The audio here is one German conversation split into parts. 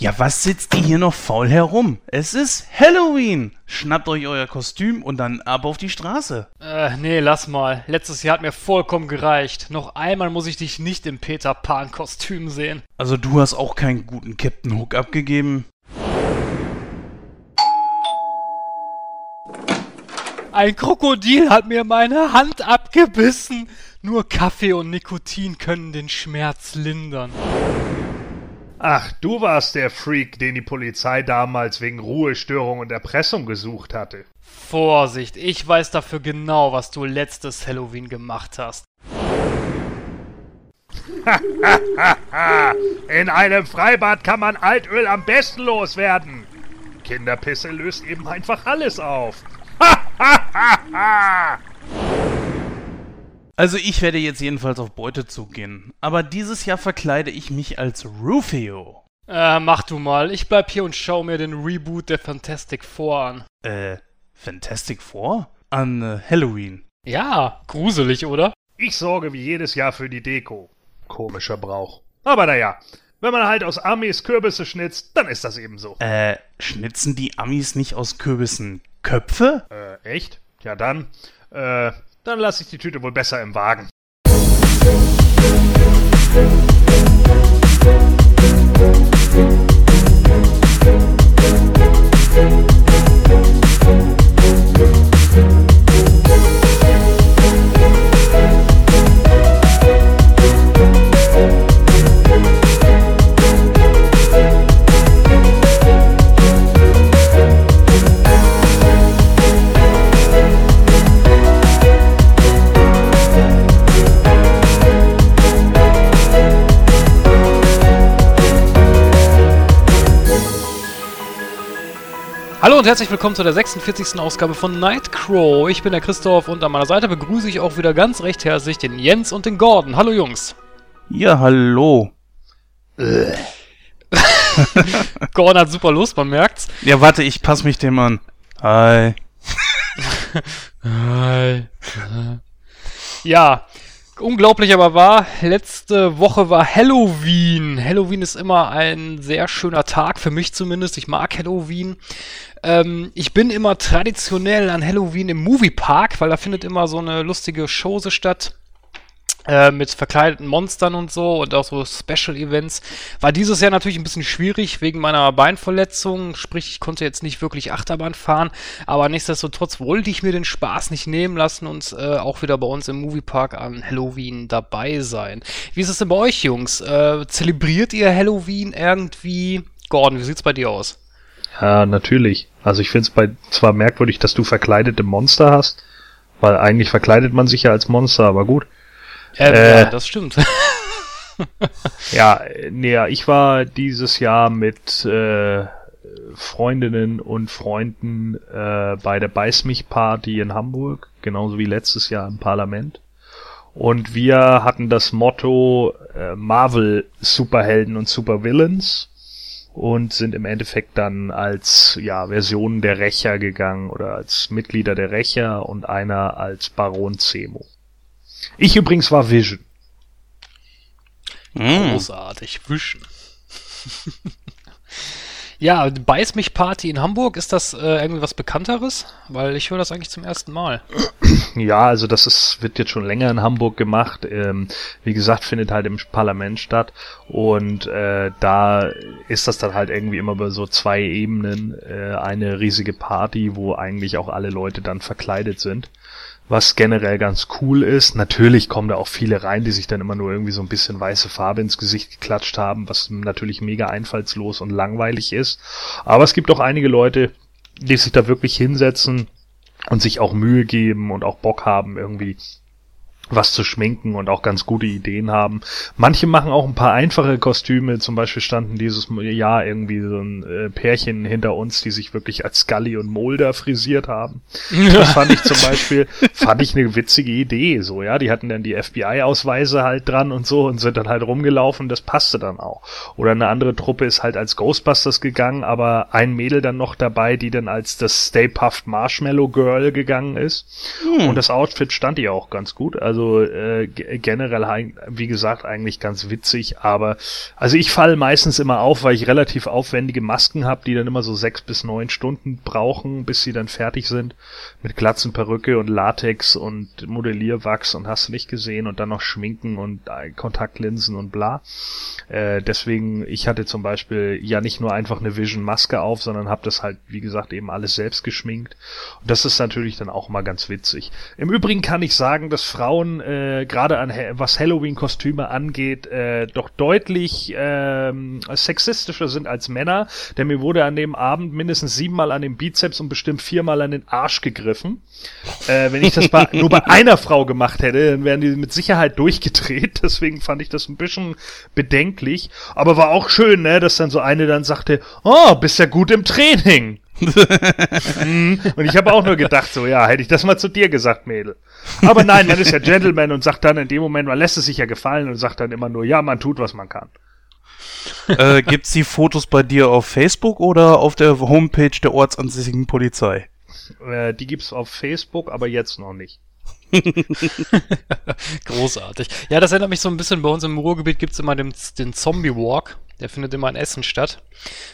Ja, was sitzt ihr hier noch faul herum? Es ist Halloween! Schnappt euch euer Kostüm und dann ab auf die Straße. Äh, nee, lass mal. Letztes Jahr hat mir vollkommen gereicht. Noch einmal muss ich dich nicht im Peter Pan-Kostüm sehen. Also du hast auch keinen guten Captain Hook abgegeben. Ein Krokodil hat mir meine Hand abgebissen. Nur Kaffee und Nikotin können den Schmerz lindern. Ach, du warst der Freak, den die Polizei damals wegen Ruhestörung und Erpressung gesucht hatte. Vorsicht, ich weiß dafür genau, was du letztes Halloween gemacht hast. In einem Freibad kann man Altöl am besten loswerden. Kinderpisse löst eben einfach alles auf. Also ich werde jetzt jedenfalls auf Beute zugehen. Aber dieses Jahr verkleide ich mich als Rufio. Äh, mach du mal. Ich bleib hier und schau mir den Reboot der Fantastic Four an. Äh, Fantastic Four? An äh, Halloween. Ja, gruselig, oder? Ich sorge wie jedes Jahr für die Deko. Komischer Brauch. Aber naja, wenn man halt aus Amis Kürbisse schnitzt, dann ist das eben so. Äh, schnitzen die Amis nicht aus Kürbissen Köpfe? Äh, echt? Ja dann, äh, dann lasse ich die Tüte wohl besser im Wagen. Hallo und herzlich willkommen zu der 46. Ausgabe von Nightcrow. Ich bin der Christoph und an meiner Seite begrüße ich auch wieder ganz recht herzlich den Jens und den Gordon. Hallo Jungs. Ja, hallo. Gordon hat super Lust, man merkt's. Ja, warte, ich passe mich dem an. Hi. Hi. Ja, unglaublich aber wahr, letzte Woche war Halloween. Halloween ist immer ein sehr schöner Tag, für mich zumindest. Ich mag Halloween. Ähm, ich bin immer traditionell an Halloween im Moviepark, weil da findet immer so eine lustige Chose statt. Äh, mit verkleideten Monstern und so und auch so Special Events. War dieses Jahr natürlich ein bisschen schwierig wegen meiner Beinverletzung, sprich ich konnte jetzt nicht wirklich Achterbahn fahren, aber nichtsdestotrotz wollte ich mir den Spaß nicht nehmen lassen und äh, auch wieder bei uns im Moviepark an Halloween dabei sein. Wie ist es denn bei euch, Jungs? Äh, zelebriert ihr Halloween irgendwie? Gordon, wie sieht's bei dir aus? Ja, natürlich. Also ich finde es zwar merkwürdig, dass du verkleidete Monster hast, weil eigentlich verkleidet man sich ja als Monster, aber gut. Ähm, Äh. ja, das stimmt. Ja, nee, ich war dieses Jahr mit äh, Freundinnen und Freunden äh, bei der Beiß mich Party in Hamburg, genauso wie letztes Jahr im Parlament. Und wir hatten das Motto äh, Marvel Superhelden und Supervillains und sind im Endeffekt dann als ja Versionen der Rächer gegangen oder als Mitglieder der Rächer und einer als Baron Zemo. Ich übrigens war Vision. Hm. Großartig. Wischen. ja, Beiß mich Party in Hamburg, ist das äh, irgendwie was Bekannteres? Weil ich höre das eigentlich zum ersten Mal. Ja, also das ist, wird jetzt schon länger in Hamburg gemacht. Ähm, wie gesagt, findet halt im Parlament statt. Und äh, da ist das dann halt irgendwie immer über so zwei Ebenen äh, eine riesige Party, wo eigentlich auch alle Leute dann verkleidet sind. Was generell ganz cool ist. Natürlich kommen da auch viele rein, die sich dann immer nur irgendwie so ein bisschen weiße Farbe ins Gesicht geklatscht haben, was natürlich mega einfallslos und langweilig ist. Aber es gibt auch einige Leute, die sich da wirklich hinsetzen und sich auch Mühe geben und auch Bock haben, irgendwie was zu schminken und auch ganz gute Ideen haben. Manche machen auch ein paar einfache Kostüme. Zum Beispiel standen dieses Jahr irgendwie so ein äh, Pärchen hinter uns, die sich wirklich als Scully und Mulder frisiert haben. Das fand ich zum Beispiel, fand ich eine witzige Idee, so, ja. Die hatten dann die FBI-Ausweise halt dran und so und sind dann halt rumgelaufen, das passte dann auch. Oder eine andere Truppe ist halt als Ghostbusters gegangen, aber ein Mädel dann noch dabei, die dann als das Stay Puft Marshmallow Girl gegangen ist. Und das Outfit stand ihr auch ganz gut. Also Also äh, generell, wie gesagt, eigentlich ganz witzig. Aber also ich falle meistens immer auf, weil ich relativ aufwendige Masken habe, die dann immer so sechs bis neun Stunden brauchen, bis sie dann fertig sind. Mit Glatzenperücke und Latex und Modellierwachs und hast du nicht gesehen und dann noch Schminken und äh, Kontaktlinsen und bla. Äh, deswegen, ich hatte zum Beispiel ja nicht nur einfach eine Vision-Maske auf, sondern habe das halt, wie gesagt, eben alles selbst geschminkt. Und das ist natürlich dann auch mal ganz witzig. Im Übrigen kann ich sagen, dass Frauen äh, gerade an was Halloween-Kostüme angeht, äh, doch deutlich äh, sexistischer sind als Männer. Denn mir wurde an dem Abend mindestens siebenmal an den Bizeps und bestimmt viermal an den Arsch gegriffen. Äh, wenn ich das bei, nur bei einer Frau gemacht hätte, dann wären die mit Sicherheit durchgedreht. Deswegen fand ich das ein bisschen bedenklich. Aber war auch schön, ne, dass dann so eine dann sagte, oh, bist ja gut im Training. Mhm. und ich habe auch nur gedacht, so, ja, hätte ich das mal zu dir gesagt, Mädel. Aber nein, man ist ja Gentleman und sagt dann in dem Moment, man lässt es sich ja gefallen und sagt dann immer nur, ja, man tut, was man kann. Äh, gibt's die Fotos bei dir auf Facebook oder auf der Homepage der ortsansässigen Polizei? Äh, die gibt's auf Facebook, aber jetzt noch nicht. Großartig. Ja, das erinnert mich so ein bisschen, bei uns im Ruhrgebiet gibt's immer den, den Zombie Walk. Der findet immer in Essen statt.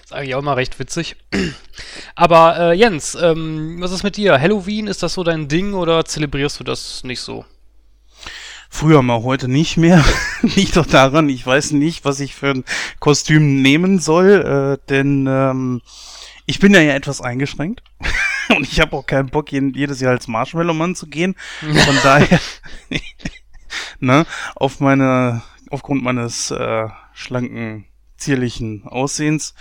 Ist eigentlich auch immer recht witzig. Aber äh, Jens, ähm, was ist mit dir? Halloween, ist das so dein Ding oder zelebrierst du das nicht so? Früher mal, heute nicht mehr. Liegt doch daran, ich weiß nicht, was ich für ein Kostüm nehmen soll, äh, denn ähm, ich bin ja, ja etwas eingeschränkt. Und ich habe auch keinen Bock, jedes Jahr als Marshmallow-Mann zu gehen. Von daher, ne, auf meine, aufgrund meines äh, schlanken zierlichen Aussehens,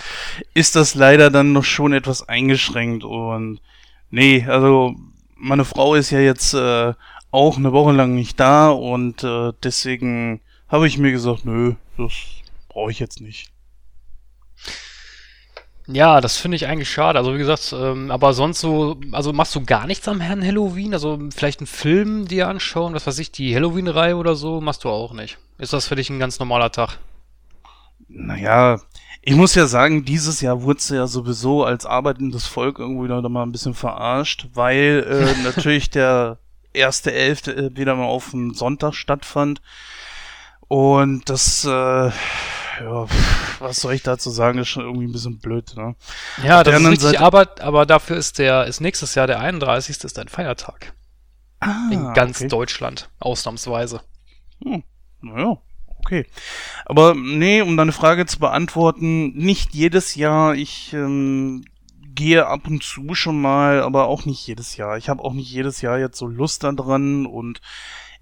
ist das leider dann noch schon etwas eingeschränkt. Und nee, also meine Frau ist ja jetzt äh, auch eine Woche lang nicht da und äh, deswegen habe ich mir gesagt, nö, das brauche ich jetzt nicht. Ja, das finde ich eigentlich schade. Also wie gesagt, ähm, aber sonst so, also machst du gar nichts am Herrn Halloween? Also vielleicht einen Film dir anschauen, was weiß ich, die Halloween-Reihe oder so, machst du auch nicht. Ist das für dich ein ganz normaler Tag? Naja, ich muss ja sagen, dieses Jahr wurde es ja sowieso als arbeitendes Volk irgendwie wieder mal ein bisschen verarscht, weil äh, natürlich der erste Elfte äh, wieder mal auf dem Sonntag stattfand. Und das, äh, ja, was soll ich dazu sagen, ist schon irgendwie ein bisschen blöd, ne? Ja, auf das ist richtig Seite... Arbeit, aber dafür ist der, ist nächstes Jahr der 31. ist ein Feiertag. Ah, In ganz okay. Deutschland, ausnahmsweise. Hm, naja, okay. Aber nee, um deine Frage zu beantworten, nicht jedes Jahr. Ich ähm, gehe ab und zu schon mal, aber auch nicht jedes Jahr. Ich habe auch nicht jedes Jahr jetzt so Lust daran und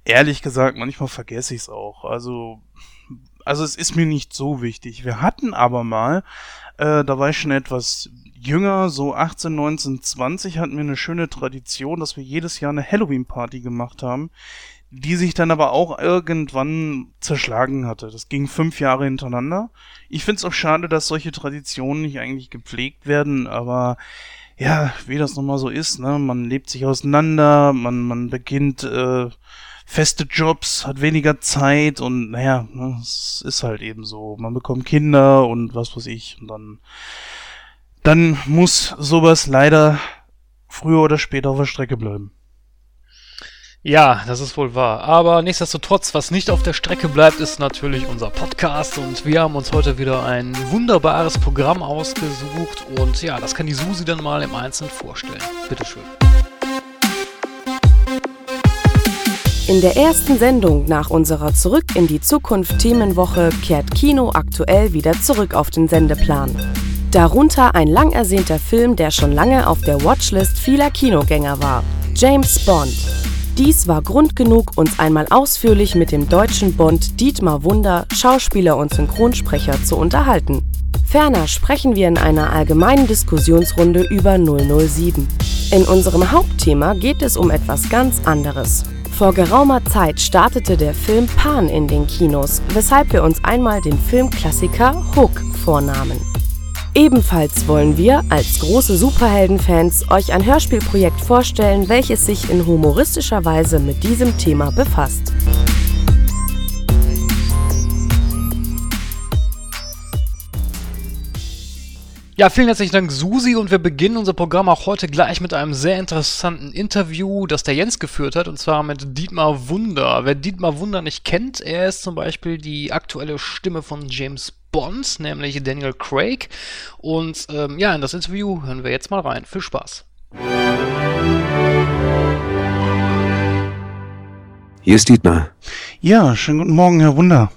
ehrlich gesagt, manchmal vergesse ich es auch. Also, also es ist mir nicht so wichtig. Wir hatten aber mal, äh, da war ich schon etwas jünger, so 18, 19, 20, hatten wir eine schöne Tradition, dass wir jedes Jahr eine Halloween-Party gemacht haben, die sich dann aber auch irgendwann zerschlagen hatte. Das ging fünf Jahre hintereinander. Ich find's auch schade, dass solche Traditionen nicht eigentlich gepflegt werden, aber ja, wie das nochmal so ist, ne? Man lebt sich auseinander, man, man beginnt äh, feste Jobs, hat weniger Zeit und naja, ne, es ist halt eben so. Man bekommt Kinder und was weiß ich. Und dann, dann muss sowas leider früher oder später auf der Strecke bleiben. Ja, das ist wohl wahr. Aber nichtsdestotrotz, was nicht auf der Strecke bleibt, ist natürlich unser Podcast. Und wir haben uns heute wieder ein wunderbares Programm ausgesucht. Und ja, das kann die Susi dann mal im Einzelnen vorstellen. Bitteschön. In der ersten Sendung nach unserer Zurück in die Zukunft Themenwoche kehrt Kino aktuell wieder zurück auf den Sendeplan. Darunter ein lang ersehnter Film, der schon lange auf der Watchlist vieler Kinogänger war. James Bond. Dies war Grund genug, uns einmal ausführlich mit dem deutschen Bond Dietmar Wunder, Schauspieler und Synchronsprecher, zu unterhalten. Ferner sprechen wir in einer allgemeinen Diskussionsrunde über 007. In unserem Hauptthema geht es um etwas ganz anderes. Vor geraumer Zeit startete der Film Pan in den Kinos, weshalb wir uns einmal den Filmklassiker Hook vornahmen. Ebenfalls wollen wir als große Superheldenfans euch ein Hörspielprojekt vorstellen, welches sich in humoristischer Weise mit diesem Thema befasst. Ja, vielen herzlichen Dank, Susi. Und wir beginnen unser Programm auch heute gleich mit einem sehr interessanten Interview, das der Jens geführt hat, und zwar mit Dietmar Wunder. Wer Dietmar Wunder nicht kennt, er ist zum Beispiel die aktuelle Stimme von James Bond, nämlich Daniel Craig. Und ähm, ja, in das Interview hören wir jetzt mal rein. Viel Spaß. Hier ist Dietmar. Ja, schönen guten Morgen, Herr Wunder.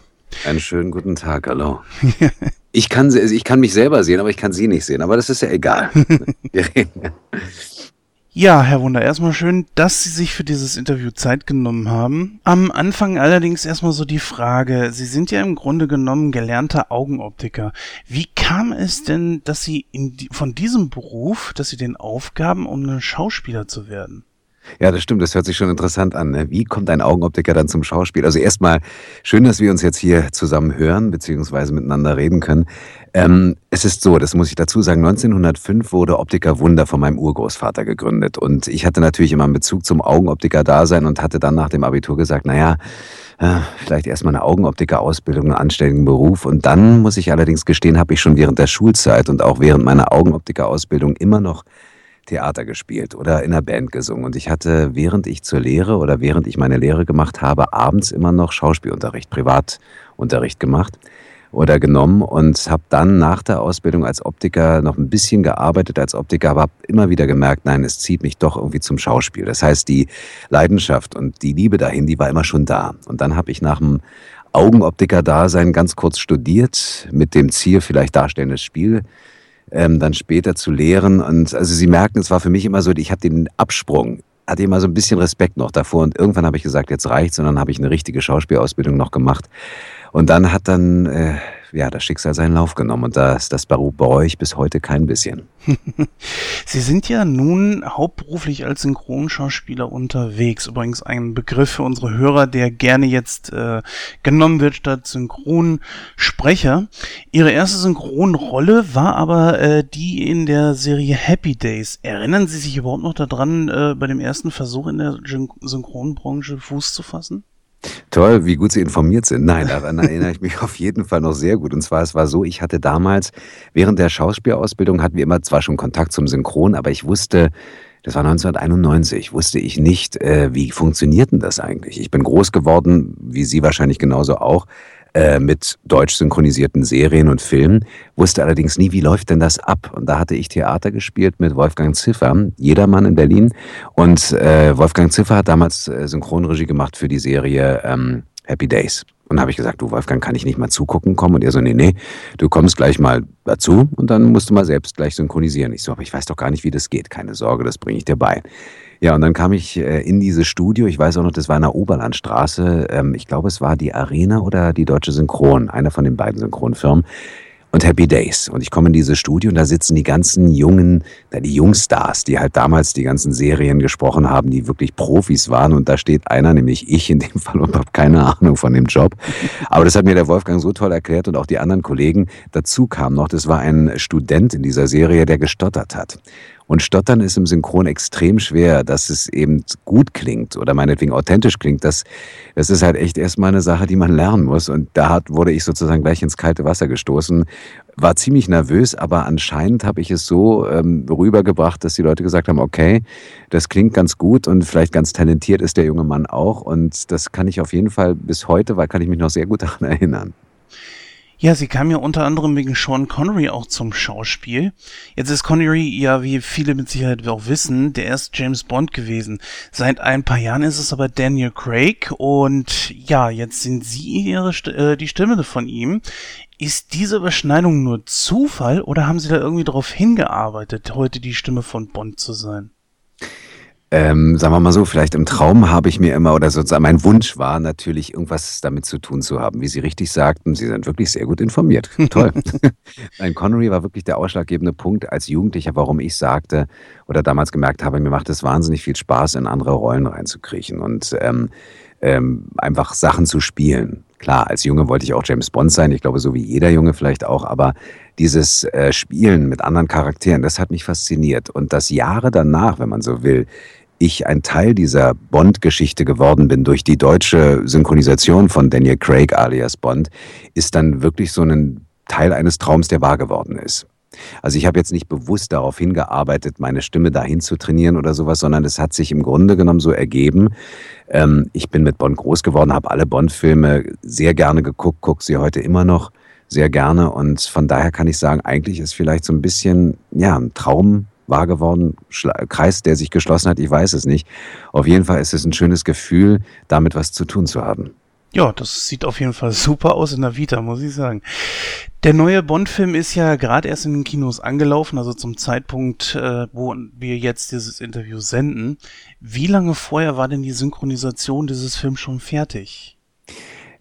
Einen schönen guten Tag, hallo. Ich kann, sie- ich kann mich selber sehen, aber ich kann Sie nicht sehen. Aber das ist ja egal. Ja, Herr Wunder, erstmal schön, dass Sie sich für dieses Interview Zeit genommen haben. Am Anfang allerdings erstmal so die Frage, Sie sind ja im Grunde genommen gelernter Augenoptiker. Wie kam es denn, dass Sie die, von diesem Beruf, dass Sie den Aufgaben, um ein Schauspieler zu werden? Ja, das stimmt. Das hört sich schon interessant an. Ne? Wie kommt ein Augenoptiker dann zum Schauspiel? Also erstmal schön, dass wir uns jetzt hier zusammen hören beziehungsweise miteinander reden können. Ähm, es ist so, das muss ich dazu sagen, 1905 wurde Optiker Wunder von meinem Urgroßvater gegründet. Und ich hatte natürlich immer einen Bezug zum Augenoptiker-Dasein und hatte dann nach dem Abitur gesagt, naja, äh, vielleicht erstmal eine Augenoptiker-Ausbildung, einen anständigen Beruf. Und dann, muss ich allerdings gestehen, habe ich schon während der Schulzeit und auch während meiner Augenoptiker-Ausbildung immer noch Theater gespielt oder in einer Band gesungen. Und ich hatte, während ich zur Lehre oder während ich meine Lehre gemacht habe, abends immer noch Schauspielunterricht, Privatunterricht gemacht oder genommen und habe dann nach der Ausbildung als Optiker noch ein bisschen gearbeitet als Optiker, aber habe immer wieder gemerkt, nein, es zieht mich doch irgendwie zum Schauspiel. Das heißt, die Leidenschaft und die Liebe dahin, die war immer schon da. Und dann habe ich nach dem Augenoptiker-Dasein ganz kurz studiert, mit dem Ziel, vielleicht darstellendes Spiel ähm, dann später zu lehren. Und also Sie merken, es war für mich immer so, ich habe den Absprung, hatte immer so ein bisschen Respekt noch davor. Und irgendwann habe ich gesagt, jetzt reicht's. Und dann habe ich eine richtige Schauspielausbildung noch gemacht. Und dann hat dann äh, ja das Schicksal seinen Lauf genommen. Und das, das bereue ich bis heute kein bisschen. Sie sind ja nun hauptberuflich als Synchronschauspieler unterwegs. Übrigens ein Begriff für unsere Hörer, der gerne jetzt äh, genommen wird statt Synchronsprecher. Ihre erste Synchronrolle war aber äh, die in der Serie Happy Days. Erinnern Sie sich überhaupt noch daran, äh, bei dem ersten Versuch in der Syn Synchronbranche Fuß zu fassen? Toll, wie gut Sie informiert sind. Nein, daran erinnere ich mich auf jeden Fall noch sehr gut. Und zwar, es war so, ich hatte damals, während der Schauspielausbildung hatten wir immer zwar schon Kontakt zum Synchron, aber ich wusste, das war 1991, wusste ich nicht, äh, wie funktioniert denn das eigentlich? Ich bin groß geworden, wie Sie wahrscheinlich genauso auch, äh, mit deutsch synchronisierten Serien und Filmen, wusste allerdings nie, wie läuft denn das ab? Und da hatte ich Theater gespielt mit Wolfgang Ziffer, Jedermann in Berlin. Und äh, Wolfgang Ziffer hat damals äh, Synchronregie gemacht für die Serie ähm, Happy Days. Und habe ich gesagt, du Wolfgang, kann ich nicht mal zugucken kommen? Und er so, nee, nee, du kommst gleich mal dazu und dann musst du mal selbst gleich synchronisieren. Ich so, aber ich weiß doch gar nicht, wie das geht. Keine Sorge, das bringe ich dir bei. Ja, und dann kam ich äh, in dieses Studio. Ich weiß auch noch, das war in der Oberlandstraße. Ähm, ich glaube, es war die Arena oder die Deutsche Synchron, einer von den beiden Synchronfirmen. Und Happy Days. Und ich komme in dieses Studio und da sitzen die ganzen jungen, die Jungstars, die halt damals die ganzen Serien gesprochen haben, die wirklich Profis waren. Und da steht einer, nämlich ich in dem Fall, und habe keine Ahnung von dem Job. Aber das hat mir der Wolfgang so toll erklärt und auch die anderen Kollegen. Dazu kam noch, das war ein Student in dieser Serie, der gestottert hat. Und Stottern ist im Synchron extrem schwer, dass es eben gut klingt oder meinetwegen authentisch klingt. Das, das ist halt echt erstmal eine Sache, die man lernen muss. Und da hat, wurde ich sozusagen gleich ins kalte Wasser gestoßen. War ziemlich nervös, aber anscheinend habe ich es so ähm, rübergebracht, dass die Leute gesagt haben, okay, das klingt ganz gut und vielleicht ganz talentiert ist der junge Mann auch. Und das kann ich auf jeden Fall bis heute, weil kann ich mich noch sehr gut daran erinnern. Ja, sie kam ja unter anderem wegen Sean Connery auch zum Schauspiel. Jetzt ist Connery ja, wie viele mit Sicherheit auch wissen, der erste James Bond gewesen. Seit ein paar Jahren ist es aber Daniel Craig und ja, jetzt sind Sie ihre, äh, die Stimme von ihm. Ist diese Überschneidung nur Zufall oder haben Sie da irgendwie darauf hingearbeitet, heute die Stimme von Bond zu sein? Ähm, sagen wir mal so, vielleicht im Traum habe ich mir immer, oder sozusagen mein Wunsch war natürlich, irgendwas damit zu tun zu haben. Wie Sie richtig sagten, Sie sind wirklich sehr gut informiert. Toll. Nein, Connery war wirklich der ausschlaggebende Punkt als Jugendlicher, warum ich sagte oder damals gemerkt habe, mir macht es wahnsinnig viel Spaß, in andere Rollen reinzukriechen und ähm, ähm, einfach Sachen zu spielen. Klar, als Junge wollte ich auch James Bond sein, ich glaube, so wie jeder Junge vielleicht auch, aber dieses äh, Spielen mit anderen Charakteren, das hat mich fasziniert. Und das Jahre danach, wenn man so will, ich ein Teil dieser Bond-Geschichte geworden bin durch die deutsche Synchronisation von Daniel Craig alias Bond, ist dann wirklich so ein Teil eines Traums, der wahr geworden ist. Also ich habe jetzt nicht bewusst darauf hingearbeitet, meine Stimme dahin zu trainieren oder sowas, sondern es hat sich im Grunde genommen so ergeben. Ähm, ich bin mit Bond groß geworden, habe alle Bond-Filme sehr gerne geguckt, gucke sie heute immer noch sehr gerne und von daher kann ich sagen, eigentlich ist vielleicht so ein bisschen ja ein Traum wahr geworden, Schla Kreis, der sich geschlossen hat, ich weiß es nicht. Auf jeden Fall ist es ein schönes Gefühl, damit was zu tun zu haben. Ja, das sieht auf jeden Fall super aus in der Vita, muss ich sagen. Der neue Bond-Film ist ja gerade erst in den Kinos angelaufen, also zum Zeitpunkt, äh, wo wir jetzt dieses Interview senden. Wie lange vorher war denn die Synchronisation dieses Films schon fertig?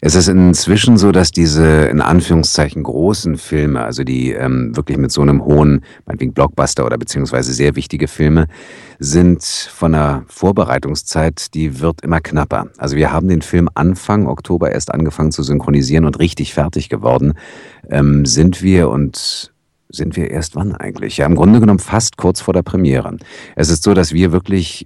Es ist inzwischen so, dass diese in Anführungszeichen großen Filme, also die ähm, wirklich mit so einem hohen, meinetwegen Blockbuster oder beziehungsweise sehr wichtige Filme, sind von der Vorbereitungszeit, die wird immer knapper. Also wir haben den Film Anfang Oktober erst angefangen zu synchronisieren und richtig fertig geworden ähm, sind wir und sind wir erst wann eigentlich? Ja, im Grunde genommen fast kurz vor der Premiere. Es ist so, dass wir wirklich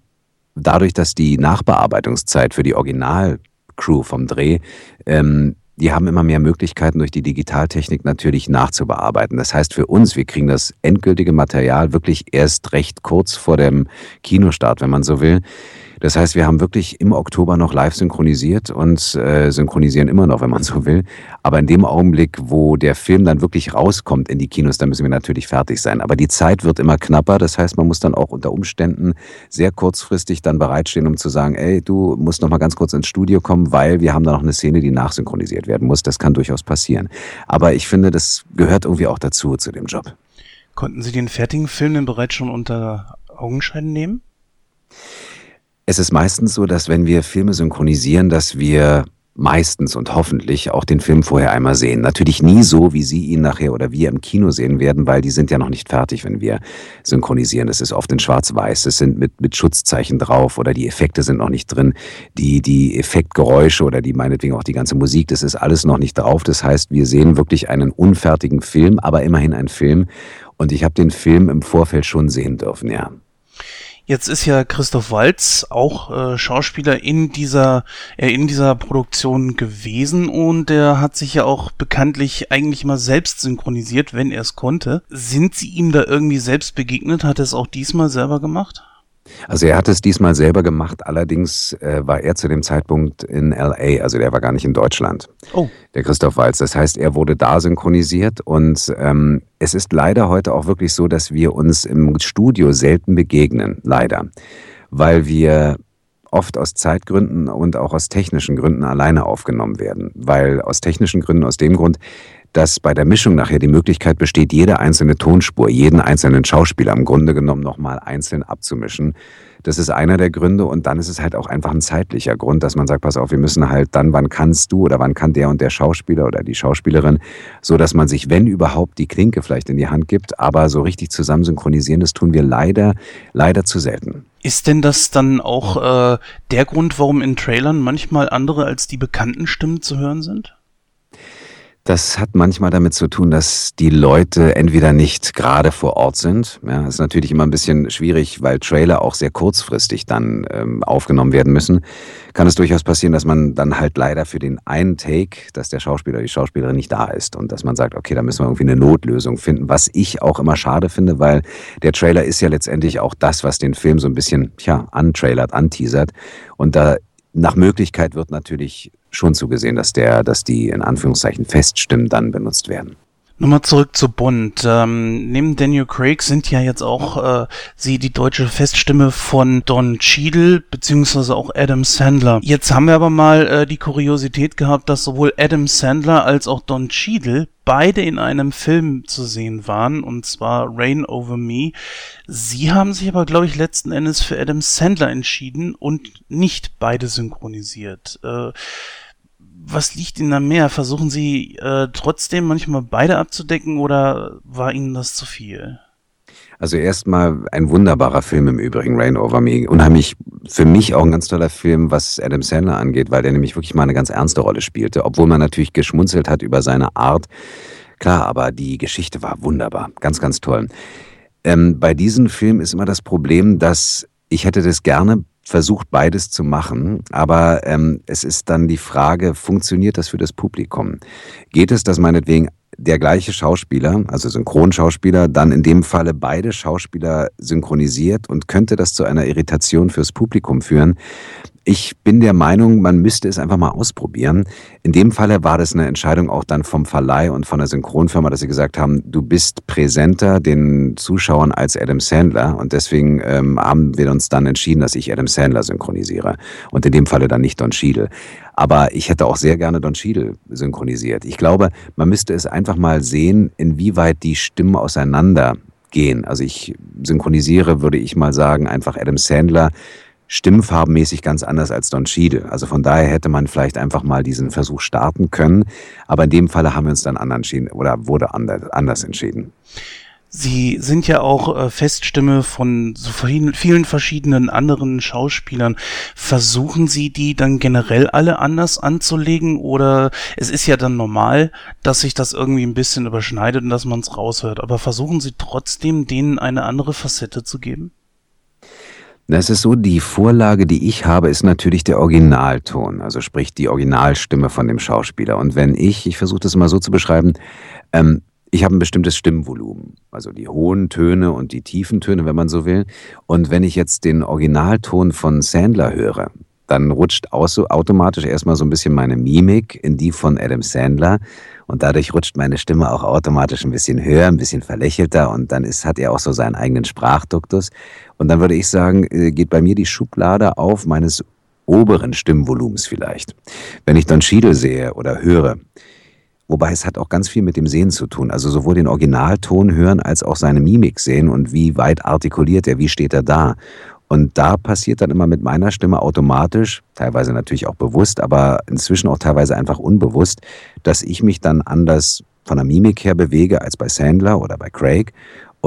dadurch, dass die Nachbearbeitungszeit für die Original Crew vom Dreh, ähm, die haben immer mehr Möglichkeiten durch die Digitaltechnik natürlich nachzubearbeiten. Das heißt für uns, wir kriegen das endgültige Material wirklich erst recht kurz vor dem Kinostart, wenn man so will. Das heißt, wir haben wirklich im Oktober noch live synchronisiert und äh, synchronisieren immer noch, wenn man so will. Aber in dem Augenblick, wo der Film dann wirklich rauskommt in die Kinos, dann müssen wir natürlich fertig sein. Aber die Zeit wird immer knapper. Das heißt, man muss dann auch unter Umständen sehr kurzfristig dann bereitstehen, um zu sagen, ey, du musst noch mal ganz kurz ins Studio kommen, weil wir haben da noch eine Szene, die nachsynchronisiert werden muss. Das kann durchaus passieren. Aber ich finde, das gehört irgendwie auch dazu, zu dem Job. Konnten Sie den fertigen Film denn bereits schon unter Augenschein nehmen? Es ist meistens so, dass wenn wir Filme synchronisieren, dass wir meistens und hoffentlich auch den Film vorher einmal sehen. Natürlich nie so, wie Sie ihn nachher oder wir im Kino sehen werden, weil die sind ja noch nicht fertig, wenn wir synchronisieren. Es ist oft in Schwarz-Weiß, es sind mit, mit Schutzzeichen drauf oder die Effekte sind noch nicht drin. Die, die Effektgeräusche oder die meinetwegen auch die ganze Musik, das ist alles noch nicht drauf. Das heißt, wir sehen wirklich einen unfertigen Film, aber immerhin ein Film. Und ich habe den Film im Vorfeld schon sehen dürfen, ja. Jetzt ist ja Christoph Walz auch äh, Schauspieler in dieser, äh, in dieser Produktion gewesen und er hat sich ja auch bekanntlich eigentlich immer selbst synchronisiert, wenn er es konnte. Sind Sie ihm da irgendwie selbst begegnet? Hat er es auch diesmal selber gemacht? Also er hat es diesmal selber gemacht, allerdings äh, war er zu dem Zeitpunkt in LA, also der war gar nicht in Deutschland. Oh. Der Christoph Walz. Das heißt, er wurde da synchronisiert und ähm, es ist leider heute auch wirklich so, dass wir uns im Studio selten begegnen, leider. Weil wir oft aus Zeitgründen und auch aus technischen Gründen alleine aufgenommen werden. Weil aus technischen Gründen, aus dem Grund, dass bei der Mischung nachher die Möglichkeit besteht, jede einzelne Tonspur, jeden einzelnen Schauspieler im Grunde genommen nochmal einzeln abzumischen. Das ist einer der Gründe und dann ist es halt auch einfach ein zeitlicher Grund, dass man sagt, pass auf, wir müssen halt dann, wann kannst du oder wann kann der und der Schauspieler oder die Schauspielerin, so dass man sich, wenn überhaupt, die Klinke vielleicht in die Hand gibt, aber so richtig zusammen synchronisieren, das tun wir leider, leider zu selten. Ist denn das dann auch äh, der Grund, warum in Trailern manchmal andere als die bekannten Stimmen zu hören sind? Das hat manchmal damit zu tun, dass die Leute entweder nicht gerade vor Ort sind. Ja, ist natürlich immer ein bisschen schwierig, weil Trailer auch sehr kurzfristig dann ähm, aufgenommen werden müssen. Kann es durchaus passieren, dass man dann halt leider für den einen Take, dass der Schauspieler die Schauspielerin nicht da ist und dass man sagt, okay, da müssen wir irgendwie eine Notlösung finden, was ich auch immer schade finde, weil der Trailer ist ja letztendlich auch das, was den Film so ein bisschen, ja, antrailert, anteasert. Und da nach Möglichkeit wird natürlich schon zugesehen, dass der, dass die in Anführungszeichen Feststimmen dann benutzt werden. Nochmal zurück zu Bond. Ähm, neben Daniel Craig sind ja jetzt auch äh, sie die deutsche Feststimme von Don Cheadle beziehungsweise auch Adam Sandler. Jetzt haben wir aber mal äh, die Kuriosität gehabt, dass sowohl Adam Sandler als auch Don Cheadle beide in einem Film zu sehen waren, und zwar Rain Over Me. Sie haben sich aber, glaube ich, letzten Endes für Adam Sandler entschieden und nicht beide synchronisiert. Äh, was liegt Ihnen da mehr? Versuchen Sie äh, trotzdem manchmal beide abzudecken oder war Ihnen das zu viel? Also erstmal ein wunderbarer Film im Übrigen, Rain Over Me. Unheimlich für mich auch ein ganz toller Film, was Adam Sandler angeht, weil der nämlich wirklich mal eine ganz ernste Rolle spielte, obwohl man natürlich geschmunzelt hat über seine Art. Klar, aber die Geschichte war wunderbar, ganz, ganz toll. Ähm, bei diesem Film ist immer das Problem, dass ich hätte das gerne versucht, beides zu machen. Aber ähm, es ist dann die Frage, funktioniert das für das Publikum? Geht es, dass meinetwegen der gleiche Schauspieler, also Synchronschauspieler, dann in dem Falle beide Schauspieler synchronisiert und könnte das zu einer Irritation fürs Publikum führen. Ich bin der Meinung, man müsste es einfach mal ausprobieren. In dem Falle war das eine Entscheidung auch dann vom Verleih und von der Synchronfirma, dass sie gesagt haben, du bist präsenter den Zuschauern als Adam Sandler und deswegen ähm, haben wir uns dann entschieden, dass ich Adam Sandler synchronisiere und in dem Falle dann nicht Don Cheadle. Aber ich hätte auch sehr gerne Don Cheadle synchronisiert. Ich glaube, man müsste es einfach mal sehen, inwieweit die Stimmen auseinander gehen. Also ich synchronisiere, würde ich mal sagen, einfach Adam Sandler stimmfarbenmäßig ganz anders als Don Cheadle. Also von daher hätte man vielleicht einfach mal diesen Versuch starten können. Aber in dem Falle haben wir uns dann anders entschieden oder wurde anders entschieden. Sie sind ja auch äh, Feststimme von so vielen verschiedenen anderen Schauspielern. Versuchen Sie die dann generell alle anders anzulegen oder es ist ja dann normal, dass sich das irgendwie ein bisschen überschneidet und dass man es raushört. Aber versuchen Sie trotzdem denen eine andere Facette zu geben? Das ist so, die Vorlage, die ich habe, ist natürlich der Originalton, also sprich die Originalstimme von dem Schauspieler. Und wenn ich, ich versuche das mal so zu beschreiben, ähm, ich habe ein bestimmtes Stimmvolumen, also die hohen Töne und die tiefen Töne, wenn man so will. Und wenn ich jetzt den Originalton von Sandler höre, dann rutscht automatisch erstmal so ein bisschen meine Mimik in die von Adam Sandler und dadurch rutscht meine Stimme auch automatisch ein bisschen höher, ein bisschen verlächelter und dann ist, hat er auch so seinen eigenen Sprachduktus. Und dann würde ich sagen, äh, geht bei mir die Schublade auf meines oberen Stimmvolumens vielleicht. Wenn ich dann Schiedel sehe oder höre, Wobei es hat auch ganz viel mit dem Sehen zu tun. Also sowohl den Originalton hören als auch seine Mimik sehen und wie weit artikuliert er, wie steht er da. Und da passiert dann immer mit meiner Stimme automatisch, teilweise natürlich auch bewusst, aber inzwischen auch teilweise einfach unbewusst, dass ich mich dann anders von der Mimik her bewege als bei Sandler oder bei Craig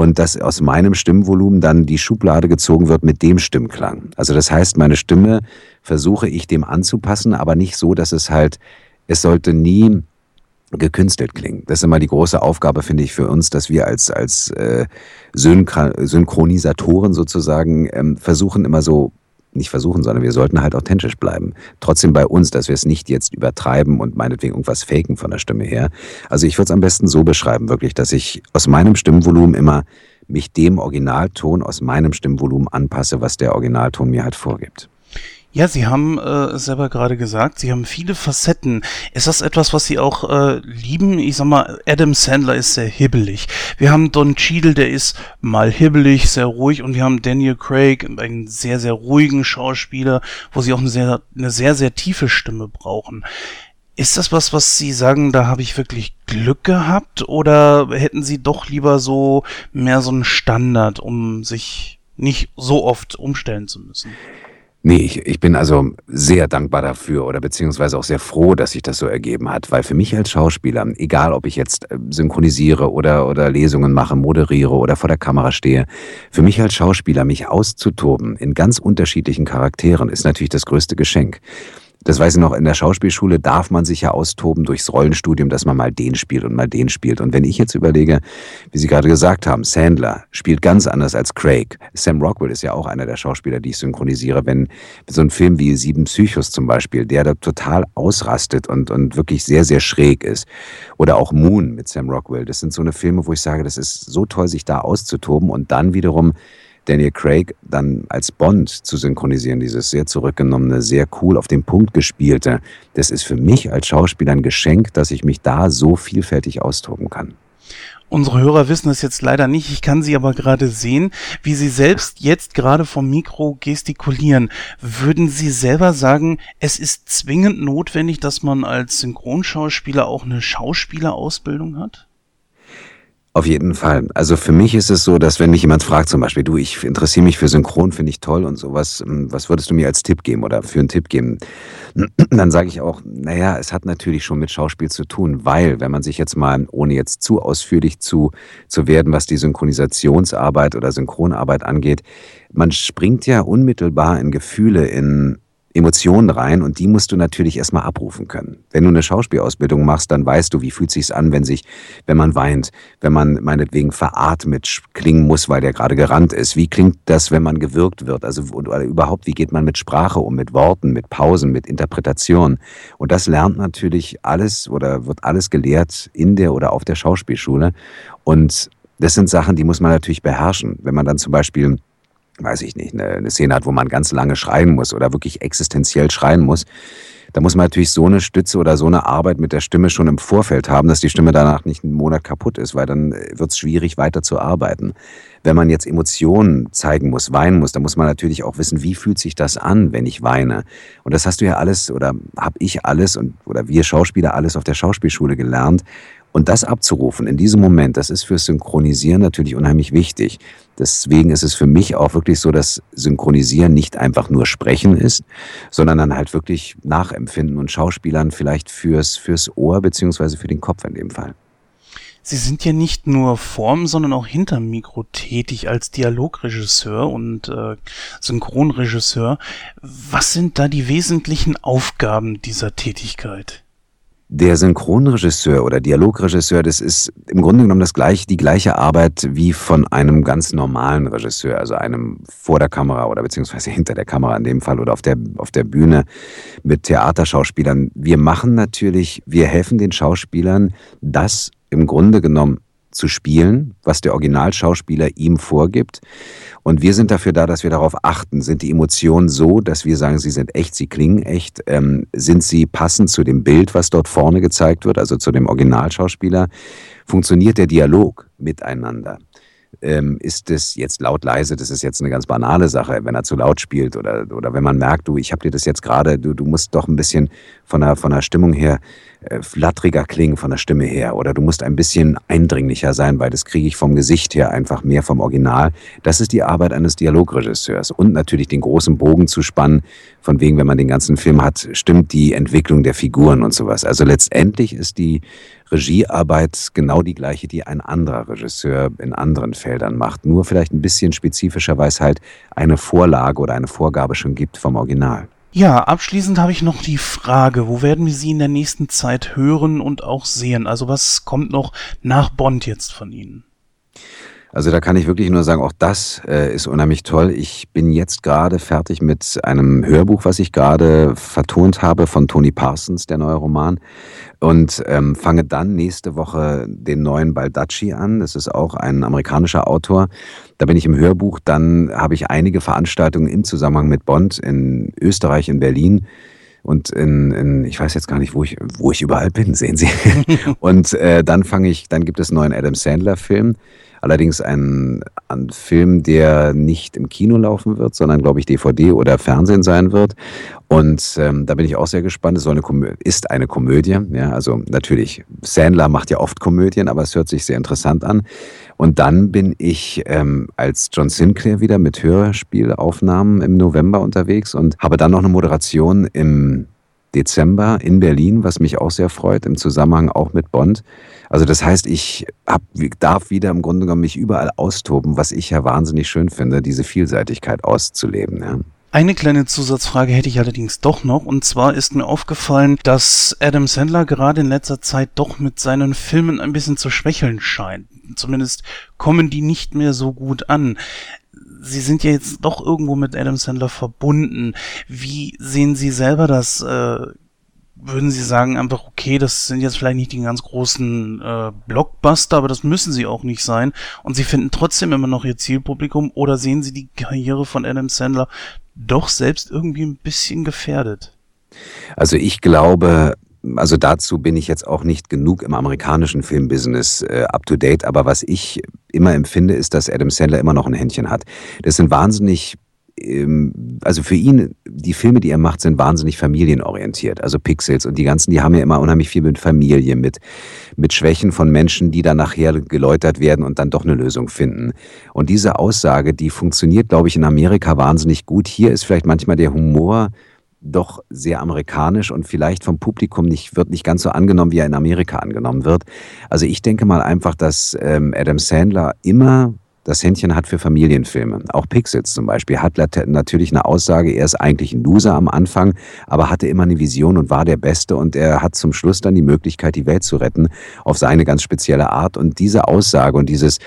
und dass aus meinem Stimmvolumen dann die Schublade gezogen wird mit dem Stimmklang. Also das heißt, meine Stimme versuche ich dem anzupassen, aber nicht so, dass es halt, es sollte nie gekünstelt klingen. Das ist immer die große Aufgabe, finde ich, für uns, dass wir als, als äh, Synchronisatoren sozusagen ähm, versuchen immer so, nicht versuchen, sondern wir sollten halt authentisch bleiben. Trotzdem bei uns, dass wir es nicht jetzt übertreiben und meinetwegen irgendwas faken von der Stimme her. Also ich würde es am besten so beschreiben, wirklich, dass ich aus meinem Stimmvolumen immer mich dem Originalton aus meinem Stimmvolumen anpasse, was der Originalton mir halt vorgibt. Ja, Sie haben äh, selber gerade gesagt, Sie haben viele Facetten. Ist das etwas, was Sie auch äh, lieben? Ich sag mal, Adam Sandler ist sehr hibbelig. Wir haben Don Cheadle, der ist mal hibbelig, sehr ruhig. Und wir haben Daniel Craig, einen sehr, sehr ruhigen Schauspieler, wo Sie auch eine sehr, eine sehr, sehr tiefe Stimme brauchen. Ist das was, was Sie sagen, da habe ich wirklich Glück gehabt? Oder hätten Sie doch lieber so mehr so einen Standard, um sich nicht so oft umstellen zu müssen? Nee, ich, ich bin also sehr dankbar dafür oder beziehungsweise auch sehr froh, dass sich das so ergeben hat, weil für mich als Schauspieler, egal ob ich jetzt äh, synchronisiere oder, oder Lesungen mache, moderiere oder vor der Kamera stehe, für mich als Schauspieler mich auszutoben in ganz unterschiedlichen Charakteren ist natürlich das größte Geschenk das weiß ich noch, in der Schauspielschule darf man sich ja austoben durchs Rollenstudium, dass man mal den spielt und mal den spielt. Und wenn ich jetzt überlege, wie Sie gerade gesagt haben, Sandler spielt ganz anders als Craig. Sam Rockwell ist ja auch einer der Schauspieler, die ich synchronisiere. Wenn so ein Film wie Sieben Psychos zum Beispiel, der da total ausrastet und, und wirklich sehr, sehr schräg ist. Oder auch Moon mit Sam Rockwell. Das sind so eine Filme, wo ich sage, das ist so toll, sich da auszutoben und dann wiederum Daniel Craig dann als Bond zu synchronisieren, dieses sehr zurückgenommene, sehr cool auf den Punkt gespielte, das ist für mich als Schauspieler ein Geschenk, dass ich mich da so vielfältig austoben kann. Unsere Hörer wissen es jetzt leider nicht. Ich kann sie aber gerade sehen, wie sie selbst jetzt gerade vom Mikro gestikulieren. Würden Sie selber sagen, es ist zwingend notwendig, dass man als Synchronschauspieler auch eine Schauspielerausbildung hat? Auf jeden Fall. Also für mich ist es so, dass wenn mich jemand fragt, zum Beispiel, du, ich interessiere mich für Synchron, finde ich toll und sowas, hm, was würdest du mir als Tipp geben oder für einen Tipp geben? Dann sage ich auch, naja, es hat natürlich schon mit Schauspiel zu tun, weil wenn man sich jetzt mal, ohne jetzt zu ausführlich zu, zu werden, was die Synchronisationsarbeit oder Synchronarbeit angeht, man springt ja unmittelbar in Gefühle, in Emotionen rein und die musst du natürlich erstmal abrufen können. Wenn du eine Schauspielausbildung machst, dann weißt du, wie fühlt sich's an, wenn sich, wenn man weint, wenn man meinetwegen veratmet klingen muss, weil der gerade gerannt ist. Wie klingt das, wenn man gewirkt wird? Also oder überhaupt, wie geht man mit Sprache um, mit Worten, mit Pausen, mit Interpretation? Und das lernt natürlich alles oder wird alles gelehrt in der oder auf der Schauspielschule. Und das sind Sachen, die muss man natürlich beherrschen. Wenn man dann zum Beispiel weiß ich nicht, eine, eine Szene hat, wo man ganz lange schreien muss oder wirklich existenziell schreien muss, da muss man natürlich so eine Stütze oder so eine Arbeit mit der Stimme schon im Vorfeld haben, dass die Stimme danach nicht einen Monat kaputt ist, weil dann wird es schwierig, weiter zu arbeiten. Wenn man jetzt Emotionen zeigen muss, weinen muss, dann muss man natürlich auch wissen, wie fühlt sich das an, wenn ich weine. Und das hast du ja alles oder habe ich alles und oder wir Schauspieler alles auf der Schauspielschule gelernt. Und das abzurufen in diesem Moment, das ist fürs Synchronisieren natürlich unheimlich wichtig. Deswegen ist es für mich auch wirklich so, dass Synchronisieren nicht einfach nur Sprechen ist, sondern dann halt wirklich Nachempfinden und Schauspielern vielleicht fürs, fürs Ohr beziehungsweise für den Kopf in dem Fall. Sie sind ja nicht nur vorm, sondern auch hinterm Mikro tätig als Dialogregisseur und äh, Synchronregisseur. Was sind da die wesentlichen Aufgaben dieser Tätigkeit? Der Synchronregisseur oder Dialogregisseur, das ist im Grunde genommen das gleiche, die gleiche Arbeit wie von einem ganz normalen Regisseur, also einem vor der Kamera oder beziehungsweise hinter der Kamera in dem Fall oder auf der, auf der Bühne mit Theaterschauspielern. Wir machen natürlich, wir helfen den Schauspielern, das im Grunde genommen zu spielen, was der Originalschauspieler ihm vorgibt. Und wir sind dafür da, dass wir darauf achten. Sind die Emotionen so, dass wir sagen, sie sind echt, sie klingen echt? Ähm, sind sie passend zu dem Bild, was dort vorne gezeigt wird, also zu dem Originalschauspieler? Funktioniert der Dialog miteinander? ähm, ist es jetzt laut leise, das ist jetzt eine ganz banale Sache, wenn er zu laut spielt oder, oder wenn man merkt, du, ich habe dir das jetzt gerade, du, du musst doch ein bisschen von der, von der Stimmung her flatteriger klingen, von der Stimme her oder du musst ein bisschen eindringlicher sein, weil das kriege ich vom Gesicht her einfach mehr vom Original. Das ist die Arbeit eines Dialogregisseurs und natürlich den großen Bogen zu spannen, von wegen, wenn man den ganzen Film hat, stimmt die Entwicklung der Figuren und sowas. Also letztendlich ist die Regiearbeit genau die gleiche, die ein anderer Regisseur in anderen Feldern macht. Nur vielleicht ein bisschen spezifischer, weil es halt eine Vorlage oder eine Vorgabe schon gibt vom Original. Ja, abschließend habe ich noch die Frage, wo werden wir Sie in der nächsten Zeit hören und auch sehen? Also was kommt noch nach Bond jetzt von Ihnen? Also da kann ich wirklich nur sagen, auch das äh, ist unheimlich toll. Ich bin jetzt gerade fertig mit einem Hörbuch, was ich gerade vertont habe von Tony Parsons, der neue Roman. Und ähm, fange dann nächste Woche den neuen Baldacci an. Das ist auch ein amerikanischer Autor. Da bin ich im Hörbuch. Dann habe ich einige Veranstaltungen im Zusammenhang mit Bond in Österreich, in Berlin und in, in, ich weiß jetzt gar nicht, wo ich, wo ich überall bin, sehen Sie. und äh, dann fange ich, dann gibt es einen neuen Adam Sandler-Film. Allerdings ein, ein Film, der nicht im Kino laufen wird, sondern, glaube ich, DVD oder Fernsehen sein wird. Und ähm, da bin ich auch sehr gespannt. Es eine ist eine Komödie. Ja, also natürlich, Sandler macht ja oft Komödien, aber es hört sich sehr interessant an. Und dann bin ich ähm, als John Sinclair wieder mit Hörspielaufnahmen im November unterwegs und habe dann noch eine Moderation im Dezember in Berlin, was mich auch sehr freut, im Zusammenhang auch mit Bond. Also das heißt, ich hab, darf wieder im Grunde genommen mich überall austoben, was ich ja wahnsinnig schön finde, diese Vielseitigkeit auszuleben. Ja. Eine kleine Zusatzfrage hätte ich allerdings doch noch, und zwar ist mir aufgefallen, dass Adam Sandler gerade in letzter Zeit doch mit seinen Filmen ein bisschen zu schwächeln scheint zumindest kommen die nicht mehr so gut an. Sie sind ja jetzt doch irgendwo mit Adam Sandler verbunden. Wie sehen Sie selber das? Äh, würden Sie sagen einfach, okay, das sind jetzt vielleicht nicht die ganz großen äh, Blockbuster, aber das müssen sie auch nicht sein. Und Sie finden trotzdem immer noch Ihr Zielpublikum oder sehen Sie die Karriere von Adam Sandler doch selbst irgendwie ein bisschen gefährdet? Also ich glaube, also dazu bin ich jetzt auch nicht genug im amerikanischen Filmbusiness äh, up to date, aber was ich immer empfinde, ist, dass Adam Sandler immer noch ein Händchen hat. Das sind wahnsinnig ähm, also für ihn, die Filme, die er macht, sind wahnsinnig familienorientiert. Also Pixels und die ganzen, die haben ja immer unheimlich viel mit Familie, mit, mit Schwächen von Menschen, die dann nachher geläutert werden und dann doch eine Lösung finden. Und diese Aussage, die funktioniert, glaube ich, in Amerika wahnsinnig gut. Hier ist vielleicht manchmal der Humor doch sehr amerikanisch und vielleicht vom Publikum nicht, wird nicht ganz so angenommen, wie er in Amerika angenommen wird. Also ich denke mal einfach, dass ähm, Adam Sandler immer das Händchen hat für Familienfilme. Auch Pixels zum Beispiel hat natürlich eine Aussage, er ist eigentlich ein Loser am Anfang, aber hatte immer eine Vision und war der Beste und er hat zum Schluss dann die Möglichkeit, die Welt zu retten auf seine ganz spezielle Art. Und diese Aussage und dieses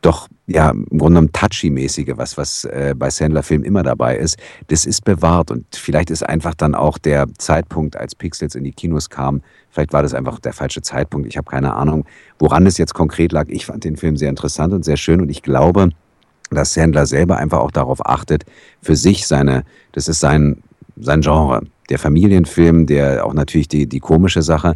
doch ja im Grunde genommen touchy-mäßige, was, was äh, bei Sandler-Filmen immer dabei ist, das ist bewahrt. Und vielleicht ist einfach dann auch der Zeitpunkt, als Pixels in die Kinos kam, vielleicht war das einfach der falsche Zeitpunkt. Ich habe keine Ahnung, woran es jetzt konkret lag. Ich fand den Film sehr interessant und sehr schön und ich glaube, dass Sandler selber einfach auch darauf achtet, für sich seine, das ist sein, sein Genre. Der Familienfilm, der auch natürlich die, die komische Sache.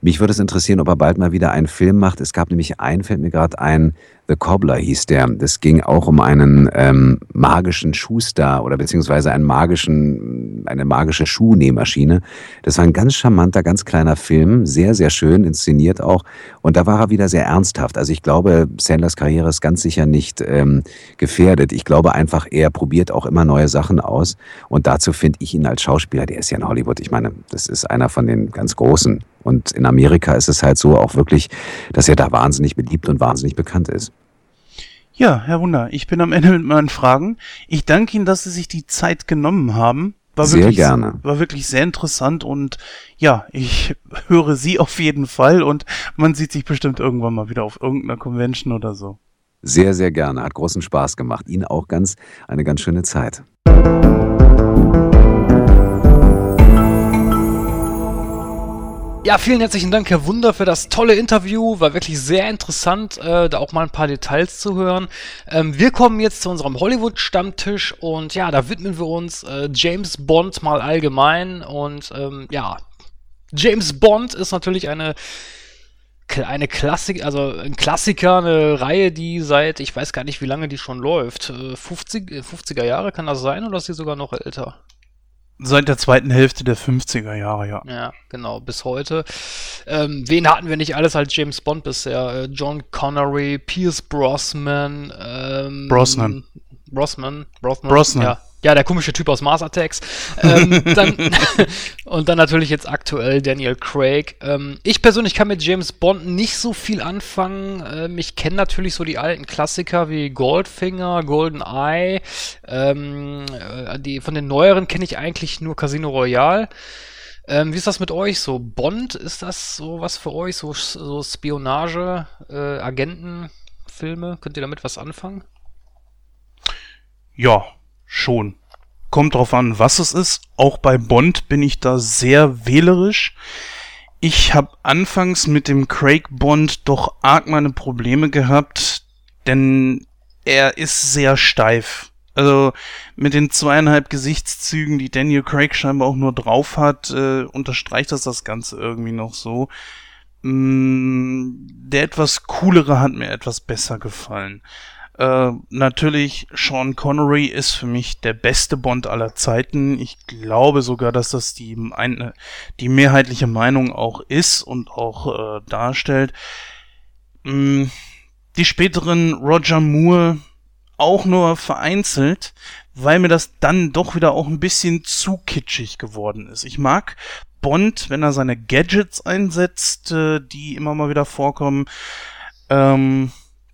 Mich würde es interessieren, ob er bald mal wieder einen Film macht. Es gab nämlich einen, fällt mir gerade ein, The Cobbler hieß der. Das ging auch um einen ähm, magischen Schuster oder beziehungsweise einen magischen, eine magische Schuhnähmaschine. Das war ein ganz charmanter, ganz kleiner Film, sehr, sehr schön inszeniert auch. Und da war er wieder sehr ernsthaft. Also ich glaube, Sandlers Karriere ist ganz sicher nicht ähm, gefährdet. Ich glaube einfach, er probiert auch immer neue Sachen aus. Und dazu finde ich ihn als Schauspieler, der ist ja in Hollywood. Ich meine, das ist einer von den ganz Großen. Und in Amerika ist es halt so auch wirklich, dass er da wahnsinnig beliebt und wahnsinnig bekannt ist. Ja, Herr Wunder, ich bin am Ende mit meinen Fragen. Ich danke Ihnen, dass Sie sich die Zeit genommen haben. War sehr wirklich, gerne. War wirklich sehr interessant und ja, ich höre Sie auf jeden Fall und man sieht sich bestimmt irgendwann mal wieder auf irgendeiner Convention oder so. Sehr, sehr gerne. Hat großen Spaß gemacht. Ihnen auch ganz eine ganz schöne Zeit. Ja, vielen herzlichen Dank, Herr Wunder, für das tolle Interview. War wirklich sehr interessant, äh, da auch mal ein paar Details zu hören. Ähm, wir kommen jetzt zu unserem Hollywood-Stammtisch und ja, da widmen wir uns äh, James Bond mal allgemein. Und ähm, ja, James Bond ist natürlich eine eine Klassik, also ein Klassiker, eine Reihe, die seit, ich weiß gar nicht, wie lange die schon läuft. 50, äh, 50er Jahre kann das sein oder ist sie sogar noch älter? Seit der zweiten Hälfte der 50er Jahre, ja. Ja, genau, bis heute. Ähm, wen hatten wir nicht alles als James Bond bisher? Äh, John Connery, Pierce Brosnan, ähm, Brosnan. Brosnan, Brosnan. Brosnan. Ja, ja, der komische Typ aus Mars Attacks. Ähm, dann, und dann natürlich jetzt aktuell Daniel Craig. Ähm, ich persönlich kann mit James Bond nicht so viel anfangen. Ähm, ich kenne natürlich so die alten Klassiker wie Goldfinger, GoldenEye. Ähm, äh, die, von den neueren kenne ich eigentlich nur Casino Royale. Ähm, wie ist das mit euch so? Bond, ist das so was für euch? So, so Spionage, äh, Agentenfilme? Könnt ihr damit was anfangen? Ja, schon. Kommt drauf an, was es ist. Auch bei Bond bin ich da sehr wählerisch. Ich habe anfangs mit dem Craig Bond doch arg meine Probleme gehabt, denn er ist sehr steif. Also mit den zweieinhalb Gesichtszügen, die Daniel Craig scheinbar auch nur drauf hat, äh, unterstreicht das das Ganze irgendwie noch so. Mm, der etwas coolere hat mir etwas besser gefallen. Äh, natürlich, Sean Connery ist für mich der beste Bond aller Zeiten. Ich glaube sogar, dass das die, eine, die mehrheitliche Meinung auch ist und auch äh, darstellt. Mm, die späteren Roger Moore auch nur vereinzelt, weil mir das dann doch wieder auch ein bisschen zu kitschig geworden ist. Ich mag Bond, wenn er seine Gadgets einsetzt, äh, die immer mal wieder vorkommen. Ähm,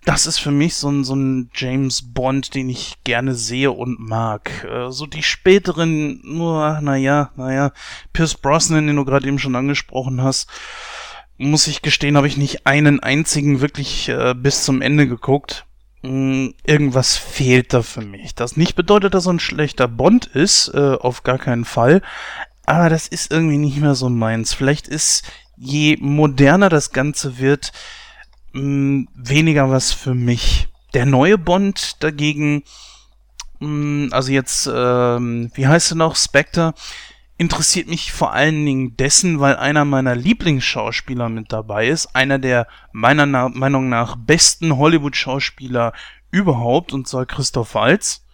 das ist für mich so ein, so ein James Bond, den ich gerne sehe und mag. Äh, so die späteren, nur, naja, naja, Pierce Brosnan, den du gerade eben schon angesprochen hast, muss ich gestehen, habe ich nicht einen einzigen wirklich äh, bis zum Ende geguckt. Mm, irgendwas fehlt da für mich. Das nicht bedeutet, dass er ein schlechter Bond ist, äh, auf gar keinen Fall. Aber das ist irgendwie nicht mehr so meins. Vielleicht ist, je moderner das Ganze wird, mh, mm, weniger was für mich. Der neue Bond dagegen, mh, mm, also jetzt, ähm, wie heißt er noch, Spectre, interessiert mich vor allen Dingen dessen, weil einer meiner Lieblingsschauspieler mit dabei ist, einer der meiner Na Meinung nach besten Hollywood-Schauspieler überhaupt, und zwar Christoph Waltz.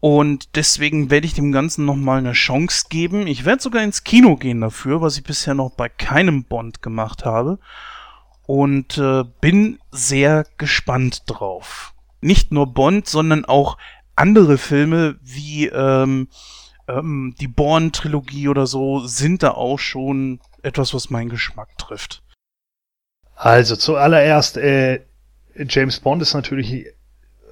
Und deswegen werde ich dem Ganzen nochmal eine Chance geben. Ich werde sogar ins Kino gehen dafür, was ich bisher noch bei keinem Bond gemacht habe und äh, bin sehr gespannt drauf. Nicht nur Bond, sondern auch andere Filme wie ähm, ähm, die Bourne-Trilogie oder so sind da auch schon etwas, was meinen Geschmack trifft. Also zuallererst, äh, James Bond ist natürlich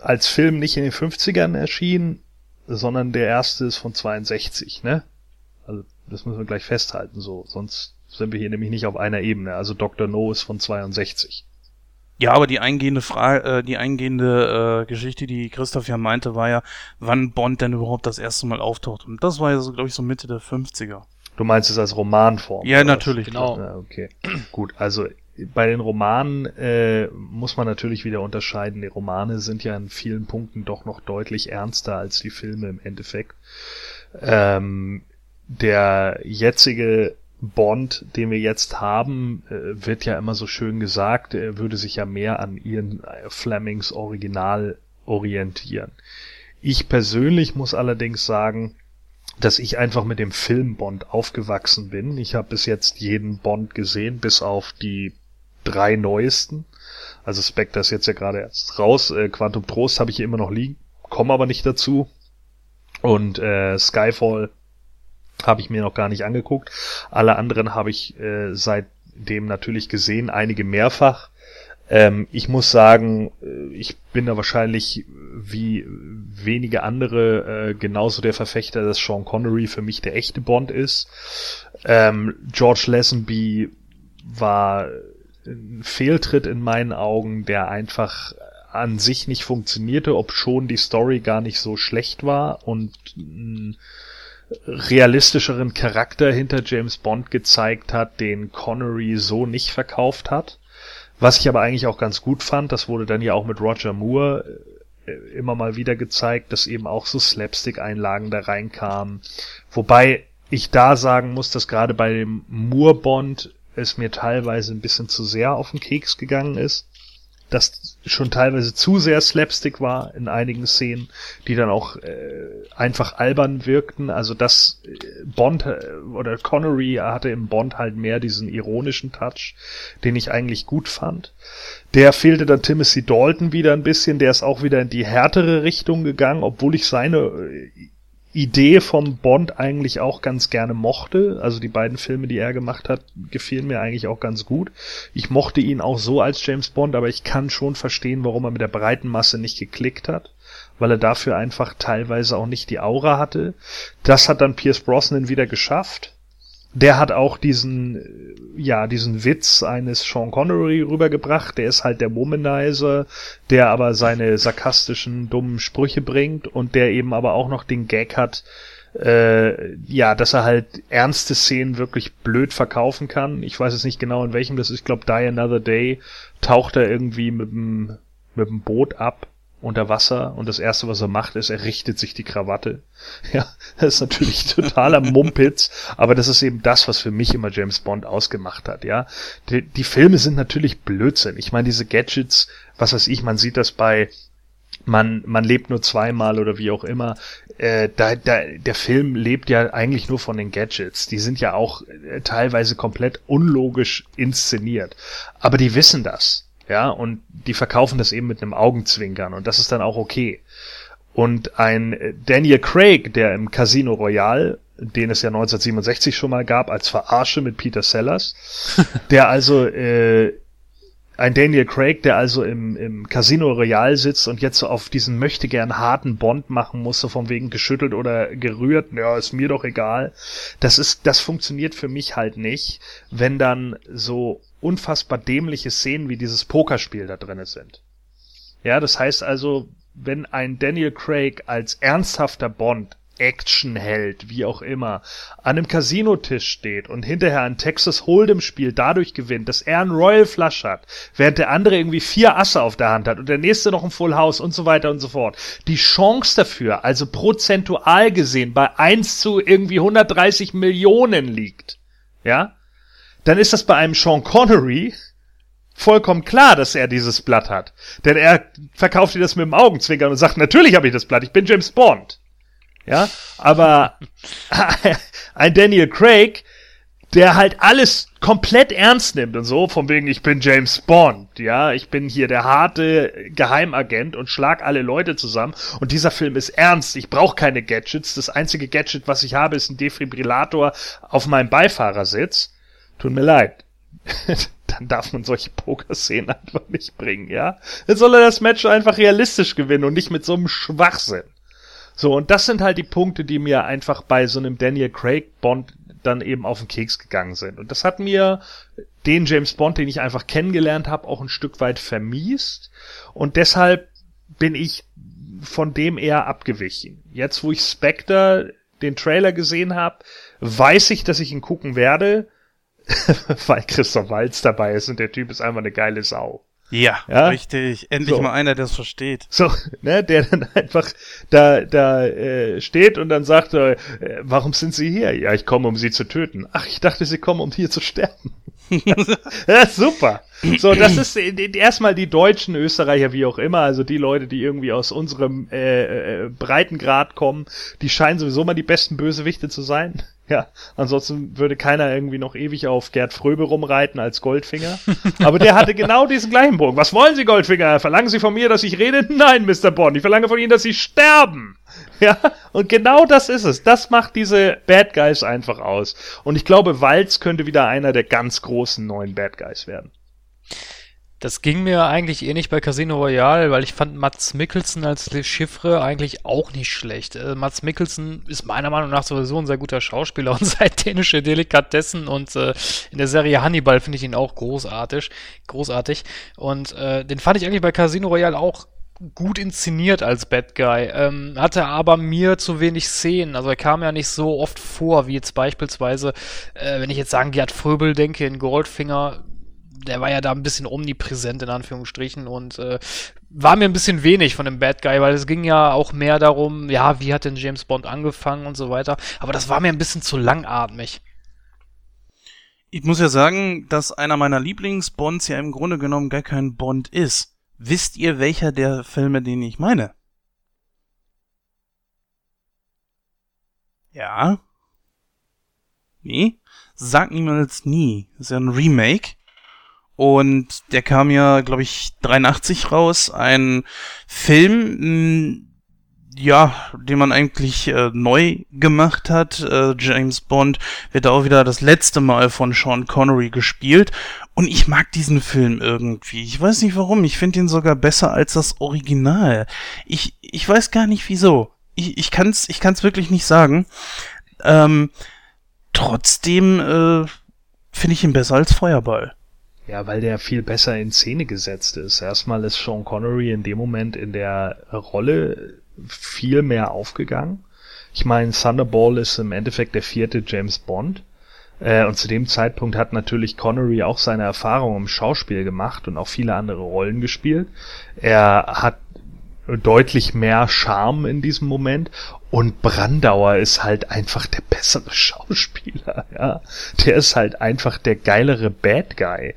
als Film nicht in den 50ern erschienen, sondern der erste ist von 62, ne? Also das müssen wir gleich festhalten, so. Sonst sind wir hier nämlich nicht auf einer Ebene. Also Dr. No ist von 62. Ja, aber die eingehende Frage, äh, die eingehende äh, Geschichte, die Christoph ja meinte, war ja, wann Bond denn überhaupt das erste Mal auftaucht. Und das war ja so, glaube ich, so Mitte der 50er. Du meinst es als Romanform? Ja, natürlich. Genau. Ja, okay. Gut, also bei den Romanen äh, muss man natürlich wieder unterscheiden. Die Romane sind ja in vielen Punkten doch noch deutlich ernster als die Filme im Endeffekt. Ähm, der jetzige Bond, den wir jetzt haben, äh, wird ja immer so schön gesagt, er würde sich ja mehr an Ian Flemings Original orientieren. Ich persönlich muss allerdings sagen, dass ich einfach mit dem Film Bond aufgewachsen bin. Ich habe bis jetzt jeden Bond gesehen, bis auf die drei neuesten. Also Spectre ist jetzt ja gerade erst raus. Äh, Quantum Trost habe ich hier immer noch liegen, komme aber nicht dazu. Und äh, Skyfall habe ich mir noch gar nicht angeguckt. Alle anderen habe ich äh, seitdem natürlich gesehen, einige mehrfach. Ähm, ich muss sagen, äh, ich bin da wahrscheinlich wie wenige andere äh, genauso der Verfechter, dass Sean Connery für mich der echte Bond ist. Ähm, George Lazenby war ein Fehltritt in meinen Augen, der einfach an sich nicht funktionierte, ob schon die Story gar nicht so schlecht war und einen realistischeren Charakter hinter James Bond gezeigt hat, den Connery so nicht verkauft hat. Was ich aber eigentlich auch ganz gut fand, das wurde dann ja auch mit Roger Moore äh, immer mal wieder gezeigt, dass eben auch so Slapstick-Einlagen da reinkamen. Wobei ich da sagen muss, dass gerade bei dem Moore-Bond es mir teilweise ein bisschen zu sehr auf den Keks gegangen ist. Das schon teilweise zu sehr Slapstick war in einigen Szenen, die dann auch äh, einfach albern wirkten. Also das äh, Bond äh, oder Connery hatte im Bond halt mehr diesen ironischen Touch, den ich eigentlich gut fand. Der fehlte dann Timothy Dalton wieder ein bisschen, der ist auch wieder in die härtere Richtung gegangen, obwohl ich seine äh, Idee vom Bond eigentlich auch ganz gerne mochte. Also die beiden Filme, die er gemacht hat, gefielen mir eigentlich auch ganz gut. Ich mochte ihn auch so als James Bond, aber ich kann schon verstehen, warum er mit der breiten Masse nicht geklickt hat, weil er dafür einfach teilweise auch nicht die Aura hatte. Das hat dann Pierce Brosnan wieder geschafft der hat auch diesen, ja, diesen Witz eines Sean Connery rübergebracht. Der ist halt der Womanizer, der aber seine sarkastischen, dummen Sprüche bringt und der eben aber auch noch den Gag hat, äh, ja, dass er halt ernste Szenen wirklich blöd verkaufen kann. Ich weiß jetzt nicht genau in welchem das ist. Ich glaube, Die Another Day taucht er irgendwie mit dem, mit dem Boot ab unter Wasser und das erste, was er macht, ist, er richtet sich die Krawatte. Ja, das ist natürlich totaler Mumpitz, aber das ist eben das, was für mich immer James Bond ausgemacht hat, ja. Die, die Filme sind natürlich Blödsinn. Ich meine, diese Gadgets, was weiß ich, man sieht das bei man, man lebt nur zweimal oder wie auch immer. Äh, da, da, der Film lebt ja eigentlich nur von den Gadgets. Die sind ja auch äh, teilweise komplett unlogisch inszeniert. Aber die wissen das. Ja, und die verkaufen das eben mit einem Augenzwinkern und das ist dann auch okay. Und ein Daniel Craig, der im Casino Royale, den es ja 1967 schon mal gab, als Verarsche mit Peter Sellers, der also äh, ein Daniel Craig, der also im, im Casino Royale sitzt und jetzt so auf diesen möchte gern harten Bond machen muss, so von wegen geschüttelt oder gerührt, ja, ist mir doch egal. Das ist, das funktioniert für mich halt nicht, wenn dann so unfassbar dämliche Szenen wie dieses Pokerspiel da drin sind. Ja, das heißt also, wenn ein Daniel Craig als ernsthafter Bond Actionheld, wie auch immer, an einem Casinotisch steht und hinterher ein Texas Hold'em Spiel dadurch gewinnt, dass er einen Royal Flush hat, während der andere irgendwie vier Asse auf der Hand hat und der nächste noch ein Full House und so weiter und so fort. Die Chance dafür, also prozentual gesehen, bei 1 zu irgendwie 130 Millionen liegt. Ja? dann ist das bei einem Sean Connery vollkommen klar, dass er dieses Blatt hat. Denn er verkauft dir das mit dem Augenzwinkern und sagt, natürlich habe ich das Blatt, ich bin James Bond. Ja, aber ein Daniel Craig, der halt alles komplett ernst nimmt und so, von wegen, ich bin James Bond, ja, ich bin hier der harte Geheimagent und schlag alle Leute zusammen und dieser Film ist ernst, ich brauche keine Gadgets, das einzige Gadget, was ich habe, ist ein Defibrillator auf meinem Beifahrersitz Tut mir leid. dann darf man solche Pokerszenen einfach nicht bringen, ja? Dann soll er das Match einfach realistisch gewinnen und nicht mit so einem Schwachsinn. So, und das sind halt die Punkte, die mir einfach bei so einem Daniel Craig Bond dann eben auf den Keks gegangen sind. Und das hat mir den James Bond, den ich einfach kennengelernt habe, auch ein Stück weit vermiest. Und deshalb bin ich von dem eher abgewichen. Jetzt, wo ich Spectre den Trailer gesehen habe, weiß ich, dass ich ihn gucken werde, weil Christoph Walz dabei ist und der Typ ist einfach eine geile Sau. Ja, Ja? richtig. Endlich So. mal einer, der es versteht. So, ne, der dann einfach da, da äh, steht und dann sagt, äh, warum sind Sie hier? Ja, ich komme, um Sie zu töten. Ach, ich dachte, Sie kommen, um hier zu sterben. ja, super. So, das ist äh, erstmal die Deutschen, Österreicher, wie auch immer, also die Leute, die irgendwie aus unserem äh, äh, Breitengrad kommen, die scheinen sowieso mal die besten Bösewichte zu sein. Ja, ansonsten würde keiner irgendwie noch ewig auf Gerd Fröbe rumreiten als Goldfinger. Aber der hatte genau diesen gleichen Punkt. Was wollen Sie, Goldfinger? Verlangen Sie von mir, dass ich rede? Nein, Mr. Bond. Ich verlange von Ihnen, dass Sie sterben. Ja, und genau das ist es. Das macht diese Bad Guys einfach aus. Und ich glaube, Walz könnte wieder einer der ganz großen neuen Bad Guys werden. Das ging mir eigentlich eh nicht bei Casino Royale, weil ich fand Mats Mikkelsen als Le Chiffre eigentlich auch nicht schlecht. Äh, Mats Mikkelsen ist meiner Meinung nach sowieso ein sehr guter Schauspieler und seit dänische Delikatessen und äh, in der Serie Hannibal finde ich ihn auch großartig, großartig. Und äh, den fand ich eigentlich bei Casino Royale auch gut inszeniert als Bad Guy, ähm, hatte aber mir zu wenig Szenen. Also er kam ja nicht so oft vor, wie jetzt beispielsweise, äh, wenn ich jetzt sagen Gerd Fröbel denke in Goldfinger, der war ja da ein bisschen omnipräsent in Anführungsstrichen und äh, war mir ein bisschen wenig von dem Bad Guy, weil es ging ja auch mehr darum, ja, wie hat denn James Bond angefangen und so weiter. Aber das war mir ein bisschen zu langatmig. Ich muss ja sagen, dass einer meiner Lieblingsbonds ja im Grunde genommen gar kein Bond ist. Wisst ihr, welcher der Filme, den ich meine? Ja? Nee? Sag niemals nie. Ist ja ein Remake. Und der kam ja, glaube ich, 83 raus. Ein Film, mh, ja, den man eigentlich äh, neu gemacht hat. Äh, James Bond wird auch wieder das letzte Mal von Sean Connery gespielt. Und ich mag diesen Film irgendwie. Ich weiß nicht warum. Ich finde ihn sogar besser als das Original. Ich, ich weiß gar nicht wieso. Ich, ich kann's, ich kann's wirklich nicht sagen. Ähm, trotzdem äh, finde ich ihn besser als Feuerball. Ja, weil der viel besser in Szene gesetzt ist. Erstmal ist Sean Connery in dem Moment in der Rolle viel mehr aufgegangen. Ich meine, Thunderball ist im Endeffekt der vierte James Bond. Äh, und zu dem Zeitpunkt hat natürlich Connery auch seine Erfahrung im Schauspiel gemacht und auch viele andere Rollen gespielt. Er hat deutlich mehr Charme in diesem Moment und Brandauer ist halt einfach der bessere Schauspieler, ja. Der ist halt einfach der geilere Bad Guy.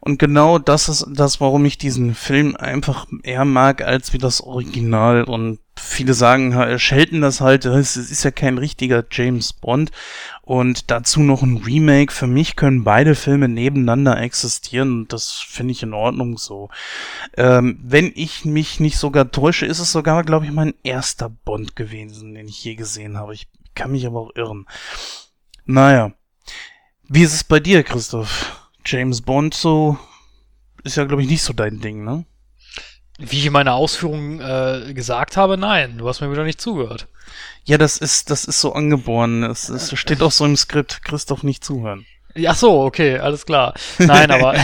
Und genau das ist das, warum ich diesen Film einfach eher mag als wie das Original. Und viele sagen, schelten das halt, es ist ja kein richtiger James Bond. Und dazu noch ein Remake. Für mich können beide Filme nebeneinander existieren. Das finde ich in Ordnung so. Ähm, wenn ich mich nicht sogar täusche, ist es sogar, glaube ich, mein erster Bond gewesen, den ich je gesehen habe. Ich kann mich aber auch irren. Naja. Wie ist es bei dir, Christoph? James Bond so ist ja, glaube ich, nicht so dein Ding, ne? Wie ich in meiner Ausführung äh, gesagt habe, nein, du hast mir wieder nicht zugehört. Ja, das ist, das ist so angeboren. Es, es steht auch so im Skript, Christoph nicht zuhören. Ach so, okay, alles klar. Nein, aber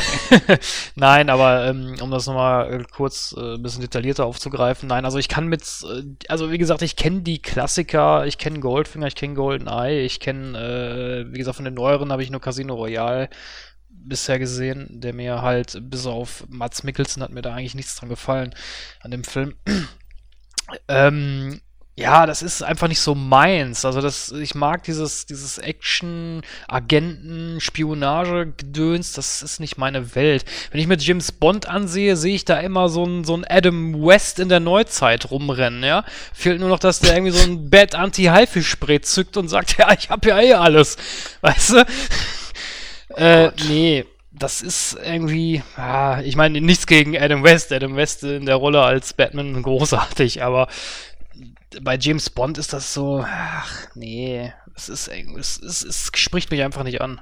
nein, aber ähm, um das nochmal äh, kurz äh, ein bisschen detaillierter aufzugreifen, nein, also ich kann mit, äh, also wie gesagt, ich kenne die Klassiker, ich kenne Goldfinger, ich kenne GoldenEye, ich kenne, äh, wie gesagt, von den neueren habe ich nur Casino Royale bisher gesehen, der mir halt, bis auf Mats Mikkelsen hat mir da eigentlich nichts dran gefallen an dem Film. ähm, ja, das ist einfach nicht so meins. Also das, ich mag dieses, dieses Action, Agenten, Spionage, Gedöns, das ist nicht meine Welt. Wenn ich mir James Bond ansehe, sehe ich da immer so ein, so ein Adam West in der Neuzeit rumrennen, ja. Fehlt nur noch, dass der irgendwie so ein Bad Anti-Haifisch-Spray zückt und sagt, ja, ich hab ja eh alles. Weißt du? Äh, nee, das ist irgendwie, ah, ich meine, nichts gegen Adam West. Adam West in der Rolle als Batman großartig, aber bei James Bond ist das so, ach nee, es ist es, es, es spricht mich einfach nicht an.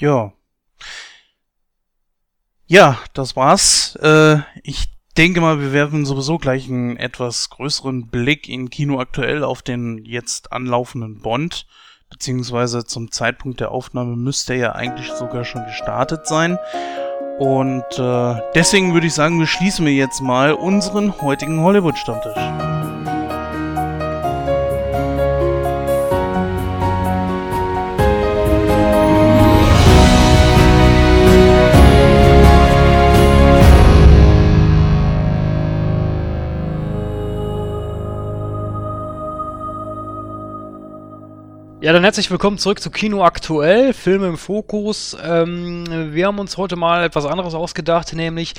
Ja. Ja, das war's. Äh, ich denke mal, wir werfen sowieso gleich einen etwas größeren Blick in Kino aktuell auf den jetzt anlaufenden Bond. Beziehungsweise zum Zeitpunkt der Aufnahme müsste er ja eigentlich sogar schon gestartet sein. Und äh, deswegen würde ich sagen, wir schließen wir jetzt mal unseren heutigen Hollywood-Stammtisch. Ja, dann herzlich willkommen zurück zu Kino Aktuell, Filme im Fokus. Ähm, wir haben uns heute mal etwas anderes ausgedacht, nämlich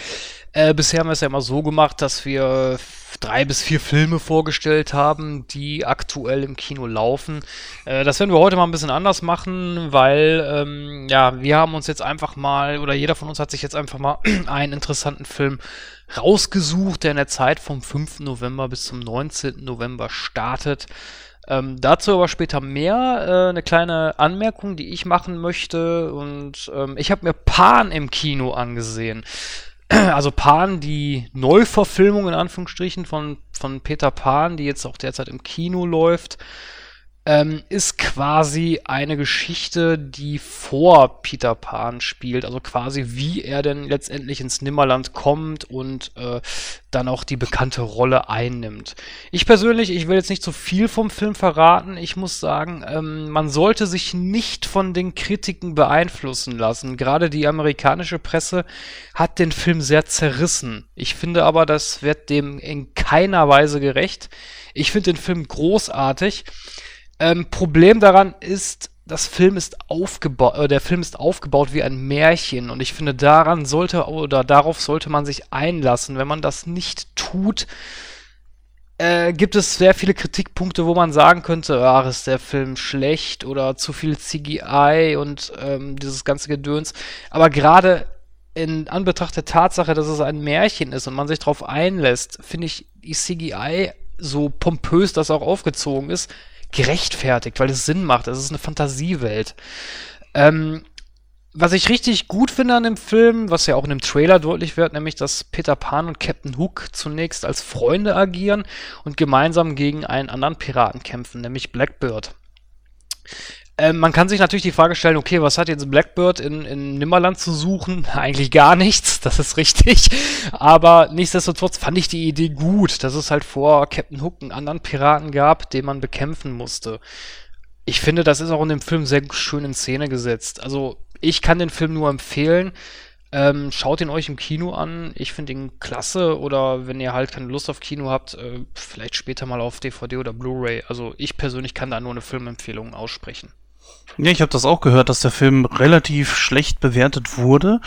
äh, bisher haben wir es ja immer so gemacht, dass wir drei bis vier Filme vorgestellt haben, die aktuell im Kino laufen. Äh, das werden wir heute mal ein bisschen anders machen, weil ähm, ja, wir haben uns jetzt einfach mal, oder jeder von uns hat sich jetzt einfach mal einen interessanten Film rausgesucht, der in der Zeit vom 5. November bis zum 19. November startet. Ähm, dazu aber später mehr. Äh, eine kleine Anmerkung, die ich machen möchte. Und ähm, ich habe mir Pan im Kino angesehen. Also Pan, die Neuverfilmung in Anführungsstrichen von, von Peter Pan, die jetzt auch derzeit im Kino läuft ähm, ist quasi eine Geschichte, die vor Peter Pan spielt. Also quasi, wie er denn letztendlich ins Nimmerland kommt und äh, dann auch die bekannte Rolle einnimmt. Ich persönlich, ich will jetzt nicht zu viel vom Film verraten. Ich muss sagen, ähm, man sollte sich nicht von den Kritiken beeinflussen lassen. Gerade die amerikanische Presse hat den Film sehr zerrissen. Ich finde aber, das wird dem in keiner Weise gerecht. Ich finde den Film großartig. Ähm, Problem daran ist, das Film ist aufgebaut, äh, der Film ist aufgebaut wie ein Märchen und ich finde, daran sollte oder darauf sollte man sich einlassen. Wenn man das nicht tut, äh, gibt es sehr viele Kritikpunkte, wo man sagen könnte, ach, ist der Film schlecht oder zu viel CGI und ähm, dieses ganze Gedöns. Aber gerade in Anbetracht der Tatsache, dass es ein Märchen ist und man sich darauf einlässt, finde ich die CGI so pompös das auch aufgezogen ist, gerechtfertigt, weil es Sinn macht. Es ist eine Fantasiewelt. Ähm, was ich richtig gut finde an dem Film, was ja auch in dem Trailer deutlich wird, nämlich, dass Peter Pan und Captain Hook zunächst als Freunde agieren und gemeinsam gegen einen anderen Piraten kämpfen, nämlich Blackbird. Ähm, man kann sich natürlich die Frage stellen, okay, was hat jetzt Blackbird in, in Nimmerland zu suchen? Eigentlich gar nichts, das ist richtig. Aber nichtsdestotrotz fand ich die Idee gut, dass es halt vor Captain Hook einen anderen Piraten gab, den man bekämpfen musste. Ich finde, das ist auch in dem Film sehr schön in Szene gesetzt. Also, ich kann den Film nur empfehlen. Ähm, schaut ihn euch im Kino an. Ich finde ihn klasse. Oder wenn ihr halt keine Lust auf Kino habt, äh, vielleicht später mal auf DVD oder Blu-ray. Also ich persönlich kann da nur eine Filmempfehlung aussprechen. Ja, ich habe das auch gehört, dass der Film relativ schlecht bewertet wurde.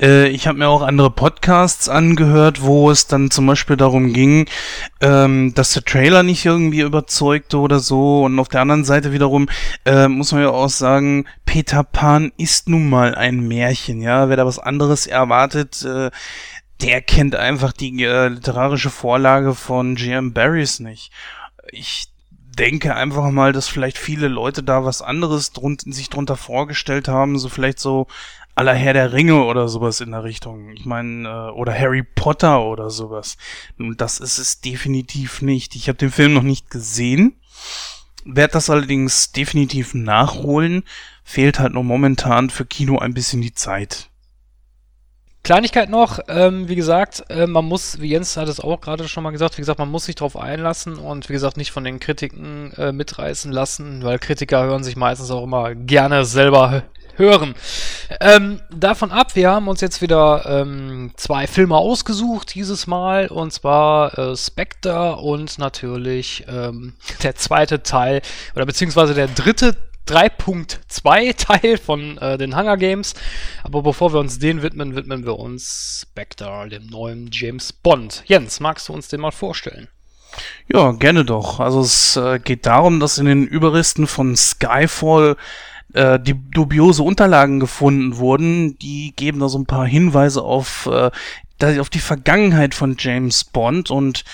Äh, ich habe mir auch andere Podcasts angehört, wo es dann zum Beispiel darum ging, ähm, dass der Trailer nicht irgendwie überzeugte oder so. Und auf der anderen Seite wiederum äh, muss man ja auch sagen, Peter Pan ist nun mal ein Märchen. Ja, wer da was anderes erwartet, äh, der kennt einfach die äh, literarische Vorlage von G.M. Barrys nicht. Ich denke einfach mal, dass vielleicht viele Leute da was anderes drun sich drunter vorgestellt haben, so vielleicht so aller Herr der Ringe oder sowas in der Richtung. Ich meine, äh, oder Harry Potter oder sowas. Nun, das ist es definitiv nicht. Ich habe den Film noch nicht gesehen, werde das allerdings definitiv nachholen. Fehlt halt nur momentan für Kino ein bisschen die Zeit. Kleinigkeit noch, ähm, wie gesagt, äh, man muss, wie Jens hat es auch gerade schon mal gesagt, wie gesagt, man muss sich darauf einlassen und wie gesagt nicht von den Kritiken äh, mitreißen lassen, weil Kritiker hören sich meistens auch immer gerne selber hören. Ähm, davon ab, wir haben uns jetzt wieder ähm, zwei Filme ausgesucht dieses Mal und zwar äh, Spectre und natürlich ähm, der zweite Teil oder beziehungsweise der dritte 3.2 Teil von äh, den Hunger Games. Aber bevor wir uns den widmen, widmen wir uns Spectre, dem neuen James Bond. Jens, magst du uns den mal vorstellen? Ja, gerne doch. Also es äh, geht darum, dass in den Überresten von Skyfall äh, die dubiose Unterlagen gefunden wurden. Die geben da so ein paar Hinweise auf, äh, auf die Vergangenheit von James Bond und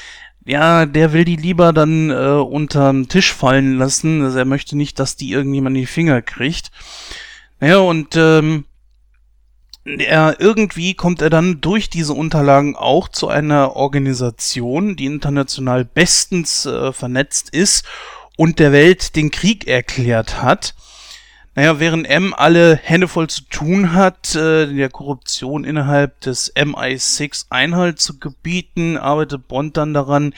ja, der will die lieber dann äh, unterm Tisch fallen lassen. Also er möchte nicht, dass die irgendjemand in die Finger kriegt. Naja, und ähm, er, irgendwie kommt er dann durch diese Unterlagen auch zu einer Organisation, die international bestens äh, vernetzt ist und der Welt den Krieg erklärt hat. Naja, während M alle Hände voll zu tun hat, äh, der Korruption innerhalb des MI6 Einhalt zu gebieten, arbeitet Bond dann daran,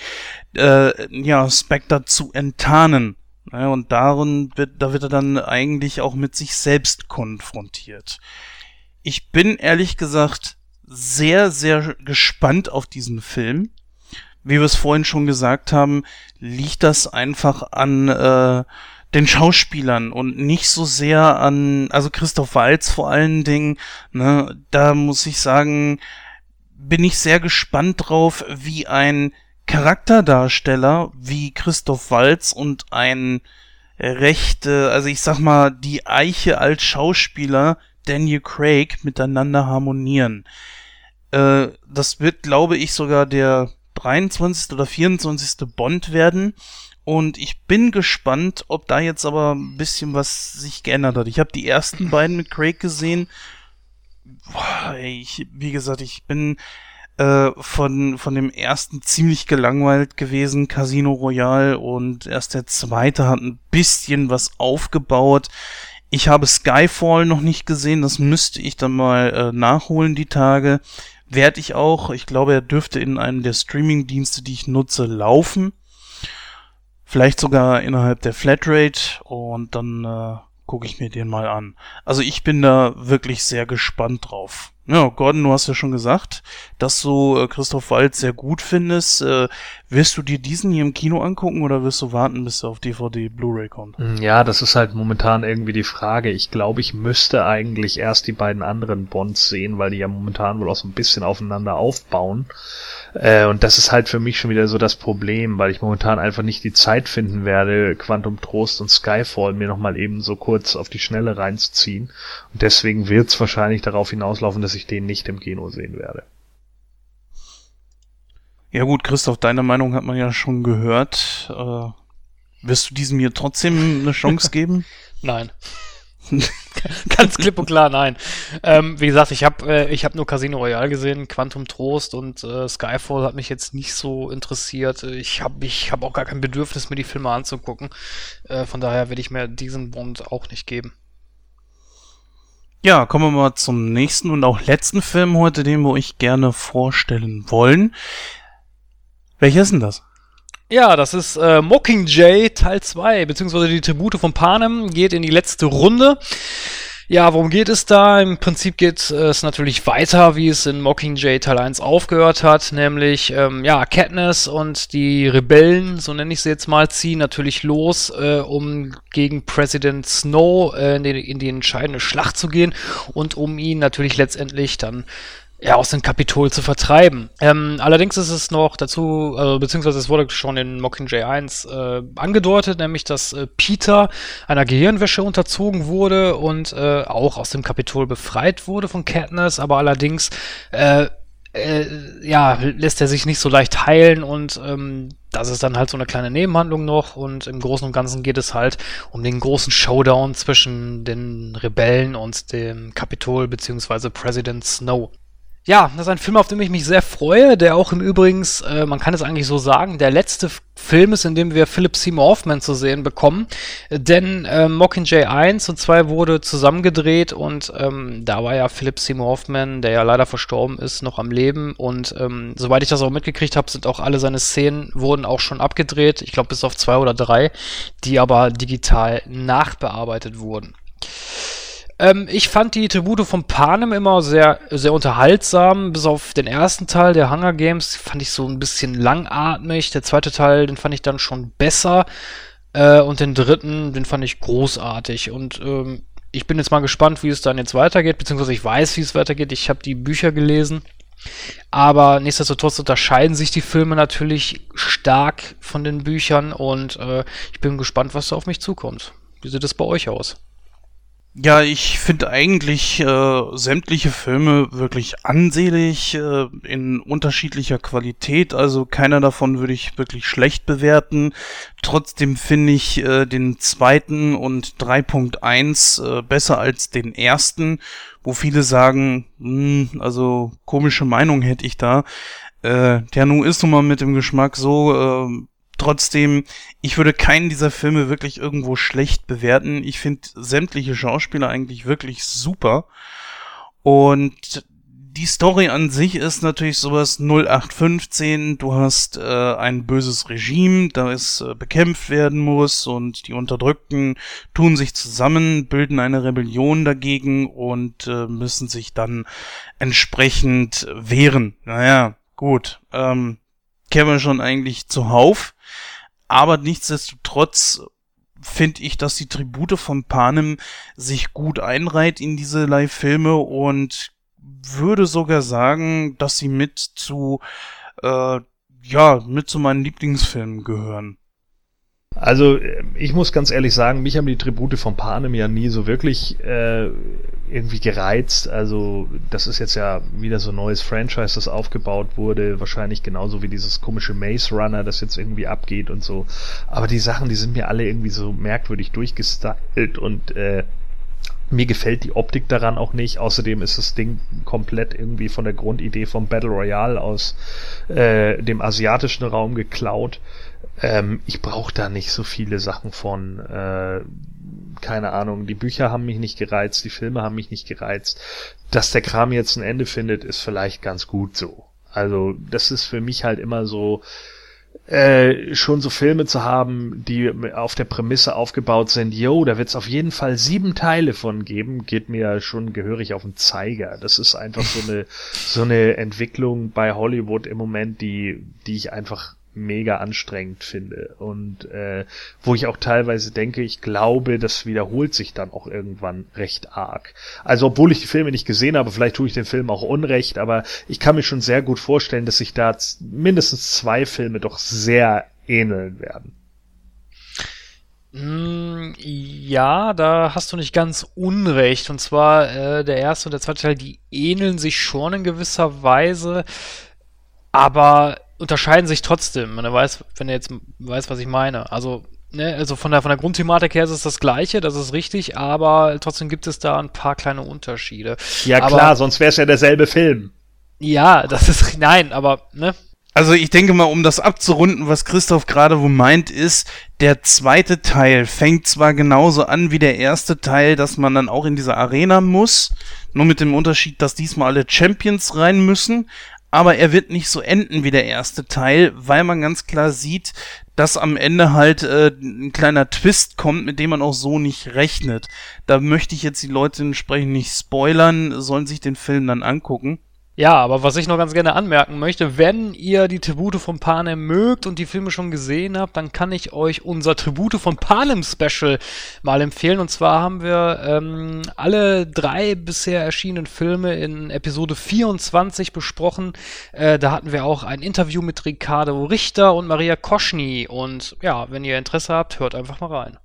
äh, ja, Spectre zu enttarnen. Naja, und darin wird, da wird er dann eigentlich auch mit sich selbst konfrontiert. Ich bin ehrlich gesagt sehr, sehr gespannt auf diesen Film. Wie wir es vorhin schon gesagt haben, liegt das einfach an äh, den Schauspielern und nicht so sehr an, also Christoph Walz vor allen Dingen, ne, da muss ich sagen, bin ich sehr gespannt drauf, wie ein Charakterdarsteller wie Christoph Walz und ein rechte, also ich sag mal, die Eiche als Schauspieler Daniel Craig miteinander harmonieren. Äh, das wird, glaube ich, sogar der 23. oder 24. Bond werden. Und ich bin gespannt, ob da jetzt aber ein bisschen was sich geändert hat. Ich habe die ersten beiden mit Craig gesehen. Boah, ey, ich, wie gesagt, ich bin äh, von, von dem ersten ziemlich gelangweilt gewesen, Casino Royale, und erst der zweite hat ein bisschen was aufgebaut. Ich habe Skyfall noch nicht gesehen, das müsste ich dann mal äh, nachholen die Tage. Werde ich auch. Ich glaube, er dürfte in einem der Streaming-Dienste, die ich nutze, laufen. Vielleicht sogar innerhalb der Flatrate und dann äh, gucke ich mir den mal an. Also ich bin da wirklich sehr gespannt drauf. Ja, Gordon, du hast ja schon gesagt, dass du äh, Christoph Waltz sehr gut findest. Äh, wirst du dir diesen hier im Kino angucken oder wirst du warten, bis er auf DVD Blu-ray kommt? Hm, ja, das ist halt momentan irgendwie die Frage. Ich glaube, ich müsste eigentlich erst die beiden anderen Bonds sehen, weil die ja momentan wohl auch so ein bisschen aufeinander aufbauen. Äh, und das ist halt für mich schon wieder so das Problem, weil ich momentan einfach nicht die Zeit finden werde, Quantum Trost und Skyfall mir nochmal eben so kurz auf die Schnelle reinzuziehen. Und deswegen wird es wahrscheinlich darauf hinauslaufen, dass ich den nicht im Kino sehen werde. Ja gut, Christoph, deine Meinung hat man ja schon gehört. Äh, wirst du diesem hier trotzdem eine Chance geben? Nein. Ganz klipp und klar, nein. Ähm, wie gesagt, ich habe äh, ich hab nur Casino Royale gesehen, Quantum Trost und äh, Skyfall hat mich jetzt nicht so interessiert. Ich habe ich hab auch gar kein Bedürfnis, mir die Filme anzugucken. Äh, von daher werde ich mir diesen Bond auch nicht geben. Ja, kommen wir mal zum nächsten und auch letzten Film heute, den wir euch gerne vorstellen wollen. Welcher ist denn das? Ja, das ist äh, Mockingjay Teil 2, beziehungsweise die Tribute von Panem geht in die letzte Runde. Ja, worum geht es da? Im Prinzip geht es natürlich weiter, wie es in Mockingjay Teil 1 aufgehört hat, nämlich, ähm, ja, Katniss und die Rebellen, so nenne ich sie jetzt mal, ziehen natürlich los, äh, um gegen Präsident Snow äh, in, die, in die entscheidende Schlacht zu gehen und um ihn natürlich letztendlich dann ja, aus dem Kapitol zu vertreiben. Ähm, allerdings ist es noch dazu, äh, beziehungsweise es wurde schon in Mockingjay 1 äh, angedeutet, nämlich dass äh, Peter einer Gehirnwäsche unterzogen wurde und äh, auch aus dem Kapitol befreit wurde von Katniss, aber allerdings äh, äh, ja, lässt er sich nicht so leicht heilen und ähm, das ist dann halt so eine kleine Nebenhandlung noch und im Großen und Ganzen geht es halt um den großen Showdown zwischen den Rebellen und dem Kapitol beziehungsweise President Snow. Ja, das ist ein Film, auf den ich mich sehr freue, der auch im Übrigen, äh, man kann es eigentlich so sagen, der letzte Film ist, in dem wir Philip Seymour Hoffman zu sehen bekommen. Denn äh, Mockingjay 1 und 2 wurde zusammengedreht und ähm, da war ja Philip Seymour Hoffman, der ja leider verstorben ist, noch am Leben. Und ähm, soweit ich das auch mitgekriegt habe, sind auch alle seine Szenen wurden auch schon abgedreht. Ich glaube bis auf zwei oder drei, die aber digital nachbearbeitet wurden. Ähm, ich fand die Tribute von Panem immer sehr, sehr unterhaltsam. Bis auf den ersten Teil der Hunger Games fand ich so ein bisschen langatmig. Der zweite Teil, den fand ich dann schon besser. Äh, und den dritten, den fand ich großartig. Und ähm, ich bin jetzt mal gespannt, wie es dann jetzt weitergeht, beziehungsweise ich weiß, wie es weitergeht. Ich habe die Bücher gelesen. Aber nichtsdestotrotz unterscheiden sich die Filme natürlich stark von den Büchern und äh, ich bin gespannt, was da auf mich zukommt. Wie sieht es bei euch aus? Ja, ich finde eigentlich äh, sämtliche Filme wirklich ansehlich, äh, in unterschiedlicher Qualität. Also keiner davon würde ich wirklich schlecht bewerten. Trotzdem finde ich äh, den zweiten und 3.1 äh, besser als den ersten, wo viele sagen, mh, hm, also komische Meinung hätte ich da. Äh, der nun ist nun mal mit dem Geschmack so, äh, Trotzdem, ich würde keinen dieser Filme wirklich irgendwo schlecht bewerten. Ich finde sämtliche Schauspieler eigentlich wirklich super. Und die Story an sich ist natürlich sowas 0815. Du hast äh, ein böses Regime, das äh, bekämpft werden muss und die Unterdrückten tun sich zusammen, bilden eine Rebellion dagegen und äh, müssen sich dann entsprechend wehren. Naja, gut. Ähm, kennen wir schon eigentlich zuhauf. Aber nichtsdestotrotz finde ich, dass die Tribute von Panem sich gut einreiht in diese Live-Filme und würde sogar sagen, dass sie mit zu, äh, ja, mit zu meinen Lieblingsfilmen gehören. Also ich muss ganz ehrlich sagen, mich haben die Tribute von Panem ja nie so wirklich äh, irgendwie gereizt. Also das ist jetzt ja wieder so ein neues Franchise, das aufgebaut wurde. Wahrscheinlich genauso wie dieses komische Maze Runner, das jetzt irgendwie abgeht und so. Aber die Sachen, die sind mir alle irgendwie so merkwürdig durchgestylt und äh, mir gefällt die Optik daran auch nicht. Außerdem ist das Ding komplett irgendwie von der Grundidee vom Battle Royale aus äh, dem asiatischen Raum geklaut. Ähm, ich brauche da nicht so viele Sachen von. Äh, keine Ahnung, die Bücher haben mich nicht gereizt, die Filme haben mich nicht gereizt. Dass der Kram jetzt ein Ende findet, ist vielleicht ganz gut so. Also, das ist für mich halt immer so, äh, schon so Filme zu haben, die auf der Prämisse aufgebaut sind, yo, da wird es auf jeden Fall sieben Teile von geben, geht mir schon gehörig auf den Zeiger. Das ist einfach so eine, so eine Entwicklung bei Hollywood im Moment, die, die ich einfach mega anstrengend finde und äh, wo ich auch teilweise denke, ich glaube, das wiederholt sich dann auch irgendwann recht arg. Also obwohl ich die Filme nicht gesehen habe, vielleicht tue ich den Film auch unrecht, aber ich kann mir schon sehr gut vorstellen, dass sich da mindestens zwei Filme doch sehr ähneln werden. Mm, ja, da hast du nicht ganz unrecht. Und zwar äh, der erste und der zweite Teil, die ähneln sich schon in gewisser Weise, aber unterscheiden sich trotzdem. Man weiß, wenn er jetzt weiß, was ich meine. Also, ne, also von der, von der Grundthematik her ist es das Gleiche, das ist richtig, aber trotzdem gibt es da ein paar kleine Unterschiede. Ja, aber, klar, sonst wäre es ja derselbe Film. Ja, das ist, nein, aber, ne, also ich denke mal, um das abzurunden, was Christoph gerade wo meint, ist, der zweite Teil fängt zwar genauso an wie der erste Teil, dass man dann auch in diese Arena muss, nur mit dem Unterschied, dass diesmal alle Champions rein müssen, aber er wird nicht so enden wie der erste Teil, weil man ganz klar sieht, dass am Ende halt äh, ein kleiner Twist kommt, mit dem man auch so nicht rechnet. Da möchte ich jetzt die Leute entsprechend nicht spoilern, sollen sich den Film dann angucken. Ja, aber was ich noch ganz gerne anmerken möchte, wenn ihr die Tribute von Panem mögt und die Filme schon gesehen habt, dann kann ich euch unser Tribute von Panem Special mal empfehlen. Und zwar haben wir ähm, alle drei bisher erschienenen Filme in Episode 24 besprochen. Äh, da hatten wir auch ein Interview mit Ricardo Richter und Maria Koschny. Und ja, wenn ihr Interesse habt, hört einfach mal rein.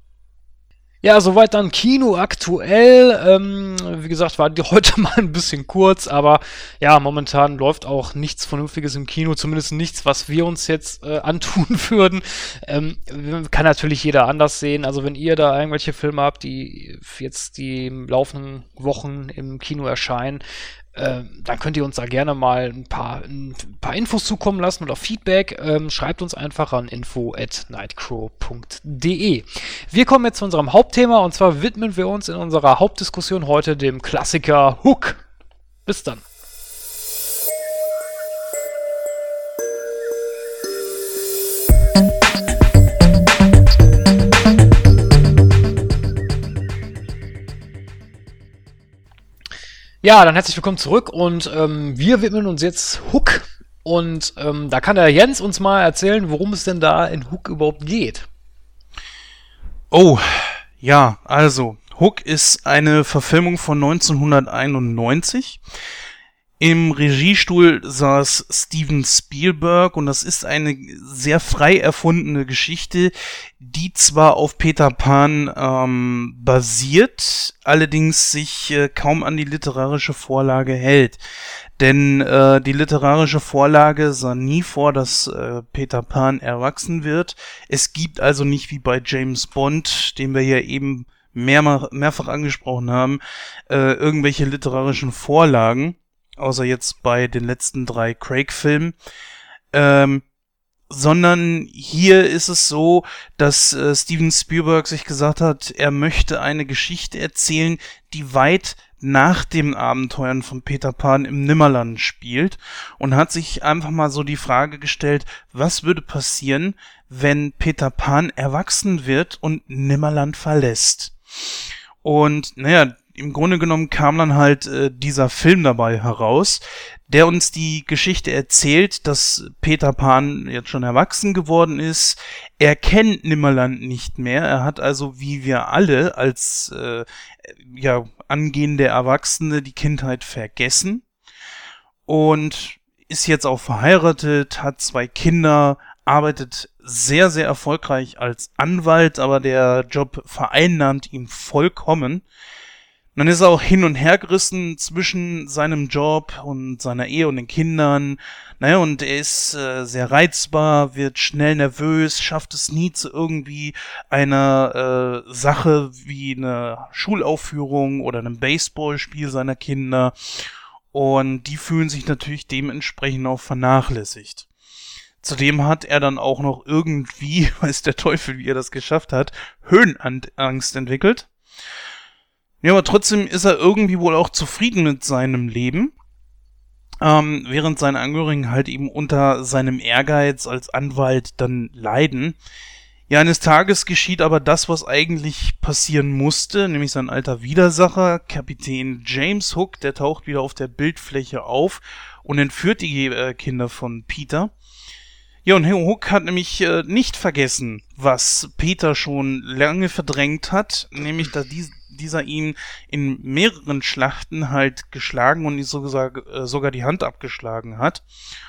Ja, soweit dann Kino aktuell. Ähm, wie gesagt, war die heute mal ein bisschen kurz, aber ja, momentan läuft auch nichts Vernünftiges im Kino, zumindest nichts, was wir uns jetzt äh, antun würden. Ähm, kann natürlich jeder anders sehen. Also wenn ihr da irgendwelche Filme habt, die jetzt die laufenden Wochen im Kino erscheinen, ähm, dann könnt ihr uns da gerne mal ein paar, ein paar Infos zukommen lassen oder Feedback. Ähm, schreibt uns einfach an info at nightcrow.de. Wir kommen jetzt zu unserem Hauptthema und zwar widmen wir uns in unserer Hauptdiskussion heute dem Klassiker Hook. Bis dann. Ja, dann herzlich willkommen zurück und ähm, wir widmen uns jetzt Hook. Und ähm, da kann der Jens uns mal erzählen, worum es denn da in Hook überhaupt geht. Oh, ja, also Hook ist eine Verfilmung von 1991. Im Regiestuhl saß Steven Spielberg und das ist eine sehr frei erfundene Geschichte, die zwar auf Peter Pan ähm, basiert, allerdings sich äh, kaum an die literarische Vorlage hält. Denn äh, die literarische Vorlage sah nie vor, dass äh, Peter Pan erwachsen wird. Es gibt also nicht wie bei James Bond, den wir ja eben mehr, mehrfach angesprochen haben, äh, irgendwelche literarischen Vorlagen außer jetzt bei den letzten drei Craig-Filmen. Ähm, sondern hier ist es so, dass äh, Steven Spielberg sich gesagt hat, er möchte eine Geschichte erzählen, die weit nach den Abenteuern von Peter Pan im Nimmerland spielt und hat sich einfach mal so die Frage gestellt, was würde passieren, wenn Peter Pan erwachsen wird und Nimmerland verlässt. Und naja, im Grunde genommen kam dann halt äh, dieser Film dabei heraus, der uns die Geschichte erzählt, dass Peter Pan jetzt schon erwachsen geworden ist. Er kennt Nimmerland nicht mehr. Er hat also, wie wir alle als äh, ja angehende Erwachsene, die Kindheit vergessen und ist jetzt auch verheiratet, hat zwei Kinder, arbeitet sehr, sehr erfolgreich als Anwalt, aber der Job vereinnahmt ihn vollkommen dann ist er auch hin und her gerissen zwischen seinem Job und seiner Ehe und den Kindern. Naja, und er ist äh, sehr reizbar, wird schnell nervös, schafft es nie zu irgendwie einer äh, Sache wie eine Schulaufführung oder einem Baseballspiel seiner Kinder. Und die fühlen sich natürlich dementsprechend auch vernachlässigt. Zudem hat er dann auch noch irgendwie, weiß der Teufel, wie er das geschafft hat, Höhenangst entwickelt. Ja, aber trotzdem ist er irgendwie wohl auch zufrieden mit seinem Leben. Ähm, während seine Angehörigen halt eben unter seinem Ehrgeiz als Anwalt dann leiden. Ja, eines Tages geschieht aber das, was eigentlich passieren musste, nämlich sein alter Widersacher, Kapitän James Hook, der taucht wieder auf der Bildfläche auf und entführt die äh, Kinder von Peter. Ja, und Hook hat nämlich äh, nicht vergessen, was Peter schon lange verdrängt hat, nämlich dass die, dieser ihn in mehreren Schlachten halt geschlagen und sogar, äh, sogar die Hand abgeschlagen hat.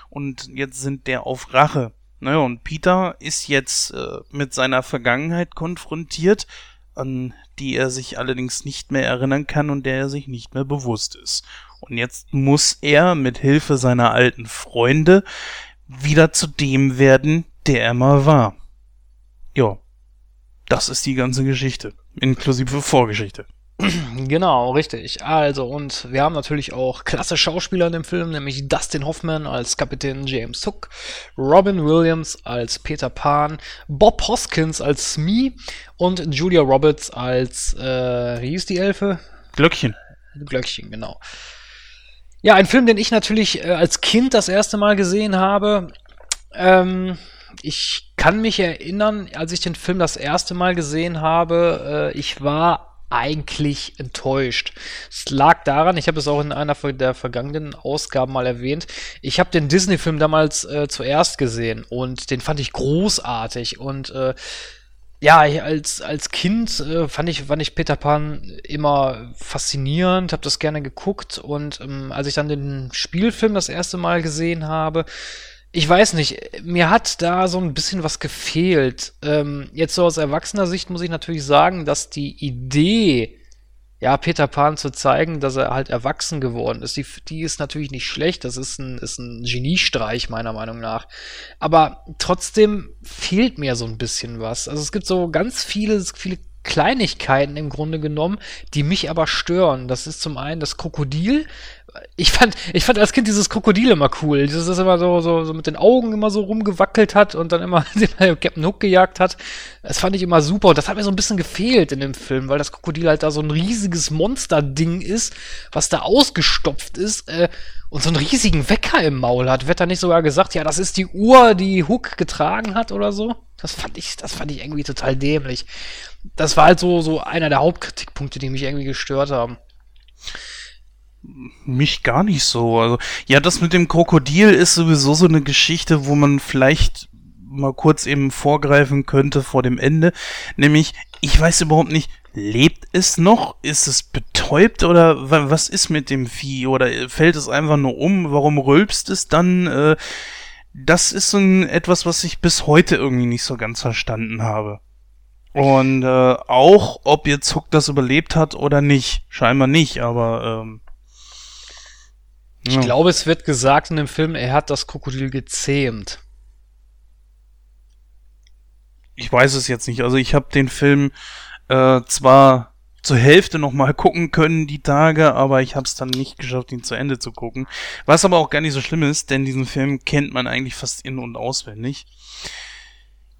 Und jetzt sind der auf Rache. Naja, und Peter ist jetzt äh, mit seiner Vergangenheit konfrontiert, an die er sich allerdings nicht mehr erinnern kann und der er sich nicht mehr bewusst ist. Und jetzt muss er mit Hilfe seiner alten Freunde wieder zu dem werden, der er mal war. Ja, das ist die ganze Geschichte, inklusive Vorgeschichte. Genau, richtig. Also, und wir haben natürlich auch klasse Schauspieler in dem Film, nämlich Dustin Hoffman als Kapitän James Hook, Robin Williams als Peter Pan, Bob Hoskins als Smee und Julia Roberts als, äh, wie hieß die Elfe? Glöckchen. Glöckchen, genau. Ja, ein Film, den ich natürlich äh, als Kind das erste Mal gesehen habe. Ähm, ich kann mich erinnern, als ich den Film das erste Mal gesehen habe, äh, ich war eigentlich enttäuscht. Es lag daran, ich habe es auch in einer der vergangenen Ausgaben mal erwähnt, ich habe den Disney-Film damals äh, zuerst gesehen und den fand ich großartig und äh, ja, als, als Kind äh, fand, ich, fand ich Peter Pan immer faszinierend, habe das gerne geguckt und ähm, als ich dann den Spielfilm das erste Mal gesehen habe, ich weiß nicht, mir hat da so ein bisschen was gefehlt. Ähm, jetzt so aus erwachsener Sicht muss ich natürlich sagen, dass die Idee, ja, Peter Pan zu zeigen, dass er halt erwachsen geworden ist, die, die ist natürlich nicht schlecht. Das ist ein, ist ein Geniestreich, meiner Meinung nach. Aber trotzdem fehlt mir so ein bisschen was. Also es gibt so ganz viele, viele Kleinigkeiten im Grunde genommen, die mich aber stören. Das ist zum einen das Krokodil, ich fand, ich fand als Kind dieses Krokodil immer cool. Dieses, das immer so, so, so mit den Augen immer so rumgewackelt hat und dann immer Captain Hook gejagt hat. Das fand ich immer super. Und das hat mir so ein bisschen gefehlt in dem Film, weil das Krokodil halt da so ein riesiges Monster-Ding ist, was da ausgestopft ist äh, und so einen riesigen Wecker im Maul hat. Wird da nicht sogar gesagt, ja, das ist die Uhr, die Hook getragen hat oder so? Das fand ich, das fand ich irgendwie total dämlich. Das war halt so, so einer der Hauptkritikpunkte, die mich irgendwie gestört haben. Mich gar nicht so. Also, ja, das mit dem Krokodil ist sowieso so eine Geschichte, wo man vielleicht mal kurz eben vorgreifen könnte vor dem Ende. Nämlich, ich weiß überhaupt nicht, lebt es noch? Ist es betäubt? oder was ist mit dem Vieh? Oder fällt es einfach nur um? Warum rülpst es dann? Äh, das ist so ein, etwas, was ich bis heute irgendwie nicht so ganz verstanden habe. Und äh, auch, ob jetzt Hook das überlebt hat oder nicht. Scheinbar nicht, aber ähm, ich ja. glaube, es wird gesagt in dem Film, er hat das Krokodil gezähmt. Ich weiß es jetzt nicht. Also ich habe den Film äh, zwar zur Hälfte noch mal gucken können die Tage, aber ich habe es dann nicht geschafft, ihn zu Ende zu gucken. Was aber auch gar nicht so schlimm ist, denn diesen Film kennt man eigentlich fast in und auswendig.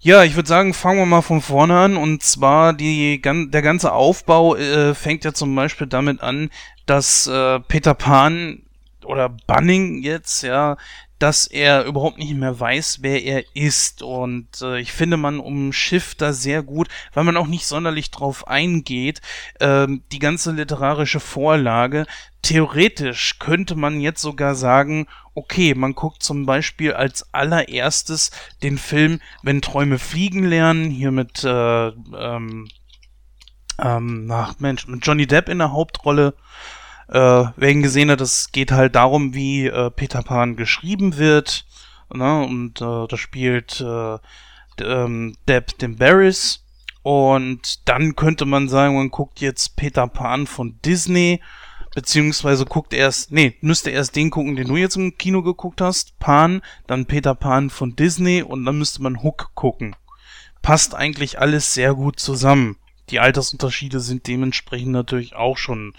Ja, ich würde sagen, fangen wir mal von vorne an. Und zwar die, der ganze Aufbau äh, fängt ja zum Beispiel damit an, dass äh, Peter Pan oder Bunning jetzt, ja, dass er überhaupt nicht mehr weiß, wer er ist. Und äh, ich finde, man umschifft da sehr gut, weil man auch nicht sonderlich drauf eingeht, äh, die ganze literarische Vorlage. Theoretisch könnte man jetzt sogar sagen, okay, man guckt zum Beispiel als allererstes den Film Wenn Träume fliegen lernen, hier mit, äh, ähm, ähm, ach Mensch, mit Johnny Depp in der Hauptrolle. Äh, wer ihn gesehen hat, es geht halt darum, wie äh, Peter Pan geschrieben wird. Ne? Und äh, da spielt äh, ähm, Deb den Barris. Und dann könnte man sagen, man guckt jetzt Peter Pan von Disney. Beziehungsweise guckt erst, nee, müsste erst den gucken, den du jetzt im Kino geguckt hast. Pan, dann Peter Pan von Disney und dann müsste man Hook gucken. Passt eigentlich alles sehr gut zusammen. Die Altersunterschiede sind dementsprechend natürlich auch schon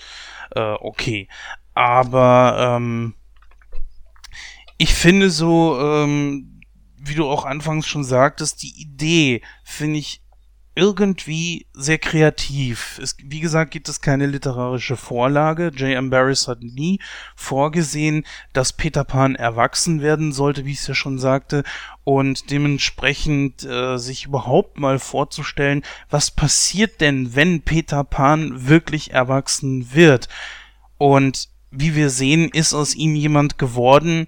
äh, okay. Aber ähm, ich finde so, ähm, wie du auch anfangs schon sagtest, die Idee finde ich irgendwie sehr kreativ. Es, wie gesagt, gibt es keine literarische Vorlage. J.M. Barris hat nie vorgesehen, dass Peter Pan erwachsen werden sollte, wie ich es ja schon sagte, und dementsprechend äh, sich überhaupt mal vorzustellen, was passiert denn, wenn Peter Pan wirklich erwachsen wird. Und wie wir sehen, ist aus ihm jemand geworden,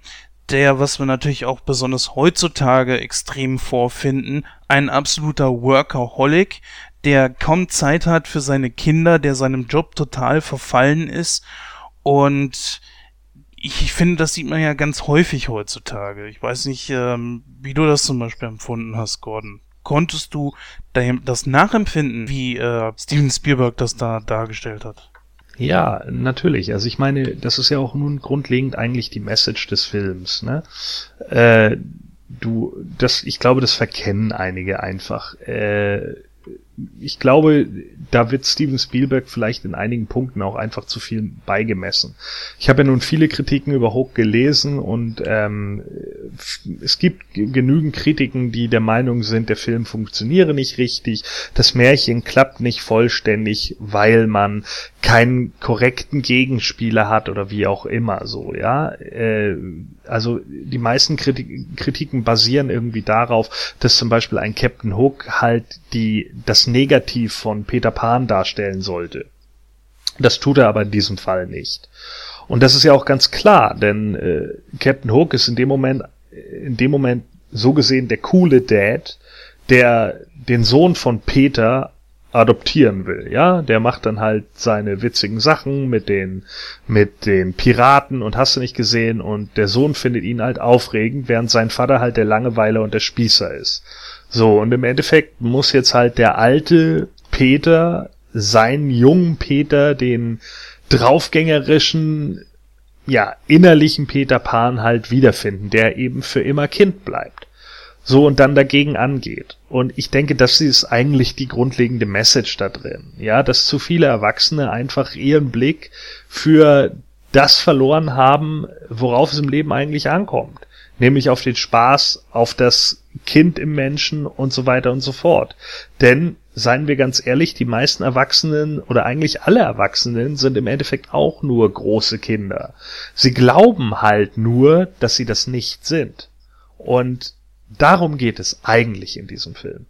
der, was wir natürlich auch besonders heutzutage extrem vorfinden, ein absoluter Workaholic, der kaum Zeit hat für seine Kinder, der seinem Job total verfallen ist und ich finde, das sieht man ja ganz häufig heutzutage. Ich weiß nicht, ähm, wie du das zum Beispiel empfunden hast, Gordon. Konntest du das nachempfinden, wie äh, Steven Spielberg das da dargestellt hat? Ja, natürlich. Also ich meine, das ist ja auch nun grundlegend eigentlich die Message des Films. Ne? Äh, du, das, ich glaube, das verkennen einige einfach. Äh, ich glaube, da wird Steven Spielberg vielleicht in einigen Punkten auch einfach zu viel beigemessen. Ich habe ja nun viele Kritiken über Hook gelesen und ähm, es gibt genügend Kritiken, die der Meinung sind, der Film funktioniere nicht richtig, das Märchen klappt nicht vollständig, weil man keinen korrekten Gegenspieler hat oder wie auch immer so, ja. Äh, also die meisten Kritik Kritiken basieren irgendwie darauf, dass zum Beispiel ein Captain Hook halt die das Negativ von Peter Pan darstellen sollte. Das tut er aber in diesem Fall nicht. Und das ist ja auch ganz klar, denn äh, Captain Hook ist in dem Moment, in dem Moment so gesehen der coole Dad, der den Sohn von Peter adoptieren will, ja, der macht dann halt seine witzigen Sachen mit den mit den Piraten und hast du nicht gesehen und der Sohn findet ihn halt aufregend, während sein Vater halt der Langeweiler und der Spießer ist. So, und im Endeffekt muss jetzt halt der alte Peter seinen jungen Peter, den draufgängerischen, ja, innerlichen Peter Pan halt wiederfinden, der eben für immer Kind bleibt. So und dann dagegen angeht. Und ich denke, das ist eigentlich die grundlegende Message da drin. Ja, dass zu viele Erwachsene einfach ihren Blick für das verloren haben, worauf es im Leben eigentlich ankommt nämlich auf den Spaß, auf das Kind im Menschen und so weiter und so fort. Denn, seien wir ganz ehrlich, die meisten Erwachsenen oder eigentlich alle Erwachsenen sind im Endeffekt auch nur große Kinder. Sie glauben halt nur, dass sie das nicht sind. Und darum geht es eigentlich in diesem Film.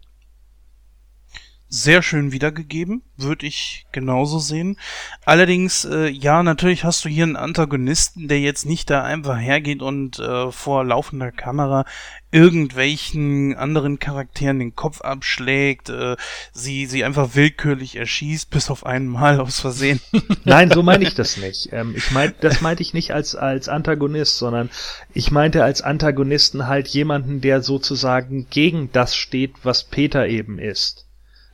Sehr schön wiedergegeben, würde ich genauso sehen. Allerdings, äh, ja, natürlich hast du hier einen Antagonisten, der jetzt nicht da einfach hergeht und äh, vor laufender Kamera irgendwelchen anderen Charakteren den Kopf abschlägt, äh, sie, sie einfach willkürlich erschießt, bis auf einmal aus Versehen. Nein, so meine ich das nicht. Ähm, ich mein, das meinte ich nicht als, als Antagonist, sondern ich meinte als Antagonisten halt jemanden, der sozusagen gegen das steht, was Peter eben ist.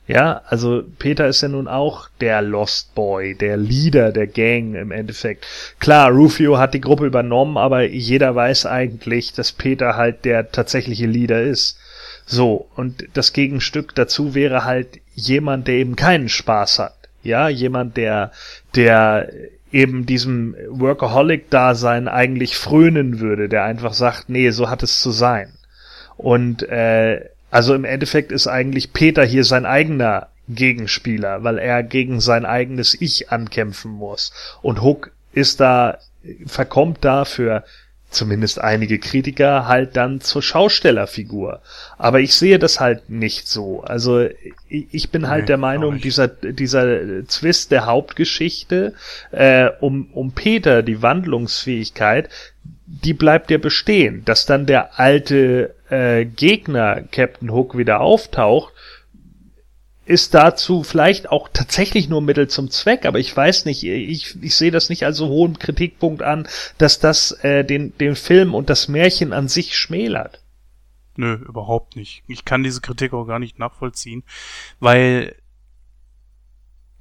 Ja, also Peter ist ja nun auch der Lost Boy, der Leader der Gang im Endeffekt. Klar, Rufio hat die Gruppe übernommen, aber jeder weiß eigentlich, dass Peter halt der tatsächliche Leader ist. So, und das Gegenstück dazu wäre halt jemand, der eben keinen Spaß hat. Ja, jemand, der, der eben diesem Workaholic-Dasein eigentlich frönen würde, der einfach sagt, nee, so hat es zu sein. Und äh, also im Endeffekt ist eigentlich Peter hier sein eigener Gegenspieler, weil er gegen sein eigenes Ich ankämpfen muss. Und Hook ist da, verkommt da für zumindest einige Kritiker halt dann zur Schaustellerfigur. Aber ich sehe das halt nicht so. Also ich bin halt nee, der Meinung, dieser, dieser Zwist der Hauptgeschichte äh, um, um Peter, die Wandlungsfähigkeit, die bleibt ja bestehen. Dass dann der alte äh, Gegner Captain Hook wieder auftaucht, ist dazu vielleicht auch tatsächlich nur Mittel zum Zweck, aber ich weiß nicht, ich, ich sehe das nicht als so hohen Kritikpunkt an, dass das äh, den, den Film und das Märchen an sich schmälert. Nö, überhaupt nicht. Ich kann diese Kritik auch gar nicht nachvollziehen, weil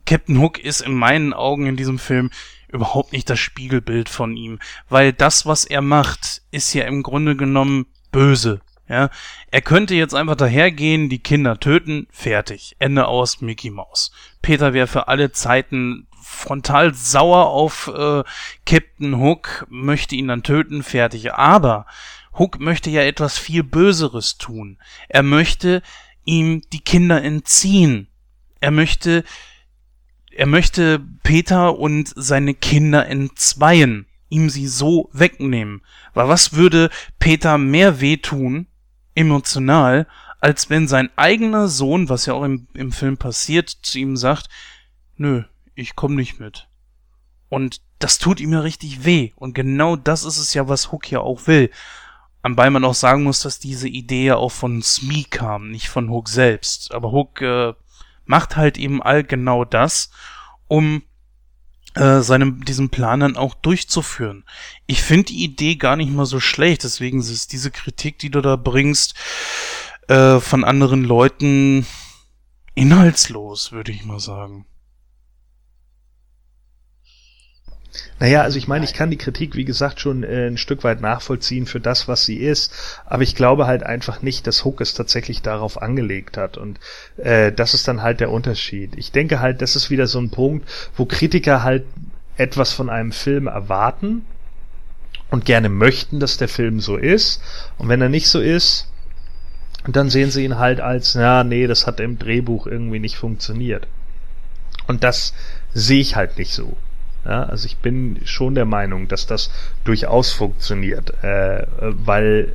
Captain Hook ist in meinen Augen in diesem Film überhaupt nicht das Spiegelbild von ihm, weil das, was er macht, ist ja im Grunde genommen böse. Ja, er könnte jetzt einfach dahergehen, die Kinder töten, fertig. Ende aus Mickey Mouse. Peter wäre für alle Zeiten frontal sauer auf äh, Captain Hook, möchte ihn dann töten, fertig. Aber Hook möchte ja etwas viel Böseres tun. Er möchte ihm die Kinder entziehen. Er möchte, er möchte Peter und seine Kinder entzweien, ihm sie so wegnehmen. Weil was würde Peter mehr wehtun, emotional, als wenn sein eigener Sohn, was ja auch im, im Film passiert, zu ihm sagt, nö, ich komm nicht mit. Und das tut ihm ja richtig weh. Und genau das ist es ja, was Hook ja auch will. Anbei man auch sagen muss, dass diese Idee ja auch von Smee kam, nicht von Hook selbst. Aber Hook äh, macht halt eben all genau das, um äh, seinem, diesen Plan dann auch durchzuführen. Ich finde die Idee gar nicht mal so schlecht, deswegen ist diese Kritik, die du da bringst, äh, von anderen Leuten inhaltslos, würde ich mal sagen. Naja, also ich meine, ich kann die Kritik, wie gesagt, schon äh, ein Stück weit nachvollziehen für das, was sie ist, aber ich glaube halt einfach nicht, dass Hook es tatsächlich darauf angelegt hat und äh, das ist dann halt der Unterschied. Ich denke halt, das ist wieder so ein Punkt, wo Kritiker halt etwas von einem Film erwarten und gerne möchten, dass der Film so ist und wenn er nicht so ist, dann sehen sie ihn halt als, ja, nee, das hat im Drehbuch irgendwie nicht funktioniert. Und das sehe ich halt nicht so. Ja, also ich bin schon der Meinung, dass das durchaus funktioniert, äh, weil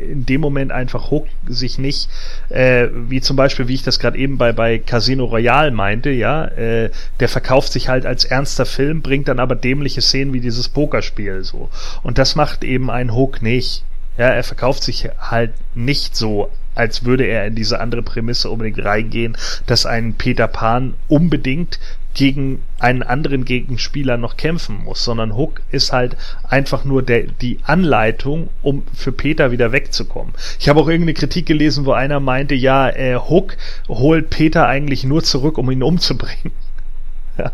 in dem Moment einfach Hook sich nicht, äh, wie zum Beispiel, wie ich das gerade eben bei, bei Casino Royale meinte, ja, äh, der verkauft sich halt als ernster Film, bringt dann aber dämliche Szenen wie dieses Pokerspiel so. Und das macht eben ein Hook nicht. Ja, er verkauft sich halt nicht so als würde er in diese andere Prämisse unbedingt reingehen, dass ein Peter Pan unbedingt gegen einen anderen Gegenspieler noch kämpfen muss, sondern Hook ist halt einfach nur der, die Anleitung, um für Peter wieder wegzukommen. Ich habe auch irgendeine Kritik gelesen, wo einer meinte, ja, äh, Hook holt Peter eigentlich nur zurück, um ihn umzubringen. Ja.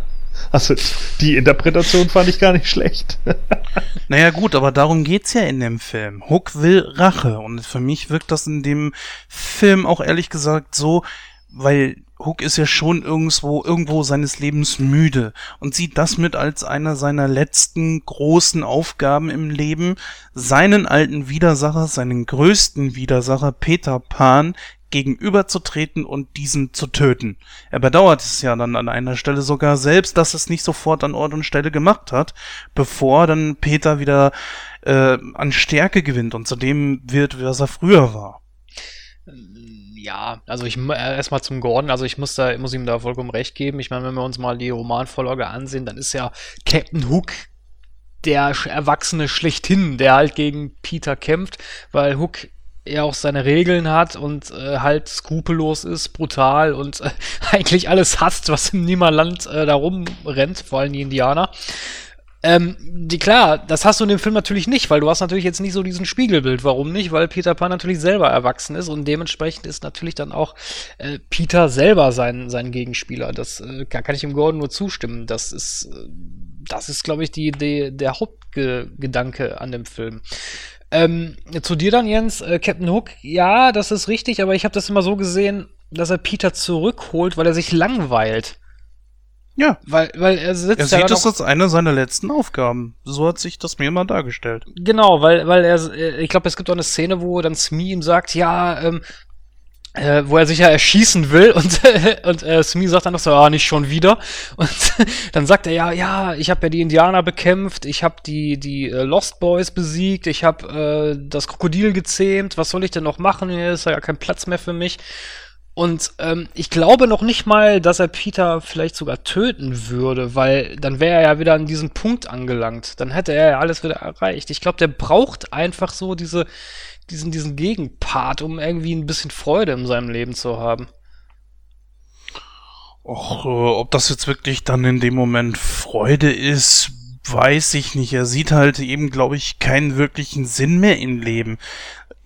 Also die Interpretation fand ich gar nicht schlecht. naja gut, aber darum geht's ja in dem Film. Hook will Rache und für mich wirkt das in dem Film auch ehrlich gesagt so, weil Hook ist ja schon irgendwo, irgendwo seines Lebens müde und sieht das mit als einer seiner letzten großen Aufgaben im Leben, seinen alten Widersacher, seinen größten Widersacher Peter Pan gegenüberzutreten und diesen zu töten. Er bedauert es ja dann an einer Stelle sogar selbst, dass es nicht sofort an Ort und Stelle gemacht hat, bevor dann Peter wieder äh, an Stärke gewinnt und zu dem wird, was er früher war. Ja, also ich äh, erstmal zum Gordon, also ich muss da muss ihm da vollkommen recht geben. Ich meine, wenn wir uns mal die Romanvorlage ansehen, dann ist ja Captain Hook der Erwachsene schlechthin, der halt gegen Peter kämpft, weil Hook ja auch seine Regeln hat und äh, halt skrupellos ist, brutal und äh, eigentlich alles hasst, was im Niemerland äh, da rumrennt, vor allem die Indianer. Ähm, die, klar, das hast du in dem Film natürlich nicht, weil du hast natürlich jetzt nicht so diesen Spiegelbild. Warum nicht? Weil Peter Pan natürlich selber erwachsen ist und dementsprechend ist natürlich dann auch äh, Peter selber sein, sein Gegenspieler. Das äh, kann, ich dem Gordon nur zustimmen. Das ist, äh, das ist, glaube ich, die Idee, der Hauptgedanke an dem Film. Ähm, zu dir dann, Jens, äh, Captain Hook, ja, das ist richtig, aber ich habe das immer so gesehen, dass er Peter zurückholt, weil er sich langweilt. Ja. Weil, weil er sitzt er sieht das als eine seiner letzten Aufgaben. So hat sich das mir immer dargestellt. Genau, weil, weil er, ich glaube, es gibt auch eine Szene, wo dann Smee ihm sagt, ja, ähm, äh, wo er sich ja erschießen will und, und äh, Smee sagt dann noch so, ah, nicht schon wieder. Und dann sagt er, ja, ja, ich habe ja die Indianer bekämpft, ich habe die, die äh, Lost Boys besiegt, ich habe äh, das Krokodil gezähmt, was soll ich denn noch machen? Hier ist ja gar kein Platz mehr für mich. Und ähm, ich glaube noch nicht mal, dass er Peter vielleicht sogar töten würde, weil dann wäre er ja wieder an diesem Punkt angelangt. Dann hätte er ja alles wieder erreicht. Ich glaube, der braucht einfach so diese, diesen, diesen Gegenpart, um irgendwie ein bisschen Freude in seinem Leben zu haben. Och, äh, ob das jetzt wirklich dann in dem Moment Freude ist, weiß ich nicht. Er sieht halt eben, glaube ich, keinen wirklichen Sinn mehr im Leben.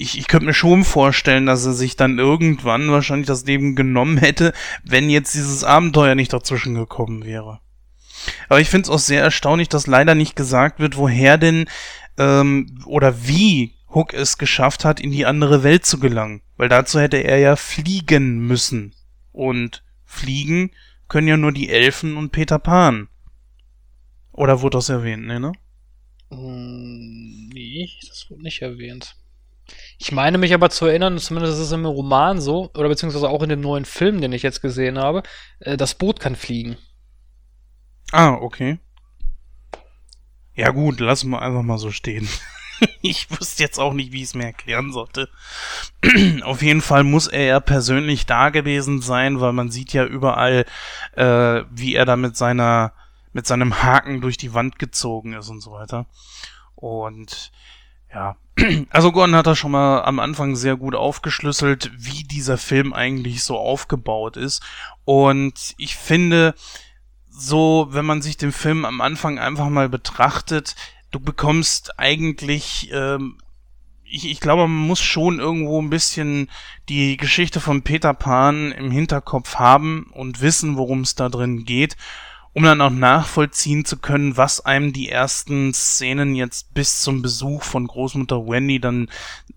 Ich, ich könnte mir schon vorstellen, dass er sich dann irgendwann wahrscheinlich das Leben genommen hätte, wenn jetzt dieses Abenteuer nicht dazwischen gekommen wäre. Aber ich finde es auch sehr erstaunlich, dass leider nicht gesagt wird, woher denn ähm, oder wie Hook es geschafft hat, in die andere Welt zu gelangen. Weil dazu hätte er ja fliegen müssen. Und fliegen können ja nur die Elfen und Peter Pan. Oder wurde das erwähnt, ne? ne? Nee, das wurde nicht erwähnt. Ich meine mich aber zu erinnern, zumindest ist es im Roman so, oder beziehungsweise auch in dem neuen Film, den ich jetzt gesehen habe, äh, das Boot kann fliegen. Ah, okay. Ja gut, lassen wir einfach mal so stehen. ich wüsste jetzt auch nicht, wie ich es mir erklären sollte. Auf jeden Fall muss er ja persönlich da gewesen sein, weil man sieht ja überall, äh, wie er da mit seiner, mit seinem Haken durch die Wand gezogen ist und so weiter. Und ja, also Gordon hat da schon mal am Anfang sehr gut aufgeschlüsselt, wie dieser Film eigentlich so aufgebaut ist. Und ich finde, so, wenn man sich den Film am Anfang einfach mal betrachtet, du bekommst eigentlich, ähm, ich, ich glaube, man muss schon irgendwo ein bisschen die Geschichte von Peter Pan im Hinterkopf haben und wissen, worum es da drin geht um dann auch nachvollziehen zu können, was einem die ersten Szenen jetzt bis zum Besuch von Großmutter Wendy dann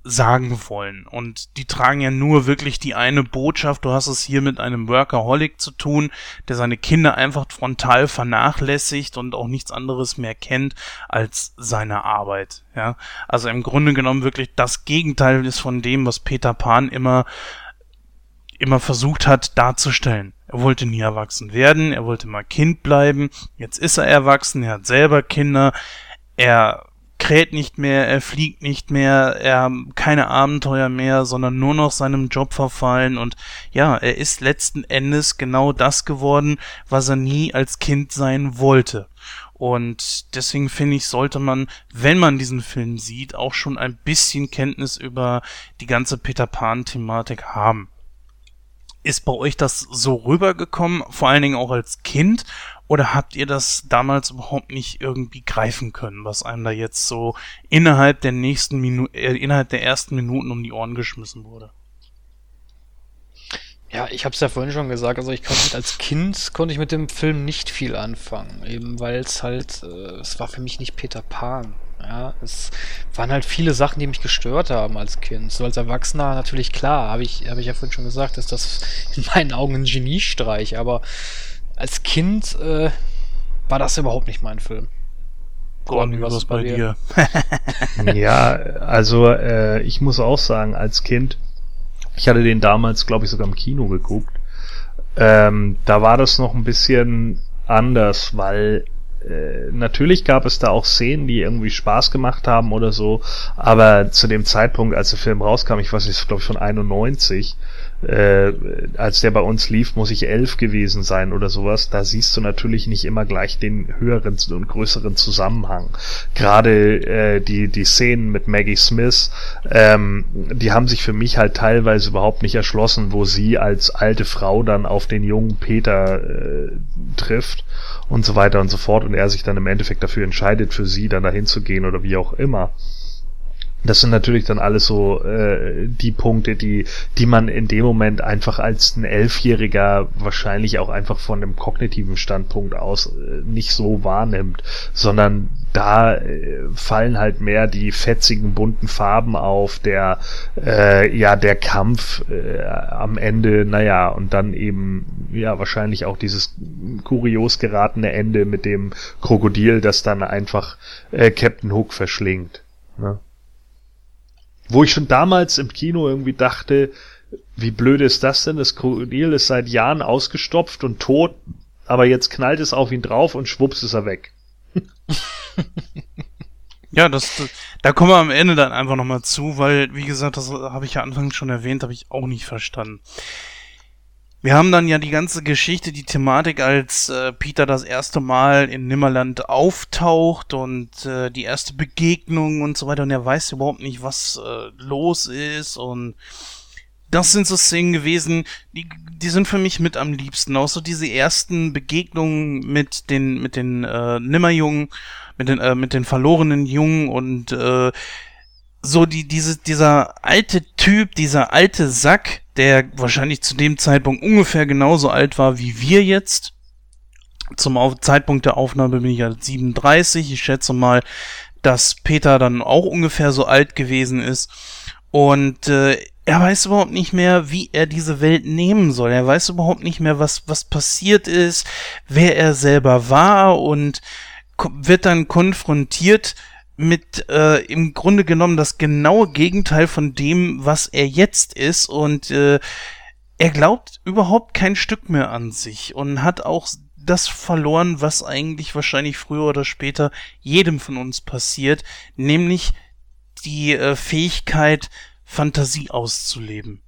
sagen wollen. Und die tragen ja nur wirklich die eine Botschaft, du hast es hier mit einem Workaholic zu tun, der seine Kinder einfach frontal vernachlässigt und auch nichts anderes mehr kennt als seine Arbeit. Ja, also im Grunde genommen wirklich das Gegenteil ist von dem, was Peter Pan immer immer versucht hat darzustellen. Er wollte nie erwachsen werden, er wollte mal Kind bleiben, jetzt ist er erwachsen, er hat selber Kinder, er kräht nicht mehr, er fliegt nicht mehr, er keine Abenteuer mehr, sondern nur noch seinem Job verfallen und ja, er ist letzten Endes genau das geworden, was er nie als Kind sein wollte. Und deswegen finde ich, sollte man, wenn man diesen Film sieht, auch schon ein bisschen Kenntnis über die ganze Peter Pan-Thematik haben. Ist bei euch das so rübergekommen, vor allen Dingen auch als Kind? Oder habt ihr das damals überhaupt nicht irgendwie greifen können, was einem da jetzt so innerhalb der nächsten Minuten, äh, innerhalb der ersten Minuten um die Ohren geschmissen wurde? Ja, ich habe es ja vorhin schon gesagt, also ich konnte als Kind konnte ich mit dem Film nicht viel anfangen, eben weil es halt, äh, es war für mich nicht Peter Pan. Ja, es waren halt viele Sachen, die mich gestört haben als Kind. So als Erwachsener natürlich klar, habe ich, hab ich ja vorhin schon gesagt, ist das in meinen Augen ein Geniestreich, aber als Kind äh, war das überhaupt nicht mein Film. Gordon, was ist bei dir? ja, also äh, ich muss auch sagen, als Kind, ich hatte den damals, glaube ich, sogar im Kino geguckt. Ähm, da war das noch ein bisschen anders, weil äh, natürlich gab es da auch Szenen, die irgendwie Spaß gemacht haben oder so, aber zu dem Zeitpunkt, als der Film rauskam, ich weiß nicht, glaube ich von 91, äh, als der bei uns lief, muss ich elf gewesen sein oder sowas. Da siehst du natürlich nicht immer gleich den höheren und größeren Zusammenhang. Gerade äh, die, die Szenen mit Maggie Smith, ähm, die haben sich für mich halt teilweise überhaupt nicht erschlossen, wo sie als alte Frau dann auf den jungen Peter äh, trifft und so weiter und so fort und er sich dann im Endeffekt dafür entscheidet, für sie dann dahin zu gehen oder wie auch immer. Das sind natürlich dann alles so äh, die Punkte, die, die man in dem Moment einfach als ein Elfjähriger wahrscheinlich auch einfach von einem kognitiven Standpunkt aus äh, nicht so wahrnimmt, sondern da äh, fallen halt mehr die fetzigen bunten Farben auf, der äh, ja der Kampf äh, am Ende, naja, und dann eben ja wahrscheinlich auch dieses kurios geratene Ende mit dem Krokodil, das dann einfach äh, Captain Hook verschlingt. Ne? Wo ich schon damals im Kino irgendwie dachte, wie blöd ist das denn? Das Krokodil ist seit Jahren ausgestopft und tot, aber jetzt knallt es auf ihn drauf und schwupps ist er weg. ja, das, das, da kommen wir am Ende dann einfach nochmal zu, weil, wie gesagt, das habe ich ja anfangs schon erwähnt, habe ich auch nicht verstanden. Wir haben dann ja die ganze Geschichte, die Thematik, als äh, Peter das erste Mal in Nimmerland auftaucht und äh, die erste Begegnung und so weiter und er weiß überhaupt nicht, was äh, los ist und das sind so Szenen gewesen, die, die sind für mich mit am liebsten. Auch so diese ersten Begegnungen mit den, mit den äh, Nimmerjungen, mit den, äh, mit den verlorenen Jungen und äh, so die, diese, dieser alte Typ, dieser alte Sack, der wahrscheinlich zu dem Zeitpunkt ungefähr genauso alt war wie wir jetzt. Zum Zeitpunkt der Aufnahme bin ich ja 37. Ich schätze mal, dass Peter dann auch ungefähr so alt gewesen ist. Und äh, er weiß überhaupt nicht mehr, wie er diese Welt nehmen soll. Er weiß überhaupt nicht mehr, was, was passiert ist, wer er selber war und wird dann konfrontiert mit äh, im Grunde genommen das genaue Gegenteil von dem, was er jetzt ist und äh, er glaubt überhaupt kein Stück mehr an sich und hat auch das verloren, was eigentlich wahrscheinlich früher oder später jedem von uns passiert, nämlich die äh, Fähigkeit, Fantasie auszuleben.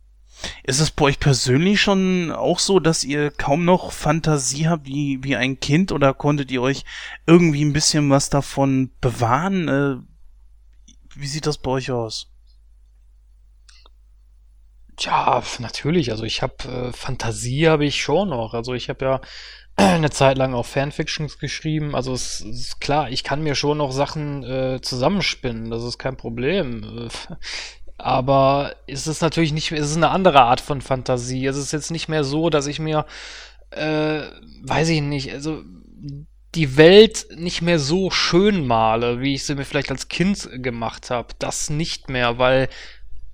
Ist es bei euch persönlich schon auch so, dass ihr kaum noch Fantasie habt wie, wie ein Kind oder konntet ihr euch irgendwie ein bisschen was davon bewahren? Äh, wie sieht das bei euch aus? Ja, natürlich. Also ich habe äh, Fantasie habe ich schon noch. Also ich habe ja eine Zeit lang auch Fanfictions geschrieben. Also es ist klar, ich kann mir schon noch Sachen äh, zusammenspinnen. Das ist kein Problem. Aber es ist natürlich nicht, es ist eine andere Art von Fantasie. Es ist jetzt nicht mehr so, dass ich mir, äh, weiß ich nicht, also die Welt nicht mehr so schön male, wie ich sie mir vielleicht als Kind gemacht habe. Das nicht mehr, weil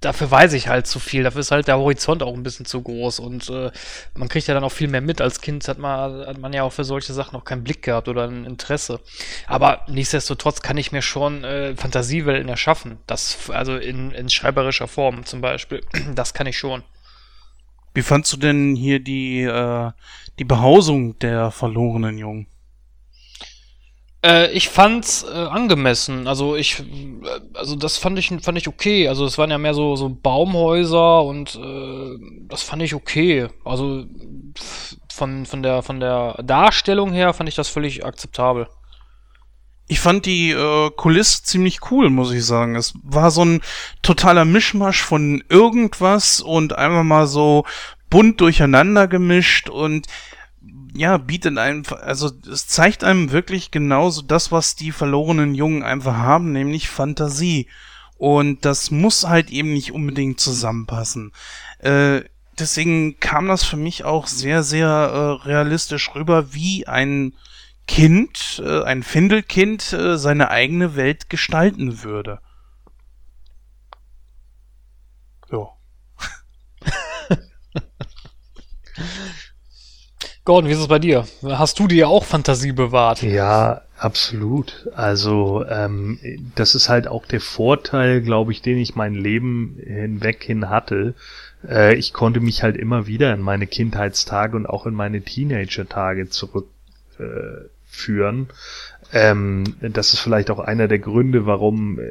dafür weiß ich halt zu viel. Dafür ist halt der Horizont auch ein bisschen zu groß und äh, man kriegt ja dann auch viel mehr mit. Als Kind hat man, hat man ja auch für solche Sachen noch keinen Blick gehabt oder ein Interesse. Aber nichtsdestotrotz kann ich mir schon äh, Fantasiewelten erschaffen. Das, also in, in schreiberischer Form zum Beispiel. Das kann ich schon. Wie fandst du denn hier die, äh, die Behausung der verlorenen Jungen? Äh, ich fand's äh, angemessen. Also ich, äh, also das fand ich, fand ich okay. Also es waren ja mehr so so Baumhäuser und äh, das fand ich okay. Also von von der von der Darstellung her fand ich das völlig akzeptabel. Ich fand die äh, Kulisse ziemlich cool, muss ich sagen. Es war so ein totaler Mischmasch von irgendwas und einfach mal so bunt durcheinander gemischt und ja, bietet einem, also es zeigt einem wirklich genauso das, was die verlorenen Jungen einfach haben, nämlich Fantasie. Und das muss halt eben nicht unbedingt zusammenpassen. Äh, deswegen kam das für mich auch sehr, sehr äh, realistisch rüber, wie ein Kind, äh, ein Findelkind, äh, seine eigene Welt gestalten würde. Ja. Gordon, wie ist es bei dir? Hast du dir auch Fantasie bewahrt? Ja, absolut. Also ähm, das ist halt auch der Vorteil, glaube ich, den ich mein Leben hinweg hin hatte. Äh, ich konnte mich halt immer wieder in meine Kindheitstage und auch in meine Teenager-Tage zurückführen. Äh, Ähm, das ist vielleicht auch einer der Gründe, warum, äh,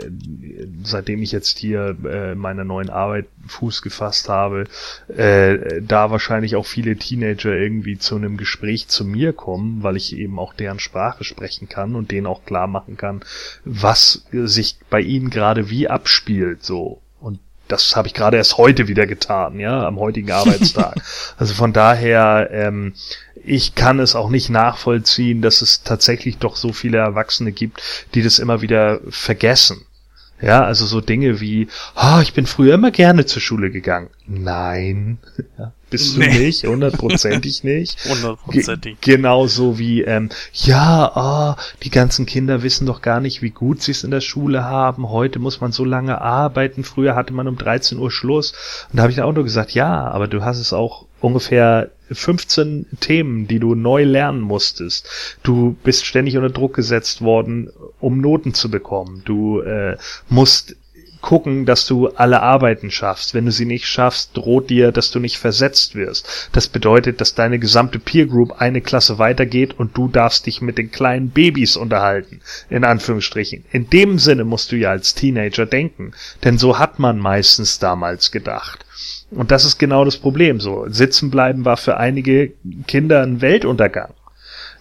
seitdem ich jetzt hier äh, meiner neuen Arbeit Fuß gefasst habe, äh, da wahrscheinlich auch viele Teenager irgendwie zu einem Gespräch zu mir kommen, weil ich eben auch deren Sprache sprechen kann und denen auch klar machen kann, was sich bei ihnen gerade wie abspielt, so. Und das habe ich gerade erst heute wieder getan, ja, am heutigen Arbeitstag. also von daher, ähm, ich kann es auch nicht nachvollziehen, dass es tatsächlich doch so viele Erwachsene gibt, die das immer wieder vergessen. Ja, also so Dinge wie, ah, ich bin früher immer gerne zur Schule gegangen. Nein, ja, bist du Nee. nicht, hundertprozentig nicht. Hundertprozentig. Ge genauso wie, ähm, ja, ah, die ganzen Kinder wissen doch gar nicht, wie gut sie es in der Schule haben. Heute muss man so lange arbeiten. Früher hatte man um 13 Uhr Schluss. Und da habe ich dann auch nur gesagt, ja, aber du hast es auch ungefähr 15 Themen, die du neu lernen musstest. Du bist ständig unter Druck gesetzt worden, um Noten zu bekommen. Du äh, musst gucken, dass du alle Arbeiten schaffst. Wenn du sie nicht schaffst, droht dir, dass du nicht versetzt wirst. Das bedeutet, dass deine gesamte Peer Group eine Klasse weitergeht und du darfst dich mit den kleinen Babys unterhalten. In Anführungsstrichen. In dem Sinne musst du ja als Teenager denken. Denn so hat man meistens damals gedacht. Und das ist genau das Problem. So, sitzen bleiben war für einige Kinder ein Weltuntergang.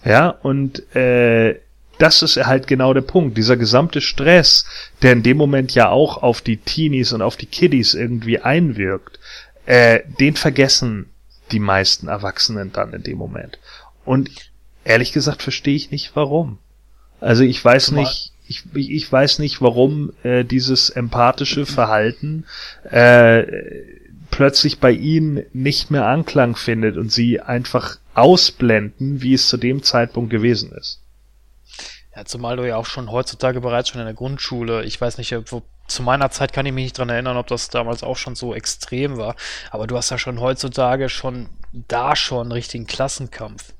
Ja, und äh, das ist halt genau der Punkt. Dieser gesamte Stress, der in dem Moment ja auch auf die Teenies und auf die Kiddies irgendwie einwirkt, äh, den vergessen die meisten Erwachsenen dann in dem Moment. Und ehrlich gesagt verstehe ich nicht warum. Also ich weiß Zumal- nicht, ich, ich weiß nicht, warum äh, dieses empathische Verhalten äh, plötzlich bei ihnen nicht mehr Anklang findet und sie einfach ausblenden, wie es zu dem Zeitpunkt gewesen ist. Ja, zumal du ja auch schon heutzutage bereits schon in der Grundschule, ich weiß nicht, wo, zu meiner Zeit kann ich mich nicht dran erinnern, ob das damals auch schon so extrem war, aber du hast ja schon heutzutage schon da schon einen richtigen Klassenkampf.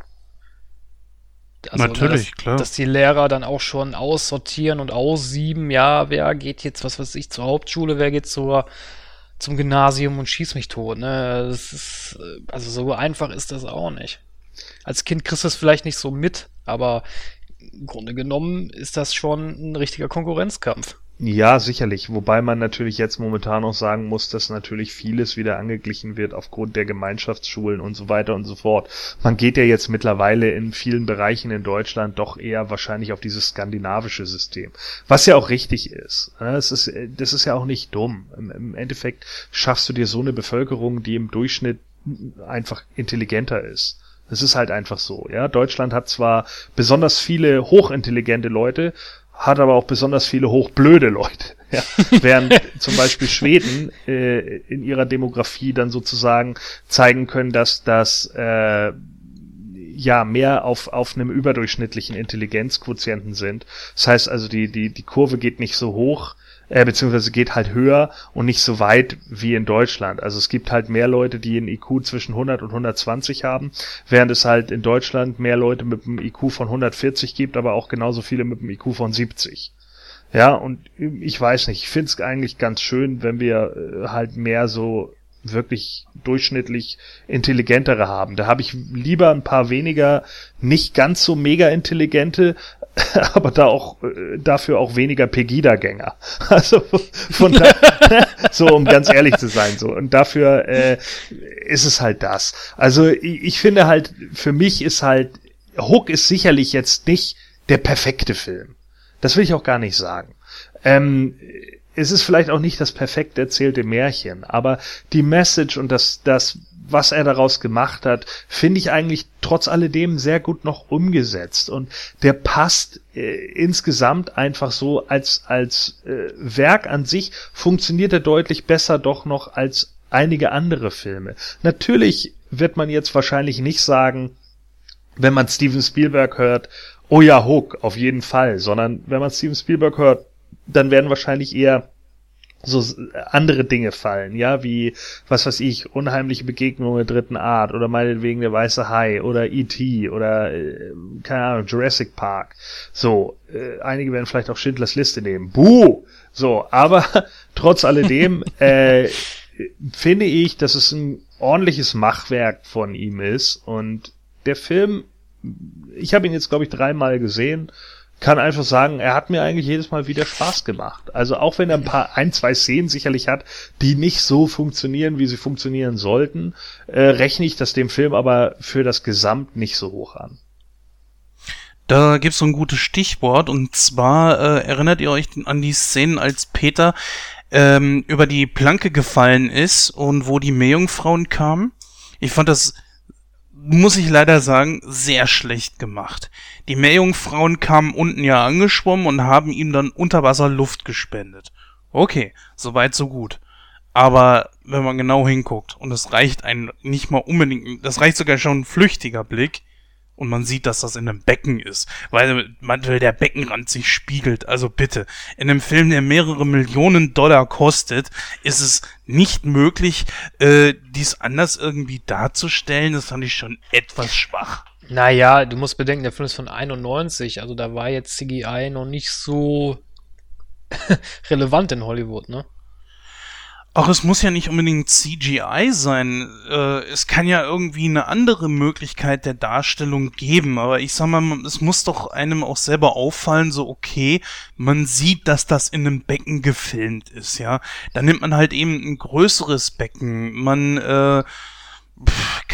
Also, ne, Natürlich, dass, klar. Dass die Lehrer dann auch schon aussortieren und aussieben, ja, wer geht jetzt, was weiß ich, zur Hauptschule, wer geht zur, zum Gymnasium und schieß mich tot, ne? Ist, also so einfach ist das auch nicht. Als Kind kriegst du es vielleicht nicht so mit, aber im Grunde genommen ist das schon ein richtiger Konkurrenzkampf. Ja, sicherlich. Wobei man natürlich jetzt momentan auch sagen muss, dass natürlich vieles wieder angeglichen wird aufgrund der Gemeinschaftsschulen und so weiter und so fort. Man geht ja jetzt mittlerweile in vielen Bereichen in Deutschland doch eher wahrscheinlich auf dieses skandinavische System. Was ja auch richtig ist. Ja, Es ist, das ist ja auch nicht dumm. Im, Im Endeffekt schaffst du dir so eine Bevölkerung, die im Durchschnitt einfach intelligenter ist. Es ist halt einfach so, ja. Deutschland hat zwar besonders viele hochintelligente Leute, hat aber auch besonders viele hochblöde Leute. Ja. Während zum Beispiel Schweden äh, in ihrer Demografie dann sozusagen zeigen können, dass das äh, ja mehr auf, auf einem überdurchschnittlichen Intelligenzquotienten sind. Das heißt also, die, die, die Kurve geht nicht so hoch, äh, beziehungsweise geht halt höher und nicht so weit wie in Deutschland. Also es gibt halt mehr Leute, die einen IQ zwischen 100 und 120 haben, während es halt in Deutschland mehr Leute mit einem IQ von 140 gibt, aber auch genauso viele mit einem IQ von 70. Ja, und ich weiß nicht, ich finde es eigentlich ganz schön, wenn wir äh, halt mehr so wirklich durchschnittlich intelligentere haben. Da habe ich lieber ein paar weniger nicht ganz so mega intelligente, aber da auch äh, dafür auch weniger Pegida-Gänger. Also von da, so um ganz ehrlich zu sein so und dafür äh, ist es halt das. Also ich, ich finde halt für mich ist halt Hook ist sicherlich jetzt nicht der perfekte Film. Das will ich auch gar nicht sagen. Ähm, es ist vielleicht auch nicht das perfekt erzählte Märchen, aber die Message und das, das, was er daraus gemacht hat, finde ich eigentlich trotz alledem sehr gut noch umgesetzt und der passt äh, insgesamt einfach so als als äh, Werk an sich funktioniert er deutlich besser doch noch als einige andere Filme. Natürlich wird man jetzt wahrscheinlich nicht sagen, wenn man Steven Spielberg hört, oh ja, Hook, auf jeden Fall, sondern wenn man Steven Spielberg hört, dann werden wahrscheinlich eher so andere Dinge fallen, ja, wie, was weiß ich, unheimliche Begegnungen der dritten Art oder meinetwegen der weiße Hai oder E.T. oder, äh, keine Ahnung, Jurassic Park. So, äh, einige werden vielleicht auch Schindlers Liste nehmen. Buh! So, aber trotz alledem, äh, finde ich, dass es ein ordentliches Machwerk von ihm ist und der Film, ich habe ihn jetzt, glaube ich, dreimal gesehen, kann einfach sagen, er hat mir eigentlich jedes Mal wieder Spaß gemacht. Also auch wenn er ein paar, ein, zwei Szenen sicherlich hat, die nicht so funktionieren, wie sie funktionieren sollten, äh, rechne ich das dem Film aber für das Gesamt nicht so hoch an. Da gibt's so ein gutes Stichwort und zwar äh, erinnert ihr euch an die Szenen, als Peter ähm, über die Planke gefallen ist und wo die Meerjungfrauen kamen? Ich fand das muss ich leider sagen, sehr schlecht gemacht. Die Meerjungfrauen kamen unten ja angeschwommen und haben ihm dann unter Wasser Luft gespendet. Okay, soweit so gut. Aber wenn man genau hinguckt, und es reicht ein nicht mal unbedingt, das reicht sogar schon ein flüchtiger Blick, und man sieht, dass das in einem Becken ist, weil, weil der Beckenrand sich spiegelt. Also bitte, in einem Film, der mehrere Millionen Dollar kostet, ist es nicht möglich, äh, dies anders irgendwie darzustellen. Das fand ich schon etwas schwach. Naja, du musst bedenken, der Film ist von 91, also da war jetzt CGI noch nicht so relevant in Hollywood, ne? Auch es muss ja nicht unbedingt CGI sein. Äh, es kann ja irgendwie eine andere Möglichkeit der Darstellung geben. Aber ich sag mal, es muss doch einem auch selber auffallen, so okay, man sieht, dass das in einem Becken gefilmt ist, ja. Dann nimmt man halt eben ein größeres Becken. Man äh,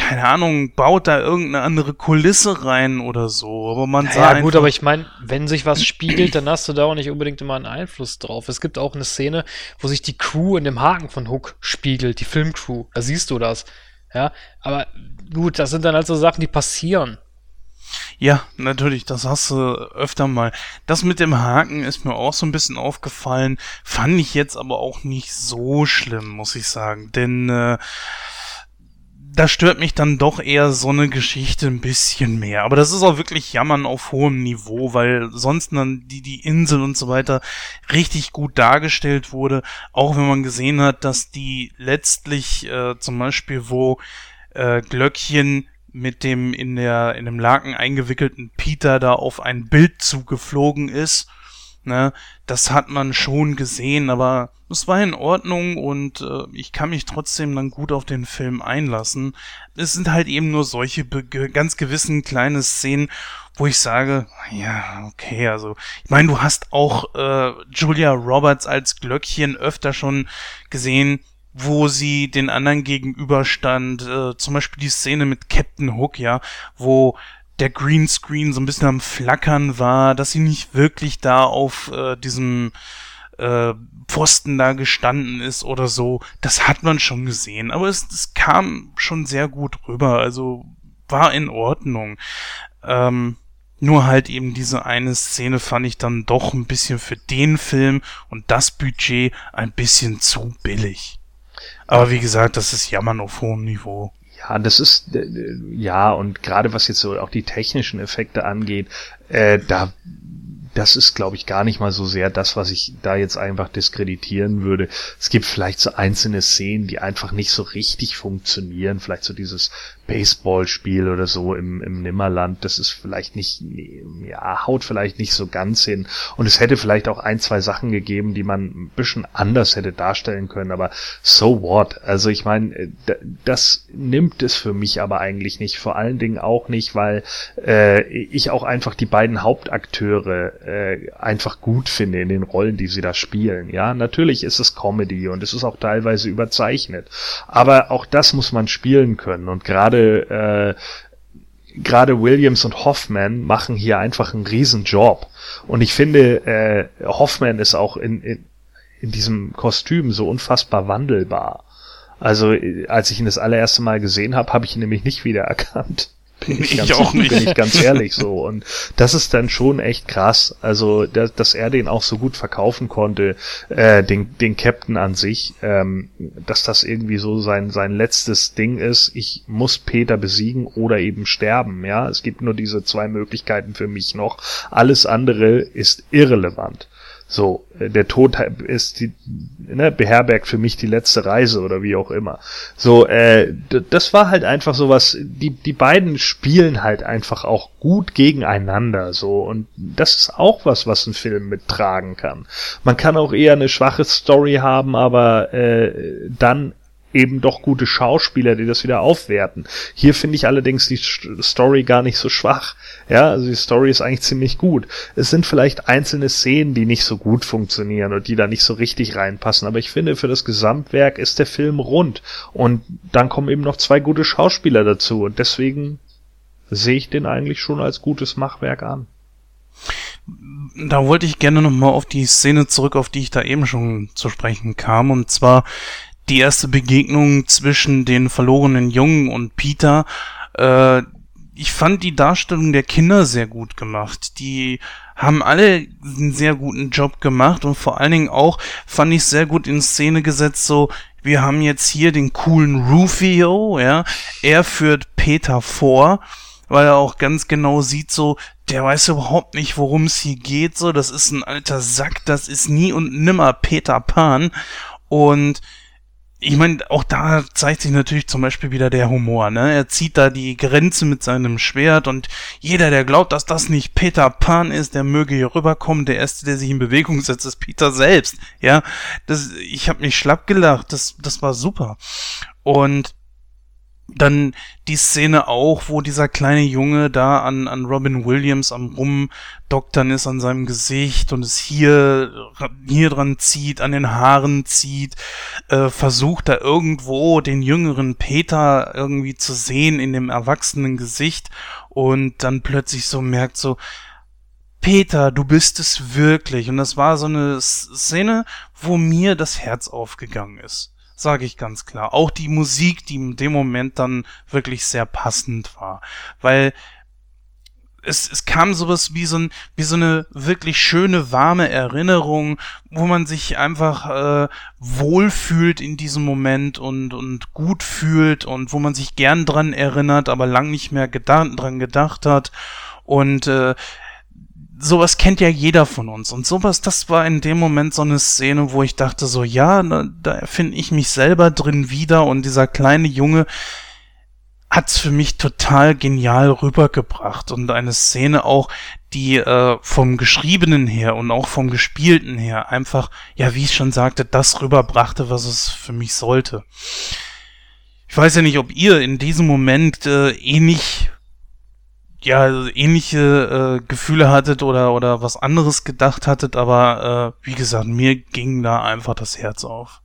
keine Ahnung, baut da irgendeine andere Kulisse rein oder so. Aber man naja, sah. Ja, gut, aber ich meine, wenn sich was spiegelt, dann hast du da auch nicht unbedingt immer einen Einfluss drauf. Es gibt auch eine Szene, wo sich die Crew in dem Haken von Hook spiegelt, die Filmcrew. Da siehst du das. Ja, aber gut, das sind dann halt so Sachen, die passieren. Ja, natürlich, das hast du öfter mal. Das mit dem Haken ist mir auch so ein bisschen aufgefallen, fand ich jetzt aber auch nicht so schlimm, muss ich sagen. Denn äh, da stört mich dann doch eher so eine Geschichte ein bisschen mehr. Aber das ist auch wirklich Jammern auf hohem Niveau, weil sonst dann die, die Insel und so weiter richtig gut dargestellt wurde. Auch wenn man gesehen hat, dass die letztlich äh, zum Beispiel, wo äh, Glöckchen mit dem in der in dem Laken eingewickelten Peter da auf ein Bild zugeflogen ist Ne? Das hat man schon gesehen, aber es war in Ordnung und äh, ich kann mich trotzdem dann gut auf den Film einlassen. Es sind halt eben nur solche ganz gewissen kleine Szenen, wo ich sage, ja, okay, also ich meine, du hast auch äh, Julia Roberts als Glöckchen öfter schon gesehen, wo sie den anderen gegenüberstand. Äh, zum Beispiel die Szene mit Captain Hook, ja, wo der Greenscreen so ein bisschen am Flackern war, dass sie nicht wirklich da auf äh, diesem äh, Pfosten da gestanden ist oder so. Das hat man schon gesehen, aber es, es kam schon sehr gut rüber, also war in Ordnung. Ähm, nur halt eben diese eine Szene fand ich dann doch ein bisschen für den Film und das Budget ein bisschen zu billig. Aber wie gesagt, das ist Jammern auf hohem Niveau. Ja, das ist, äh, ja, und gerade was jetzt so auch die technischen Effekte angeht, äh, da das ist, glaube ich, gar nicht mal so sehr das, was ich da jetzt einfach diskreditieren würde. Es gibt vielleicht so einzelne Szenen, die einfach nicht so richtig funktionieren. Vielleicht so dieses Baseballspiel oder so im, im Nimmerland, das ist vielleicht nicht, ja, haut vielleicht nicht so ganz hin. Und es hätte vielleicht auch ein, zwei Sachen gegeben, die man ein bisschen anders hätte darstellen können, aber so what? Also ich meine, äh, das nimmt es für mich aber eigentlich nicht. Vor allen Dingen auch nicht, weil äh, ich auch einfach die beiden Hauptakteure äh, einfach gut finde in den Rollen, die sie da spielen. Ja, natürlich ist es Comedy und es ist auch teilweise überzeichnet. Aber auch das muss man spielen können. Und gerade äh, gerade Williams und Hoffman machen hier einfach einen riesen Job. Und ich finde, äh, Hoffman ist auch in, in, in diesem Kostüm so unfassbar wandelbar. Also als ich ihn das allererste Mal gesehen habe, habe ich ihn nämlich nicht wiedererkannt. Bin ich, ich auch nicht. Bin ich ganz ehrlich so. Und das ist dann schon echt krass. Also, dass, dass er den auch so gut verkaufen konnte, äh, den, den Captain an sich, ähm, dass das irgendwie so sein, sein letztes Ding ist. Ich muss Peter besiegen oder eben sterben. Ja, es gibt nur diese zwei Möglichkeiten für mich noch. Alles andere ist irrelevant. So, äh, der Tod ist die, ne, beherbergt für mich die letzte Reise oder wie auch immer. So, äh, das war halt einfach so was, die, die beiden spielen halt einfach auch gut gegeneinander, so, und das ist auch was, was ein Film mittragen kann. Man kann auch eher eine schwache Story haben, aber äh, dann eben doch gute Schauspieler, die das wieder aufwerten. Hier finde ich allerdings die Story gar nicht so schwach. Ja, also die Story ist eigentlich ziemlich gut. Es sind vielleicht einzelne Szenen, die nicht so gut funktionieren und die da nicht so richtig reinpassen, aber ich finde, für das Gesamtwerk ist der Film rund und dann kommen eben noch zwei gute Schauspieler dazu und deswegen sehe ich den eigentlich schon als gutes Machwerk an. Da wollte ich gerne nochmal auf die Szene zurück, auf die ich da eben schon zu sprechen kam, und zwar die erste Begegnung zwischen den verlorenen Jungen und Peter. Äh, ich fand die Darstellung der Kinder sehr gut gemacht. Die haben alle einen sehr guten Job gemacht und vor allen Dingen auch fand ich sehr gut in Szene gesetzt, so, wir haben jetzt hier den coolen Rufio, ja, er führt Peter vor, weil er auch ganz genau sieht, so, der weiß überhaupt nicht, worum es hier geht, so, das ist ein alter Sack, das ist nie und nimmer Peter Pan und ich meine, auch da zeigt sich natürlich zum Beispiel wieder der Humor, ne? Er zieht da die Grenze mit seinem Schwert und jeder, der glaubt, dass das nicht Peter Pan ist, der möge hier rüberkommen. Der erste, der sich in Bewegung setzt, ist Peter selbst. Ja, das, ich habe mich schlapp gelacht. Das, das war super. Und dann die Szene auch, wo dieser kleine Junge da an, an Robin Williams am Rumdoktern ist an seinem Gesicht und es hier, hier dran zieht, an den Haaren zieht, äh, versucht da irgendwo den jüngeren Peter irgendwie zu sehen in dem erwachsenen Gesicht und dann plötzlich so merkt so, Peter, du bist es wirklich. Und das war so eine Szene, wo mir das Herz aufgegangen ist sage ich ganz klar. Auch die Musik, die in dem Moment dann wirklich sehr passend war. Weil es, es kam sowas wie so, ein, wie so eine wirklich schöne, warme Erinnerung, wo man sich einfach äh, wohlfühlt in diesem Moment und, und gut fühlt und wo man sich gern dran erinnert, aber lang nicht mehr gedacht, dran gedacht hat. Und äh, sowas kennt ja jeder von uns. Und sowas, das war in dem Moment so eine Szene, wo ich dachte so, ja, da finde ich mich selber drin wieder und dieser kleine Junge hat's für mich total genial rübergebracht und eine Szene auch, die äh, vom Geschriebenen her und auch vom Gespielten her einfach, ja, wie ich schon sagte, das rüberbrachte, was es für mich sollte. Ich weiß ja nicht, ob ihr in diesem Moment äh, ähnlich ja, also ähnliche äh, Gefühle hattet oder, oder was anderes gedacht hattet, aber äh, wie gesagt, mir ging da einfach das Herz auf.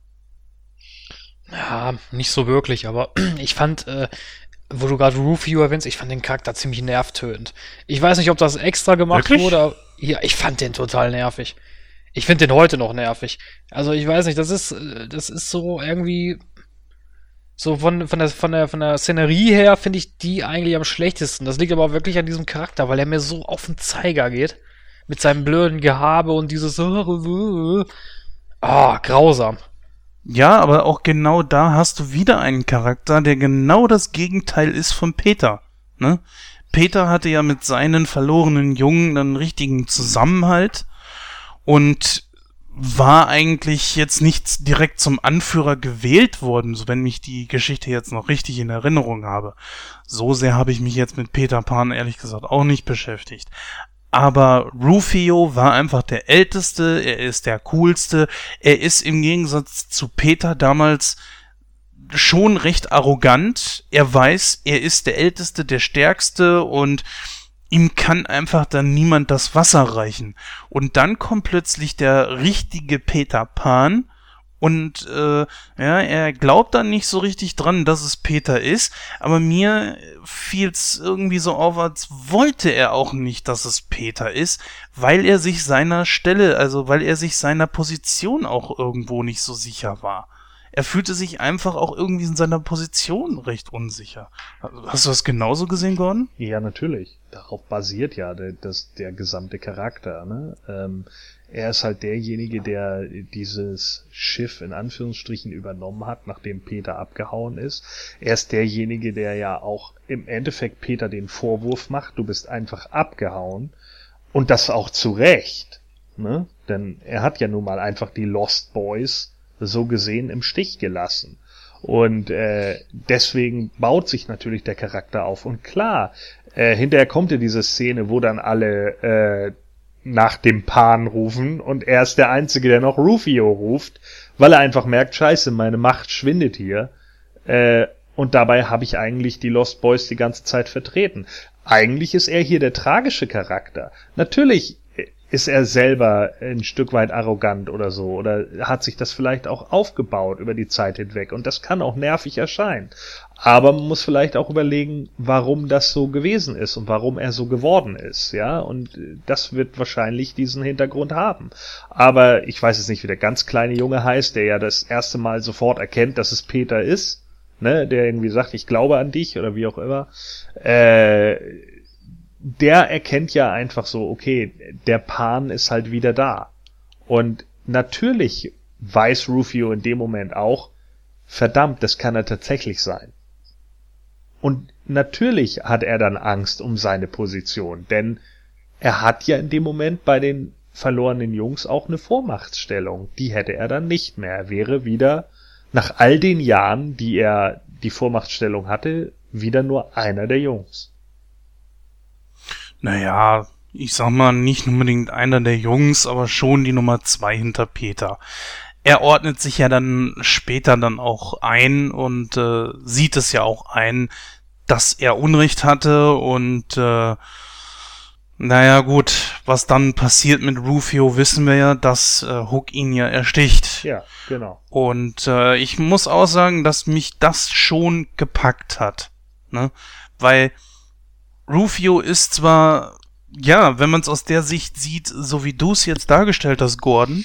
Ja, nicht so wirklich, aber ich fand, äh, wo du gerade Rufio erwähnst, ich fand den Charakter ziemlich nervtötend. Ich weiß nicht, ob das extra gemacht Wirklich? wurde, ja, ich fand den total nervig. Ich finde den heute noch nervig. Also ich weiß nicht, das ist, äh, das ist so irgendwie, so von, von, der, von, der, von der Szenerie her finde ich die eigentlich am schlechtesten. Das liegt aber auch wirklich an diesem Charakter, weil er mir so auf den Zeiger geht. Mit seinem blöden Gehabe und dieses. Oh, grausam. Ja, aber auch genau da hast du wieder einen Charakter, der genau das Gegenteil ist von Peter. Ne? Peter hatte ja mit seinen verlorenen Jungen einen richtigen Zusammenhalt und war eigentlich jetzt nicht direkt zum Anführer gewählt worden, so wenn mich die Geschichte jetzt noch richtig in Erinnerung habe. So sehr habe ich mich jetzt mit Peter Pan ehrlich gesagt auch nicht beschäftigt. Aber Rufio war einfach der Älteste, er ist der Coolste, er ist im Gegensatz zu Peter damals schon recht arrogant, er weiß, er ist der Älteste, der Stärkste und ihm kann einfach dann niemand das Wasser reichen. Und dann kommt plötzlich der richtige Peter Pan und äh, ja, er glaubt dann nicht so richtig dran, dass es Peter ist, aber mir fiel es irgendwie so auf, als wollte er auch nicht, dass es Peter ist, weil er sich seiner Stelle, also weil er sich seiner Position auch irgendwo nicht so sicher war er fühlte sich einfach auch irgendwie in seiner Position recht unsicher. Hast du das genauso gesehen, Gordon? Ja, natürlich. Darauf basiert ja der, das, der gesamte Charakter. Ne? Ähm, er ist halt derjenige, der dieses Schiff in Anführungsstrichen übernommen hat, nachdem Peter abgehauen ist. Er ist derjenige, der ja auch im Endeffekt Peter den Vorwurf macht, du bist einfach abgehauen. Und das auch zu Recht. Ne? Denn er hat ja nun mal einfach die Lost Boys so gesehen im Stich gelassen. Und äh, deswegen baut sich natürlich der Charakter auf. Und klar, äh, hinterher kommt ja diese Szene, wo dann alle äh, nach dem Pan rufen und er ist der Einzige, der noch Rufio ruft, weil er einfach merkt, scheiße, meine Macht schwindet hier. Äh, und dabei habe ich eigentlich die Lost Boys die ganze Zeit vertreten. Eigentlich ist er hier der tragische Charakter. Natürlich ist er selber ein Stück weit arrogant oder so oder hat sich das vielleicht auch aufgebaut über die Zeit hinweg und das kann auch nervig erscheinen. Aber man muss vielleicht auch überlegen, warum das so gewesen ist und warum er so geworden ist, ja, und das wird wahrscheinlich diesen Hintergrund haben. Aber ich weiß jetzt nicht, wie der ganz kleine Junge heißt, der ja das erste Mal sofort erkennt, dass es Peter ist, ne, der irgendwie sagt, ich glaube an dich oder wie auch immer. Äh, der erkennt ja einfach so, okay, der Pan ist halt wieder da. Und natürlich weiß Rufio in dem Moment auch, verdammt, das kann er tatsächlich sein. Und natürlich hat er dann Angst um seine Position, denn er hat ja in dem Moment bei den verlorenen Jungs auch eine Vormachtstellung. Die hätte er dann nicht mehr. Er wäre wieder, nach all den Jahren, die er die Vormachtstellung hatte, wieder nur einer der Jungs. Naja, ich sag mal, nicht unbedingt einer der Jungs, aber schon die Nummer zwei hinter Peter. Er ordnet sich ja dann später dann auch ein und äh, sieht es ja auch ein, dass er Unrecht hatte und äh, naja gut, was dann passiert mit Rufio, wissen wir ja, dass äh, Hook ihn ja ersticht. Ja, genau. Und äh, ich muss auch sagen, dass mich das schon gepackt hat. Ne? Weil Rufio ist zwar, ja, wenn man es aus der Sicht sieht, so wie du es jetzt dargestellt hast, Gordon,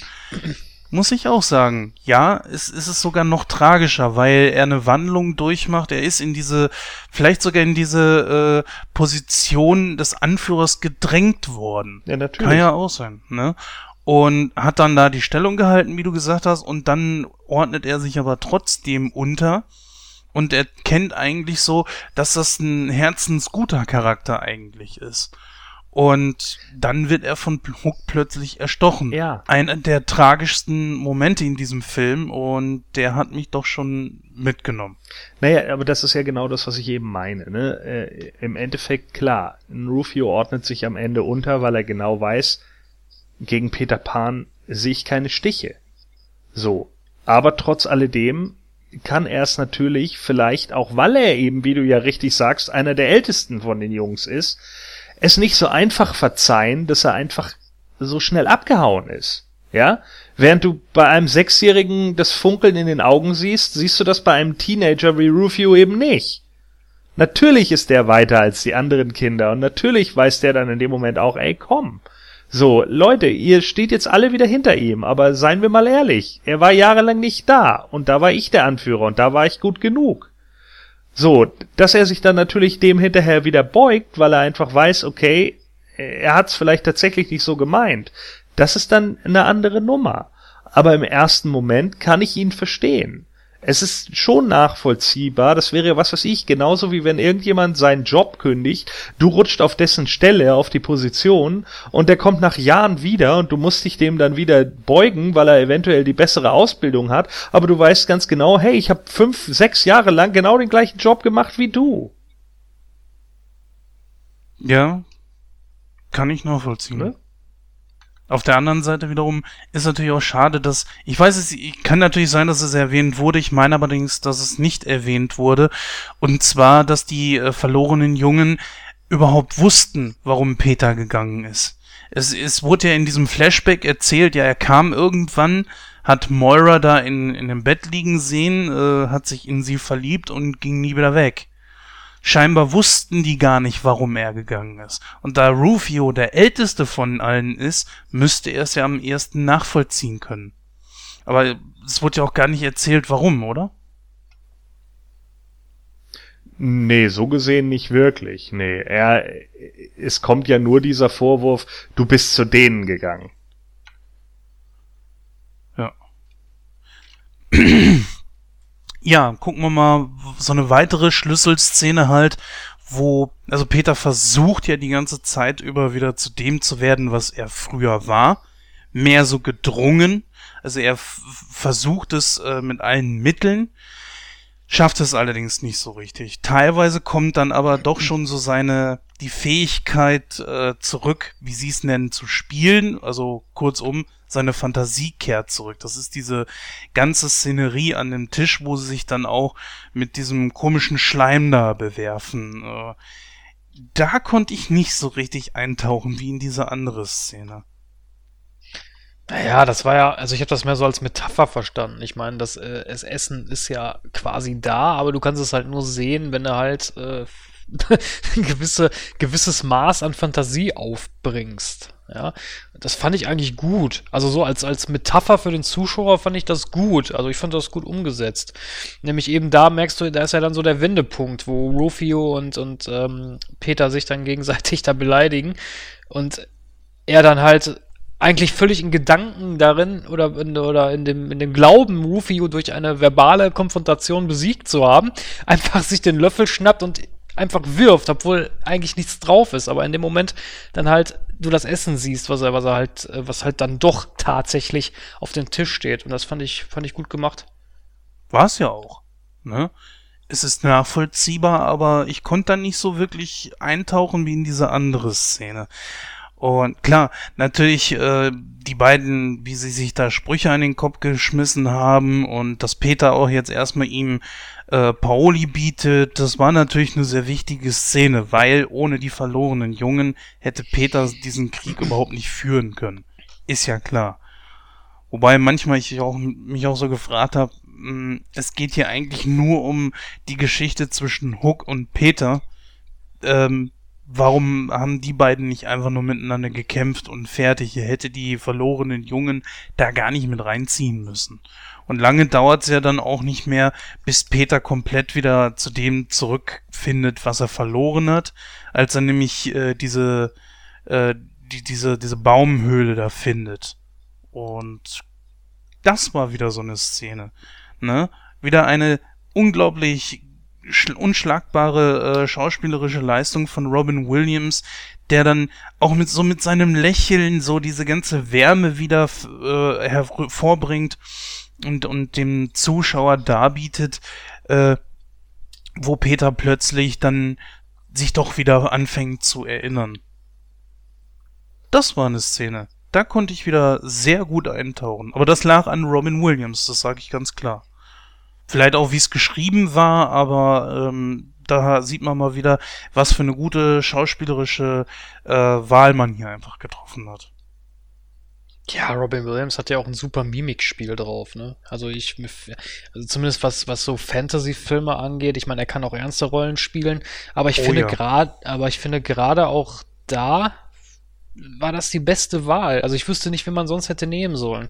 muss ich auch sagen, ja, es, es ist sogar noch tragischer, weil er eine Wandlung durchmacht. Er ist in diese, vielleicht sogar in diese äh, Position des Anführers gedrängt worden. Ja, natürlich. Kann ja auch sein, ne? Und hat dann da die Stellung gehalten, wie du gesagt hast, und dann ordnet er sich aber trotzdem unter und er kennt eigentlich so, dass das ein herzensguter Charakter eigentlich ist. Und dann wird er von Hook plötzlich erstochen. Ja. Einer der tragischsten Momente in diesem Film und der hat mich doch schon mitgenommen. Naja, aber das ist ja genau das, was ich eben meine. Ne? Äh, Im Endeffekt, klar, Rufio ordnet sich am Ende unter, weil er genau weiß, gegen Peter Pan sehe ich keine Stiche. So. Aber trotz alledem kann er es natürlich vielleicht auch, weil er eben, wie du ja richtig sagst, einer der ältesten von den Jungs ist, es nicht so einfach verzeihen, dass er einfach so schnell abgehauen ist. Ja? Während du bei einem Sechsjährigen das Funkeln in den Augen siehst, siehst du das bei einem Teenager wie Rufio eben nicht. Natürlich ist der weiter als die anderen Kinder und natürlich weiß der dann in dem Moment auch, ey, komm, so, Leute, ihr steht jetzt alle wieder hinter ihm, aber seien wir mal ehrlich, er war jahrelang nicht da und da war ich der Anführer und da war ich gut genug. So, dass er sich dann natürlich dem hinterher wieder beugt, weil er einfach weiß, okay, er hat's vielleicht tatsächlich nicht so gemeint. Das ist dann eine andere Nummer. Aber im ersten Moment kann ich ihn verstehen es ist schon nachvollziehbar. Das wäre was weiß ich, genauso wie wenn irgendjemand seinen Job kündigt, du rutscht auf dessen Stelle, auf die Position und der kommt nach Jahren wieder und du musst dich dem dann wieder beugen, weil er eventuell die bessere Ausbildung hat, aber du weißt ganz genau, hey, ich habe fünf, sechs Jahre lang genau den gleichen Job gemacht wie du. Ja, kann ich nachvollziehen. Ne? Auf der anderen Seite wiederum ist natürlich auch schade, dass, ich weiß es, kann natürlich sein, dass es erwähnt wurde, ich meine allerdings, dass es nicht erwähnt wurde, und zwar, dass die äh, verlorenen Jungen überhaupt wussten, warum Peter gegangen ist. Es, es wurde ja in diesem Flashback erzählt, ja, er kam irgendwann, hat Moira da in, in dem Bett liegen sehen, äh, hat sich in sie verliebt und ging nie wieder weg. Scheinbar wussten die gar nicht, warum er gegangen ist. Und da Rufio der älteste von allen ist, müsste er es ja am ersten nachvollziehen können. Aber es wurde ja auch gar nicht erzählt, warum, oder? Nee, so gesehen nicht wirklich. Nee, er, es kommt ja nur dieser Vorwurf, du bist zu denen gegangen. Ja. ja, gucken wir mal so eine weitere Schlüsselszene halt, wo, also Peter versucht ja die ganze Zeit über wieder zu dem zu werden, was er früher war. Mehr so gedrungen. Also er versucht es äh, mit allen Mitteln, schafft es allerdings nicht so richtig. Teilweise kommt dann aber doch schon so seine, die Fähigkeit äh, zurück, wie sie es nennen, zu spielen. Also kurzum, seine Fantasie kehrt zurück. Das ist diese ganze Szenerie an dem Tisch, wo sie sich dann auch mit diesem komischen Schleim da bewerfen. Äh, da konnte ich nicht so richtig eintauchen wie in diese andere Szene. Naja, das war ja, also ich habe das mehr so als Metapher verstanden. Ich meine, das, äh, Essen ist ja quasi da, aber du kannst es halt nur sehen, wenn du halt äh, ein gewisse, gewisses Maß an Fantasie aufbringst. Ja, das fand ich eigentlich gut. Also so als, als Metapher für den Zuschauer fand ich das gut. Also ich fand das gut umgesetzt. Nämlich eben da merkst du, da ist ja dann so der Wendepunkt, wo Rufio und, und ähm, Peter sich dann gegenseitig da beleidigen und er dann halt eigentlich völlig in Gedanken darin oder in, oder in dem, in dem Glauben, Rufio durch eine verbale Konfrontation besiegt zu haben, einfach sich den Löffel schnappt und einfach wirft, obwohl eigentlich nichts drauf ist, aber in dem Moment dann halt du das Essen siehst, was er, was er halt, äh, was halt dann doch tatsächlich auf dem Tisch steht. Und das fand ich, fand ich gut gemacht. War es ja auch. Ne? Es ist nachvollziehbar, aber ich konnte dann nicht so wirklich eintauchen wie in diese andere Szene. Und klar, natürlich äh, die beiden, wie sie sich da Sprüche an den Kopf geschmissen haben und dass Peter auch jetzt erstmal ihm äh, Paoli bietet, das war natürlich eine sehr wichtige Szene, weil ohne die verlorenen Jungen hätte Peter diesen Krieg überhaupt nicht führen können. Ist ja klar. Wobei manchmal ich auch, mich auch so gefragt habe, hm, es geht hier eigentlich nur um die Geschichte zwischen Hook und Peter. Ähm, warum haben die beiden nicht einfach nur miteinander gekämpft und fertig? Ihr hätte die verlorenen Jungen da gar nicht mit reinziehen müssen. Und lange dauert es ja dann auch nicht mehr, bis Peter komplett wieder zu dem zurückfindet, was er verloren hat, als er nämlich äh, diese, äh, die, diese, diese Baumhöhle da findet. Und das war wieder so eine Szene. Ne? Wieder eine unglaublich unschlagbare äh, schauspielerische Leistung von Robin Williams, der dann auch mit so mit seinem Lächeln so diese ganze Wärme wieder äh, hervorbringt und, und dem Zuschauer darbietet, äh, wo Peter plötzlich dann sich doch wieder anfängt zu erinnern. Das war eine Szene. Da konnte ich wieder sehr gut eintauchen. Aber das lag an Robin Williams, das sage ich ganz klar. Vielleicht auch, wie es geschrieben war, aber ähm, da sieht man mal wieder, was für eine gute schauspielerische äh, Wahl man hier einfach getroffen hat. Ja, Robin Williams hat ja auch ein super Mimikspiel drauf, ne? Also ich, also zumindest was, was so Fantasy-Filme angeht, ich meine, er kann auch ernste Rollen spielen, aber ich oh, finde ja. gerade, aber ich finde gerade auch da war das die beste Wahl. Also ich wüsste nicht, wie man sonst hätte nehmen sollen.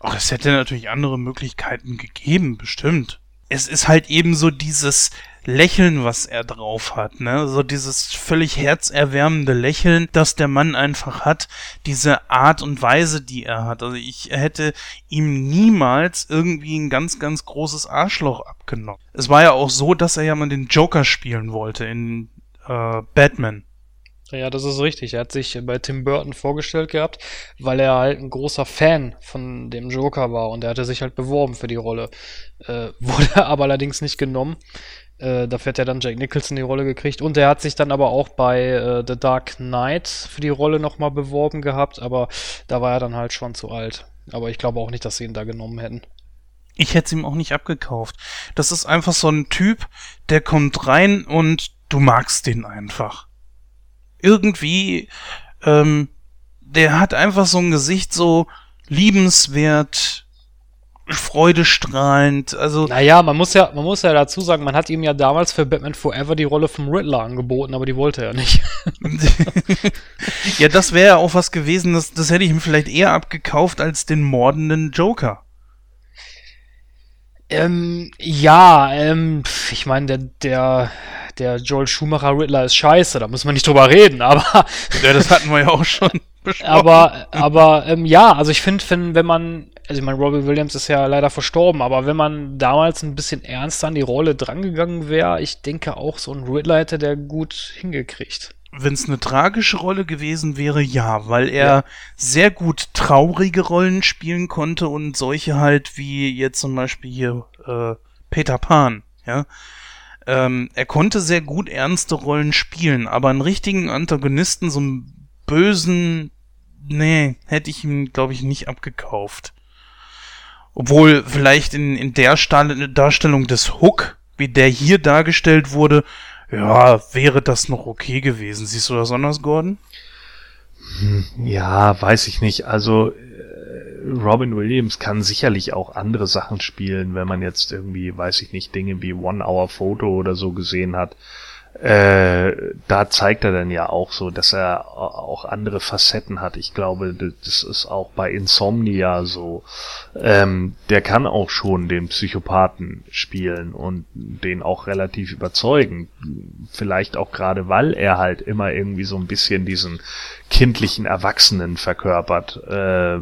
Ach, es hätte natürlich andere Möglichkeiten gegeben, bestimmt. Es ist halt eben so dieses Lächeln, was er drauf hat, ne? So dieses völlig herzerwärmende Lächeln, das der Mann einfach hat, diese Art und Weise, die er hat. Also ich hätte ihm niemals irgendwie ein ganz, ganz großes Arschloch abgenommen. Es war ja auch so, dass er ja mal den Joker spielen wollte in äh, Batman. Ja, das ist richtig. Er hat sich bei Tim Burton vorgestellt gehabt, weil er halt ein großer Fan von dem Joker war und er hatte sich halt beworben für die Rolle. Äh, wurde aber allerdings nicht genommen. Äh, dafür hat er dann Jack Nicholson die Rolle gekriegt und er hat sich dann aber auch bei äh, The Dark Knight für die Rolle nochmal beworben gehabt, aber da war er dann halt schon zu alt. Aber ich glaube auch nicht, dass sie ihn da genommen hätten. Ich hätte es ihm auch nicht abgekauft. Das ist einfach so ein Typ, der kommt rein und du magst den einfach irgendwie, ähm, der hat einfach so ein Gesicht so liebenswert, freudestrahlend, also. Naja, man muss ja, man muss ja dazu sagen, man hat ihm ja damals für Batman Forever die Rolle vom Riddler angeboten, aber die wollte er nicht. ja, das wäre ja auch was gewesen, das, das hätte ich ihm vielleicht eher abgekauft als den mordenden Joker. Ähm, ja, ähm, ich meine, der, der, der Joel Schumacher Riddler ist scheiße, da muss man nicht drüber reden, aber. ja, das hatten wir ja auch schon. Besprochen. Aber, aber ähm, ja, also ich finde, find, wenn man, also ich meine, Robbie Williams ist ja leider verstorben, aber wenn man damals ein bisschen ernster an die Rolle drangegangen wäre, ich denke auch, so ein Riddler hätte der gut hingekriegt. Wenn es eine tragische Rolle gewesen wäre, ja, weil er ja. sehr gut traurige Rollen spielen konnte und solche halt wie jetzt zum Beispiel hier äh, Peter Pan, ja. Ähm, er konnte sehr gut ernste Rollen spielen, aber einen richtigen Antagonisten, so einen bösen nee, hätte ich ihm, glaube ich, nicht abgekauft. Obwohl vielleicht in, in der Stahl Darstellung des Hook, wie der hier dargestellt wurde, ja, wäre das noch okay gewesen. Siehst du das anders, Gordon? Hm, ja, weiß ich nicht. Also Robin Williams kann sicherlich auch andere Sachen spielen, wenn man jetzt irgendwie, weiß ich nicht, Dinge wie One Hour Photo oder so gesehen hat äh, da zeigt er dann ja auch so, dass er auch andere Facetten hat. Ich glaube, das ist auch bei Insomnia so. Ähm, der kann auch schon den Psychopathen spielen und den auch relativ überzeugen. Vielleicht auch gerade, weil er halt immer irgendwie so ein bisschen diesen kindlichen Erwachsenen verkörpert, äh,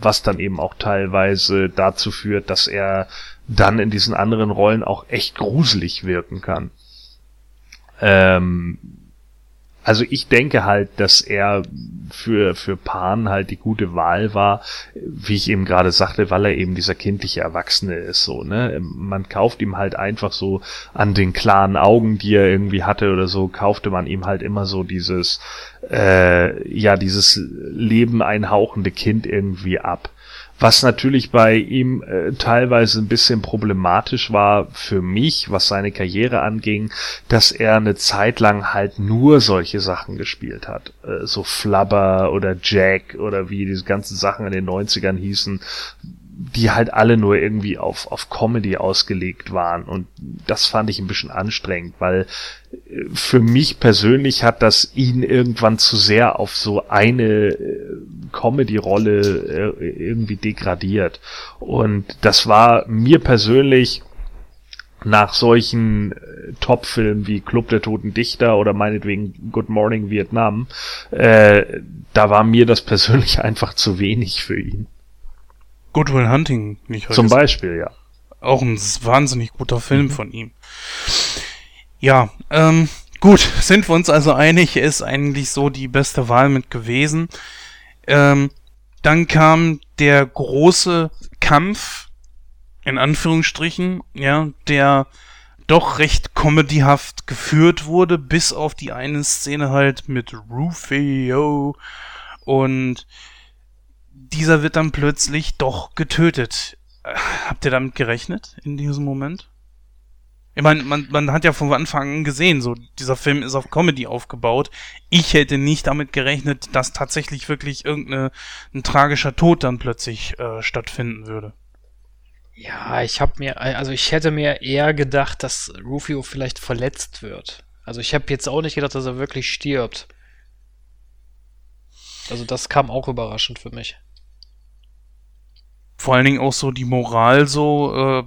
was dann eben auch teilweise dazu führt, dass er dann in diesen anderen Rollen auch echt gruselig wirken kann. Ähm, also ich denke halt, dass er für, für Pan halt die gute Wahl war, wie ich eben gerade sagte, weil er eben dieser kindliche Erwachsene ist, so, ne. Man kauft ihm halt einfach so an den klaren Augen, die er irgendwie hatte oder so, kaufte man ihm halt immer so dieses, äh, ja, dieses Leben einhauchende Kind irgendwie ab. Was natürlich bei ihm äh, teilweise ein bisschen problematisch war für mich, was seine Karriere anging, dass er eine Zeit lang halt nur solche Sachen gespielt hat. Äh, so Flubber oder Jack oder wie diese ganzen Sachen in den 90ern hießen, die halt alle nur irgendwie auf, auf Comedy ausgelegt waren. Und das fand ich ein bisschen anstrengend, weil äh, für mich persönlich hat das ihn irgendwann zu sehr auf so eine äh, Comedy-Rolle äh, irgendwie degradiert. Und das war mir persönlich nach solchen Top-Filmen wie Club der Toten Dichter oder meinetwegen Good Morning Vietnam, äh, da war mir das persönlich einfach zu wenig für ihn. Good Will Hunting, nicht Zum Beispiel, ja. Auch ein wahnsinnig guter Film mhm. von ihm. Ja, ähm, gut, sind wir uns also einig, er ist eigentlich so die beste Wahl mit gewesen. Ähm, dann kam der große Kampf, in Anführungsstrichen, ja, der doch recht comedyhaft geführt wurde, bis auf die eine Szene halt mit Rufio und dieser wird dann plötzlich doch getötet. Äh, habt ihr damit gerechnet in diesem Moment? Ich meine, man, man hat ja von Anfang an gesehen, so dieser Film ist auf Comedy aufgebaut. Ich hätte nicht damit gerechnet, dass tatsächlich wirklich irgendein tragischer Tod dann plötzlich äh, stattfinden würde. Ja, ich habe mir, also ich hätte mir eher gedacht, dass Rufio vielleicht verletzt wird. Also ich habe jetzt auch nicht gedacht, dass er wirklich stirbt. Also das kam auch überraschend für mich vor allen Dingen auch so die Moral so, äh,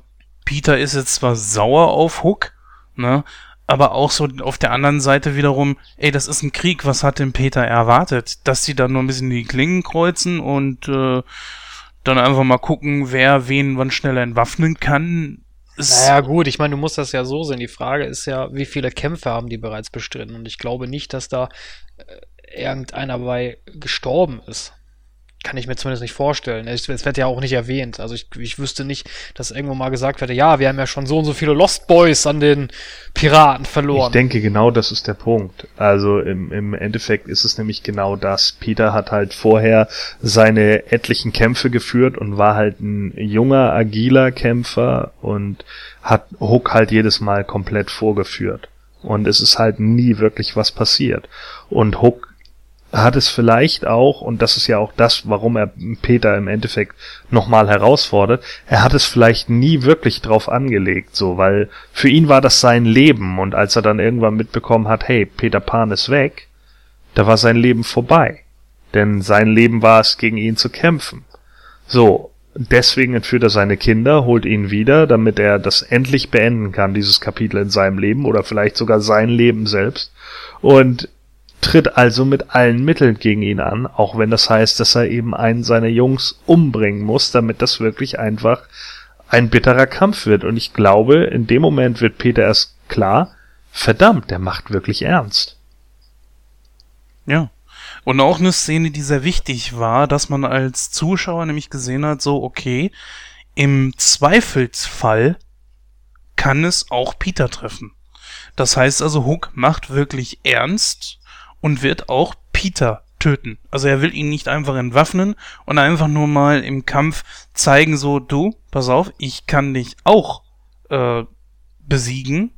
Peter ist jetzt zwar sauer auf Hook, ne, aber auch so auf der anderen Seite wiederum, ey, das ist ein Krieg, was hat denn Peter erwartet? Dass sie da nur ein bisschen die Klingen kreuzen und äh, dann einfach mal gucken, wer wen wann schneller entwaffnen kann. Naja, gut, ich meine, du musst das ja so sehen. Die Frage ist ja, wie viele Kämpfe haben die bereits bestritten? Und ich glaube nicht, dass da äh, irgendeiner bei gestorben ist kann ich mir zumindest nicht vorstellen. Es, es, wird ja auch nicht erwähnt. Also ich, ich wüsste nicht, dass irgendwo mal gesagt werde, ja, wir haben ja schon so und so viele Lost Boys an den Piraten verloren. Ich denke, genau das ist der Punkt. Also im, im Endeffekt ist es nämlich genau das. Peter hat halt vorher seine etlichen Kämpfe geführt und war halt ein junger, agiler Kämpfer und hat Hook halt jedes Mal komplett vorgeführt. Und es ist halt nie wirklich was passiert. Und Hook hat es vielleicht auch, und das ist ja auch das, warum er Peter im Endeffekt nochmal herausfordert, er hat es vielleicht nie wirklich drauf angelegt, so, weil für ihn war das sein Leben und als er dann irgendwann mitbekommen hat, hey, Peter Pan ist weg, da war sein Leben vorbei. Denn sein Leben war es, gegen ihn zu kämpfen. So, deswegen entführt er seine Kinder, holt ihn wieder, damit er das endlich beenden kann, dieses Kapitel in seinem Leben oder vielleicht sogar sein Leben selbst. Und tritt also mit allen Mitteln gegen ihn an, auch wenn das heißt, dass er eben einen seiner Jungs umbringen muss, damit das wirklich einfach ein bitterer Kampf wird. Und ich glaube, in dem Moment wird Peter erst klar, verdammt, der macht wirklich ernst. Ja. Und auch eine Szene, die sehr wichtig war, dass man als Zuschauer nämlich gesehen hat, so, okay, im Zweifelsfall kann es auch Peter treffen. Das heißt also, Hook macht wirklich ernst und wird auch Peter töten. Also er will ihn nicht einfach entwaffnen und einfach nur mal im Kampf zeigen, so, du, pass auf, ich kann dich auch äh, besiegen,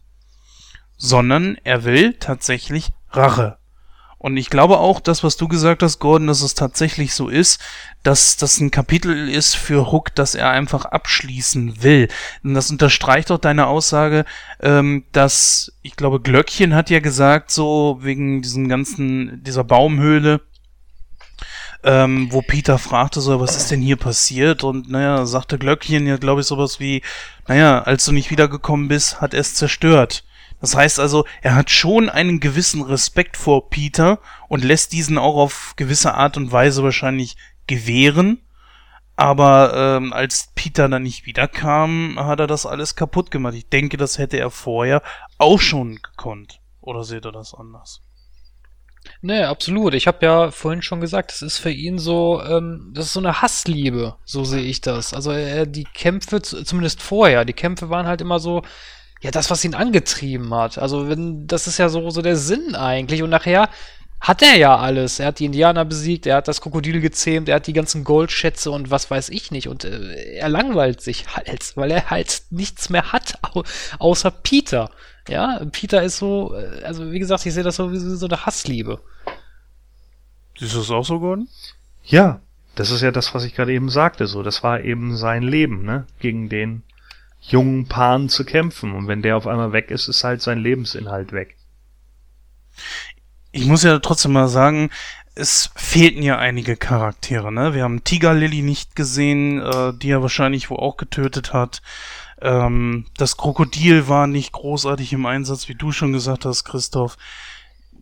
sondern er will tatsächlich Rache. Und ich glaube auch, das, was du gesagt hast, Gordon, dass es tatsächlich so ist, dass das ein Kapitel ist für Hook, das er einfach abschließen will. Und das unterstreicht auch deine Aussage, ähm, dass, ich glaube, Glöckchen hat ja gesagt, so wegen diesen ganzen, dieser Baumhöhle, ähm, wo Peter fragte so, was ist denn hier passiert? Und naja, sagte Glöckchen ja, glaube ich, sowas wie, naja, als du nicht wiedergekommen bist, hat es zerstört. Das heißt also, er hat schon einen gewissen Respekt vor Peter und lässt diesen auch auf gewisse Art und Weise wahrscheinlich gewähren. Aber ähm, als Peter dann nicht wiederkam, hat er das alles kaputt gemacht. Ich denke, das hätte er vorher auch schon gekonnt. Oder seht ihr das anders? Nee, absolut. Ich habe ja vorhin schon gesagt, das ist für ihn so, ähm, das ist so eine Hassliebe, so sehe ich das. Also er, die Kämpfe, zumindest vorher, die Kämpfe waren halt immer so, ja, das, was ihn angetrieben hat. Also, wenn, das ist ja so, so der Sinn eigentlich. Und nachher hat er ja alles. Er hat die Indianer besiegt, er hat das Krokodil gezähmt, er hat die ganzen Goldschätze und was weiß ich nicht. Und äh, er langweilt sich halt, weil er halt nichts mehr hat, au außer Peter. Ja, Peter ist so, äh, also wie gesagt, ich sehe das so wie so eine Hassliebe. Siehst du das auch so, Gordon? Ja, das ist ja das, was ich gerade eben sagte. So, das war eben sein Leben, ne, gegen den jungen Paaren zu kämpfen. Und wenn der auf einmal weg ist, ist halt sein Lebensinhalt weg. Ich muss ja trotzdem mal sagen, es fehlten ja einige Charaktere, ne? Wir haben Tiger Lily nicht gesehen, äh, die er wahrscheinlich wo auch getötet hat. Ähm, das Krokodil war nicht großartig im Einsatz, wie du schon gesagt hast, Christoph.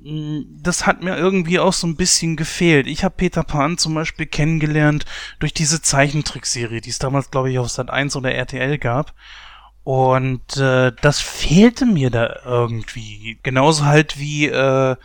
Mm, das hat mir irgendwie auch so ein bisschen gefehlt. Ich habe Peter Pan zum Beispiel kennengelernt durch diese Zeichentrickserie, die es damals, glaube ich, auf Sat 1 oder RTL gab. Und äh, das fehlte mir da irgendwie. Genauso halt wie äh,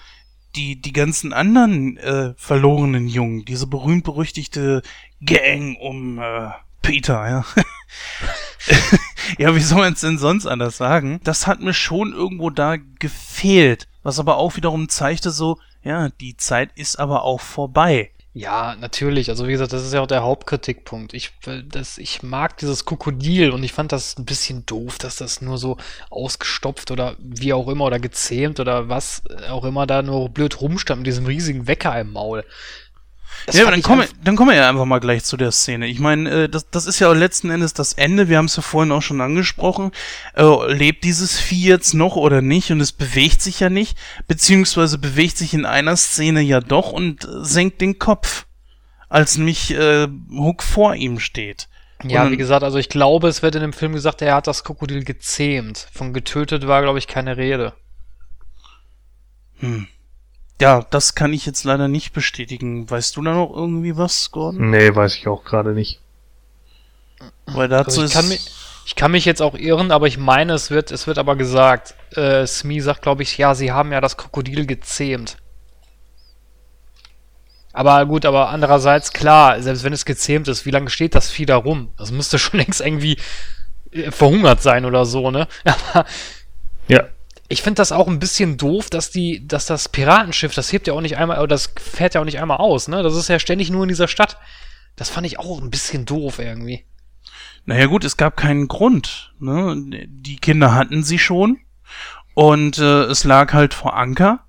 die, die ganzen anderen äh, verlorenen Jungen, diese berühmt-berüchtigte Gang um äh, Peter, ja. ja, wie soll man es denn sonst anders sagen? Das hat mir schon irgendwo da gefehlt. Was aber auch wiederum zeigte so, ja, die Zeit ist aber auch vorbei. Ja, natürlich. Also wie gesagt, das ist ja auch der Hauptkritikpunkt. Ich, das, ich mag dieses Krokodil und ich fand das ein bisschen doof, dass das nur so ausgestopft oder wie auch immer oder gezähmt oder was auch immer da nur blöd rumstand mit diesem riesigen Wecker im Maul. Das ja, aber dann kommen, dann kommen wir ja einfach mal gleich zu der Szene. Ich meine, äh, das, das ist ja letzten Endes das Ende. Wir haben es ja vorhin auch schon angesprochen. Äh, lebt dieses Vieh jetzt noch oder nicht? Und es bewegt sich ja nicht, beziehungsweise bewegt sich in einer Szene ja doch und äh, senkt den Kopf, als nämlich äh, Hook vor ihm steht. Ja, wie gesagt, also ich glaube, es wird in dem Film gesagt, er hat das Krokodil gezähmt. Von getötet war, glaube ich, keine Rede. Hm. Ja, das kann ich jetzt leider nicht bestätigen. Weißt du da noch irgendwie was, Gordon? Nee, weiß ich auch gerade nicht. Weil dazu also ich, kann mich, ich kann mich jetzt auch irren, aber ich meine, es wird, es wird aber gesagt. Äh, Smee sagt, glaube ich, ja, sie haben ja das Krokodil gezähmt. Aber gut, aber andererseits, klar, selbst wenn es gezähmt ist, wie lange steht das Vieh da rum? Das müsste schon längst irgendwie äh, verhungert sein oder so, ne? Aber ja ich finde das auch ein bisschen doof, dass die, dass das Piratenschiff, das hebt ja auch nicht einmal, das fährt ja auch nicht einmal aus, ne? Das ist ja ständig nur in dieser Stadt. Das fand ich auch ein bisschen doof irgendwie. Naja gut, es gab keinen Grund. Ne? Die Kinder hatten sie schon und äh, es lag halt vor Anker.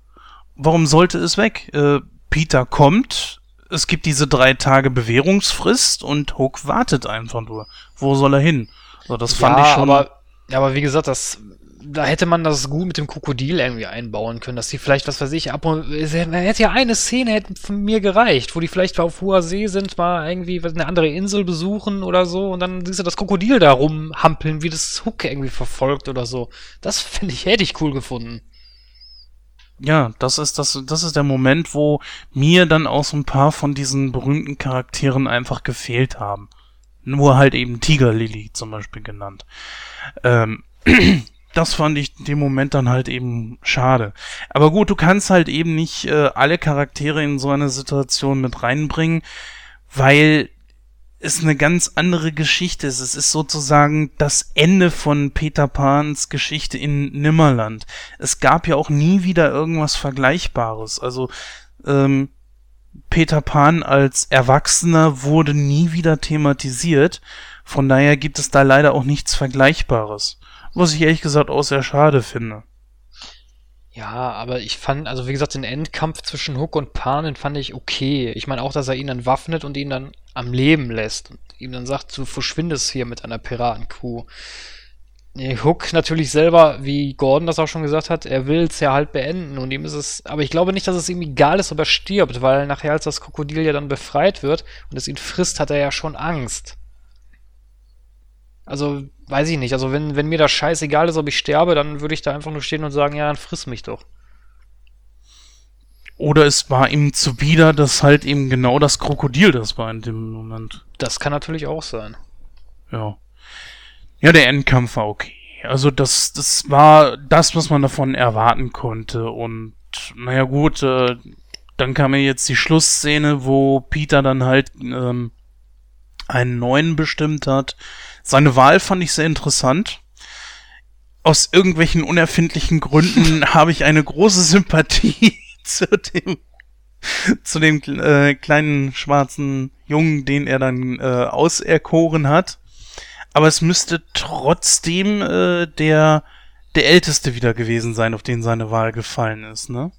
Warum sollte es weg? Äh, Peter kommt, es gibt diese drei Tage Bewährungsfrist und Hook wartet einfach nur. Wo soll er hin? So, das fand ja, ich schon. Aber, ja, aber wie gesagt, das da hätte man das gut mit dem Krokodil irgendwie einbauen können, dass die vielleicht, was weiß ich, ab und hätte ja eine Szene hätte von mir gereicht, wo die vielleicht auf hoher See sind, mal irgendwie eine andere Insel besuchen oder so und dann siehst du das Krokodil da rumhampeln, wie das Hook irgendwie verfolgt oder so. Das finde ich, hätte ich cool gefunden. Ja, das ist das, das ist der Moment, wo mir dann auch so ein paar von diesen berühmten Charakteren einfach gefehlt haben. Nur halt eben Tiger Lily zum Beispiel genannt. Ähm, das fand ich in dem Moment dann halt eben schade. Aber gut, du kannst halt eben nicht äh, alle Charaktere in so eine Situation mit reinbringen, weil es eine ganz andere Geschichte ist. Es ist sozusagen das Ende von Peter Pans Geschichte in Nimmerland. Es gab ja auch nie wieder irgendwas Vergleichbares. Also ähm, Peter Pan als Erwachsener wurde nie wieder thematisiert. Von daher gibt es da leider auch nichts Vergleichbares. Was ich ehrlich gesagt auch sehr schade finde. Ja, aber ich fand, also wie gesagt, den Endkampf zwischen Hook und Pan, den fand ich okay. Ich meine auch, dass er ihn dann waffnet und ihn dann am Leben lässt und ihm dann sagt, du verschwindest hier mit einer Piratencrew. Nee, Hook natürlich selber, wie Gordon das auch schon gesagt hat, er will es ja halt beenden und ihm ist es, aber ich glaube nicht, dass es ihm egal ist, ob er stirbt, weil nachher, als das Krokodil ja dann befreit wird und es ihn frisst, hat er ja schon Angst. Also, weiß ich nicht. Also, wenn, wenn mir das scheißegal ist, ob ich sterbe, dann würde ich da einfach nur stehen und sagen, ja, dann friss mich doch. Oder es war ihm zuwider, dass halt eben genau das Krokodil das war in dem Moment. Das kann natürlich auch sein. Ja. Ja, der Endkampf war okay. Also das, das war das, was man davon erwarten konnte. Und naja gut, äh, dann kam ja jetzt die Schlussszene, wo Peter dann halt ähm, einen neuen bestimmt hat. Seine Wahl fand ich sehr interessant. Aus irgendwelchen unerfindlichen Gründen habe ich eine große Sympathie zu dem zu dem äh, kleinen schwarzen Jungen, den er dann äh, auserkoren hat. Aber es müsste trotzdem äh, der der älteste wieder gewesen sein, auf den seine Wahl gefallen ist, ne?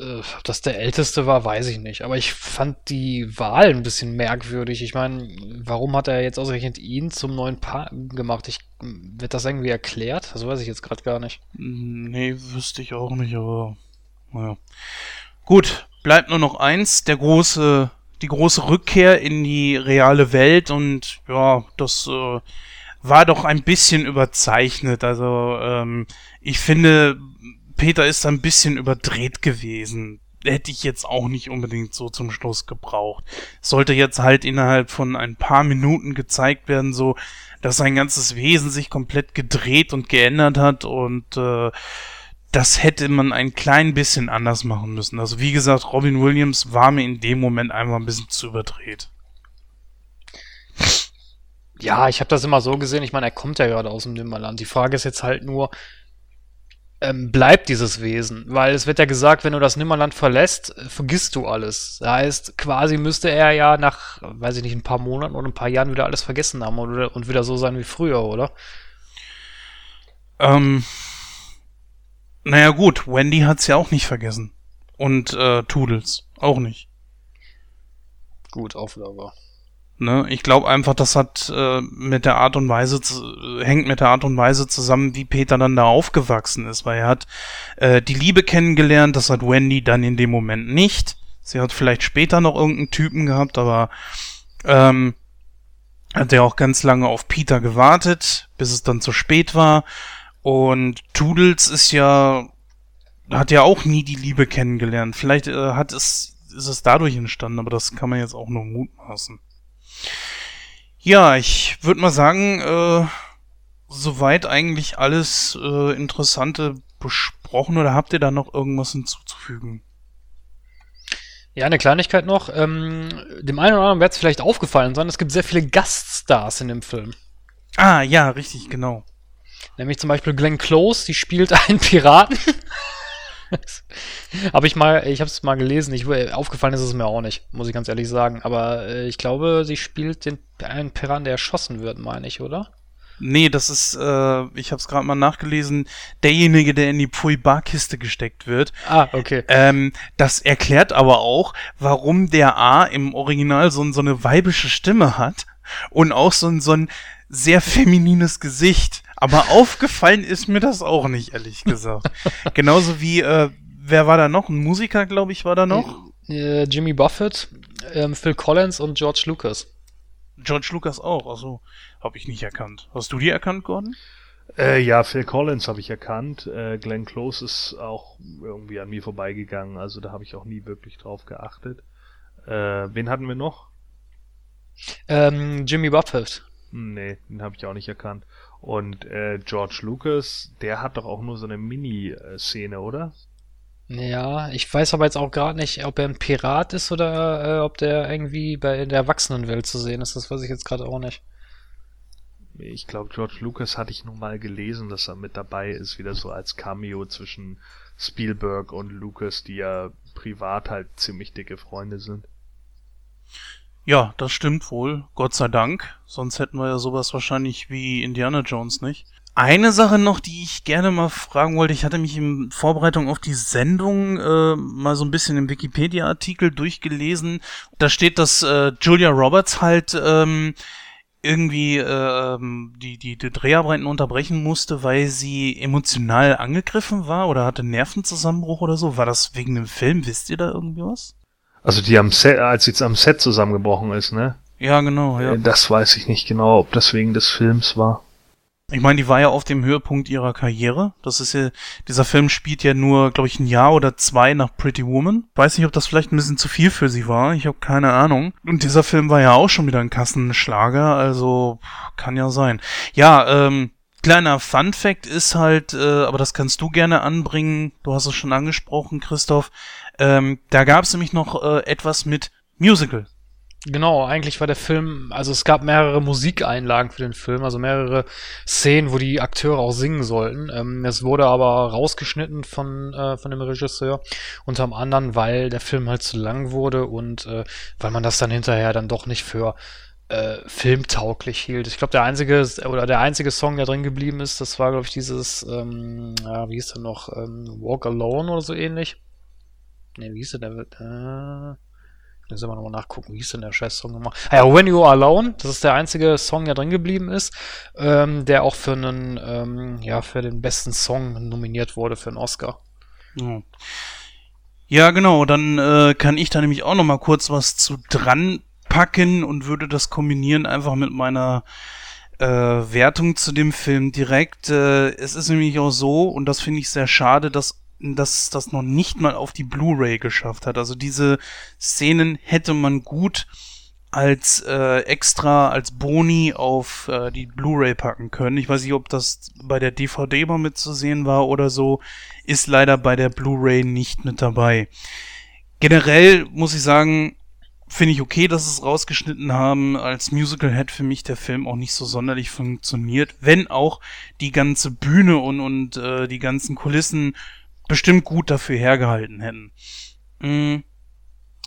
Äh, das der älteste war, weiß ich nicht. Aber ich fand die Wahl ein bisschen merkwürdig. Ich meine, warum hat er jetzt ausgerechnet ihn zum neuen Paar gemacht? Ich, wird das irgendwie erklärt? Das weiß ich jetzt gerade gar nicht. Nee, wüsste ich auch nicht, aber naja. Gut, bleibt nur noch eins, der große, die große Rückkehr in die reale Welt und ja, das äh, war doch ein bisschen überzeichnet. Also ähm, ich finde, Peter ist ein bisschen überdreht gewesen. Hätte ich jetzt auch nicht unbedingt so zum Schluss gebraucht. Sollte jetzt halt innerhalb von ein paar Minuten gezeigt werden, so, dass sein ganzes Wesen sich komplett gedreht und geändert hat und äh, das hätte man ein klein bisschen anders machen müssen. Also wie gesagt, Robin Williams war mir in dem Moment einfach ein bisschen zu überdreht. Ja, ich habe das immer so gesehen. Ich meine, er kommt ja gerade aus dem Nimmerland. Die Frage ist jetzt halt nur, ähm, bleibt dieses Wesen. Weil es wird ja gesagt, wenn du das Nimmerland verlässt, äh, vergisst du alles. Das heißt, quasi müsste er ja nach, weiß ich nicht, ein paar Monaten oder ein paar Jahren wieder alles vergessen haben oder, und wieder so sein wie früher, oder? Ähm, naja gut, Wendy hat's ja auch nicht vergessen. Und äh, Toodles auch nicht. Gut, wahr. Ne? Ich glaube einfach, das hat äh, mit der Art und Weise zu, hängt mit der Art und Weise zusammen, wie Peter dann da aufgewachsen ist, weil er hat äh, die Liebe kennengelernt, das hat Wendy dann in dem Moment nicht. Sie hat vielleicht später noch irgendeinen Typen gehabt, aber ähm, hat er auch ganz lange auf Peter gewartet, bis es dann zu spät war. Und Toodles ist ja hat ja auch nie die Liebe kennengelernt. Vielleicht äh, hat es ist es dadurch entstanden, aber das kann man jetzt auch nur mutmaßen. Ja, ich würde mal sagen, äh, soweit eigentlich alles äh, Interessante besprochen oder habt ihr da noch irgendwas hinzuzufügen? Ja, eine Kleinigkeit noch. Ähm, dem einen oder anderen wird es vielleicht aufgefallen sein, es gibt sehr viele Gaststars in dem Film. Ah, ja, richtig, genau. Nämlich zum Beispiel Glenn Close, die spielt einen Piraten. habe ich mal, ich habe es mal gelesen. Ich, aufgefallen ist es mir auch nicht, muss ich ganz ehrlich sagen. Aber äh, ich glaube, sie spielt den einen Piran, der erschossen wird, meine ich, oder? Nee, das ist, äh, ich habe es gerade mal nachgelesen, derjenige, der in die Pui-Bar-Kiste gesteckt wird. Ah, okay. Ähm, das erklärt aber auch, warum der A im Original so, so eine weibische Stimme hat und auch so, so ein sehr feminines Gesicht. Aber aufgefallen ist mir das auch nicht, ehrlich gesagt. Genauso wie, äh, wer war da noch? Ein Musiker, glaube ich, war da noch? Äh, Jimmy Buffett, ähm, Phil Collins und George Lucas. George Lucas auch, also habe ich nicht erkannt. Hast du die erkannt, Gordon? Äh, ja, Phil Collins habe ich erkannt. Äh, Glenn Close ist auch irgendwie an mir vorbeigegangen, also da habe ich auch nie wirklich drauf geachtet. Äh, wen hatten wir noch? Ähm, Jimmy Buffett. Hm, nee, den habe ich auch nicht erkannt. Und äh, George Lucas, der hat doch auch nur so eine Mini-Szene, oder? Ja, ich weiß aber jetzt auch gerade nicht, ob er ein Pirat ist oder äh, ob der irgendwie bei in der Erwachsenenwelt zu sehen ist. Das weiß ich jetzt gerade auch nicht. ich glaube, George Lucas hatte ich noch mal gelesen, dass er mit dabei ist, wieder so als Cameo zwischen Spielberg und Lucas, die ja privat halt ziemlich dicke Freunde sind. Ja, das stimmt wohl. Gott sei Dank. Sonst hätten wir ja sowas wahrscheinlich wie Indiana Jones nicht. Eine Sache noch, die ich gerne mal fragen wollte. Ich hatte mich in Vorbereitung auf die Sendung äh, mal so ein bisschen im Wikipedia-Artikel durchgelesen. Da steht, dass äh, Julia Roberts halt ähm, irgendwie äh, die, die, die Dreharbeiten unterbrechen musste, weil sie emotional angegriffen war oder hatte Nervenzusammenbruch oder so. War das wegen dem Film? Wisst ihr da irgendwie was? Also die am Set, als jetzt am Set zusammengebrochen ist, ne? Ja, genau, ja. Das weiß ich nicht genau, ob das wegen des Films war. Ich meine, die war ja auf dem Höhepunkt ihrer Karriere. Das ist ja, dieser Film spielt ja nur, glaube ich, ein Jahr oder zwei nach Pretty Woman. Weiß nicht, ob das vielleicht ein bisschen zu viel für sie war. Ich habe keine Ahnung. Und dieser Film war ja auch schon wieder ein Kassenschlager, also kann ja sein. Ja, ähm, kleiner Fun Fact ist halt, äh, aber das kannst du gerne anbringen. Du hast es schon angesprochen, Christoph. Ähm, da gab es nämlich noch äh, etwas mit Musical. Genau, eigentlich war der Film, also es gab mehrere Musikeinlagen für den Film, also mehrere Szenen, wo die Akteure auch singen sollten. Ähm, es wurde aber rausgeschnitten von, äh, von dem Regisseur, unter anderem, weil der Film halt zu lang wurde und äh, weil man das dann hinterher dann doch nicht für äh, filmtauglich hielt. Ich glaube, der einzige oder der einzige Song, der drin geblieben ist, das war, glaube ich, dieses, ähm, ja, wie hieß der noch, ähm, Walk Alone oder so ähnlich. Ne, wie hieß der? der äh, Jetzt wir nochmal nachgucken, wie hieß denn der Scheiß-Song nochmal? Ah ja, When You Are Alone, das ist der einzige Song, der drin geblieben ist, ähm, der auch für einen, ähm, ja, für den besten Song nominiert wurde für einen Oscar. Ja. Ja, genau, dann äh, kann ich da nämlich auch noch mal kurz was zu dran packen und würde das kombinieren einfach mit meiner äh, Wertung zu dem Film direkt. Äh, es ist nämlich auch so, und das finde ich sehr schade, dass dass das noch nicht mal auf die Blu-ray geschafft hat. Also diese Szenen hätte man gut als äh, extra, als Boni auf äh, die Blu-ray packen können. Ich weiß nicht, ob das bei der DVD mal mitzusehen war oder so. Ist leider bei der Blu-ray nicht mit dabei. Generell muss ich sagen, finde ich okay, dass es rausgeschnitten haben. Als Musical hätte für mich der Film auch nicht so sonderlich funktioniert, wenn auch die ganze Bühne und, und äh, die ganzen Kulissen bestimmt gut dafür hergehalten hätten. Mm,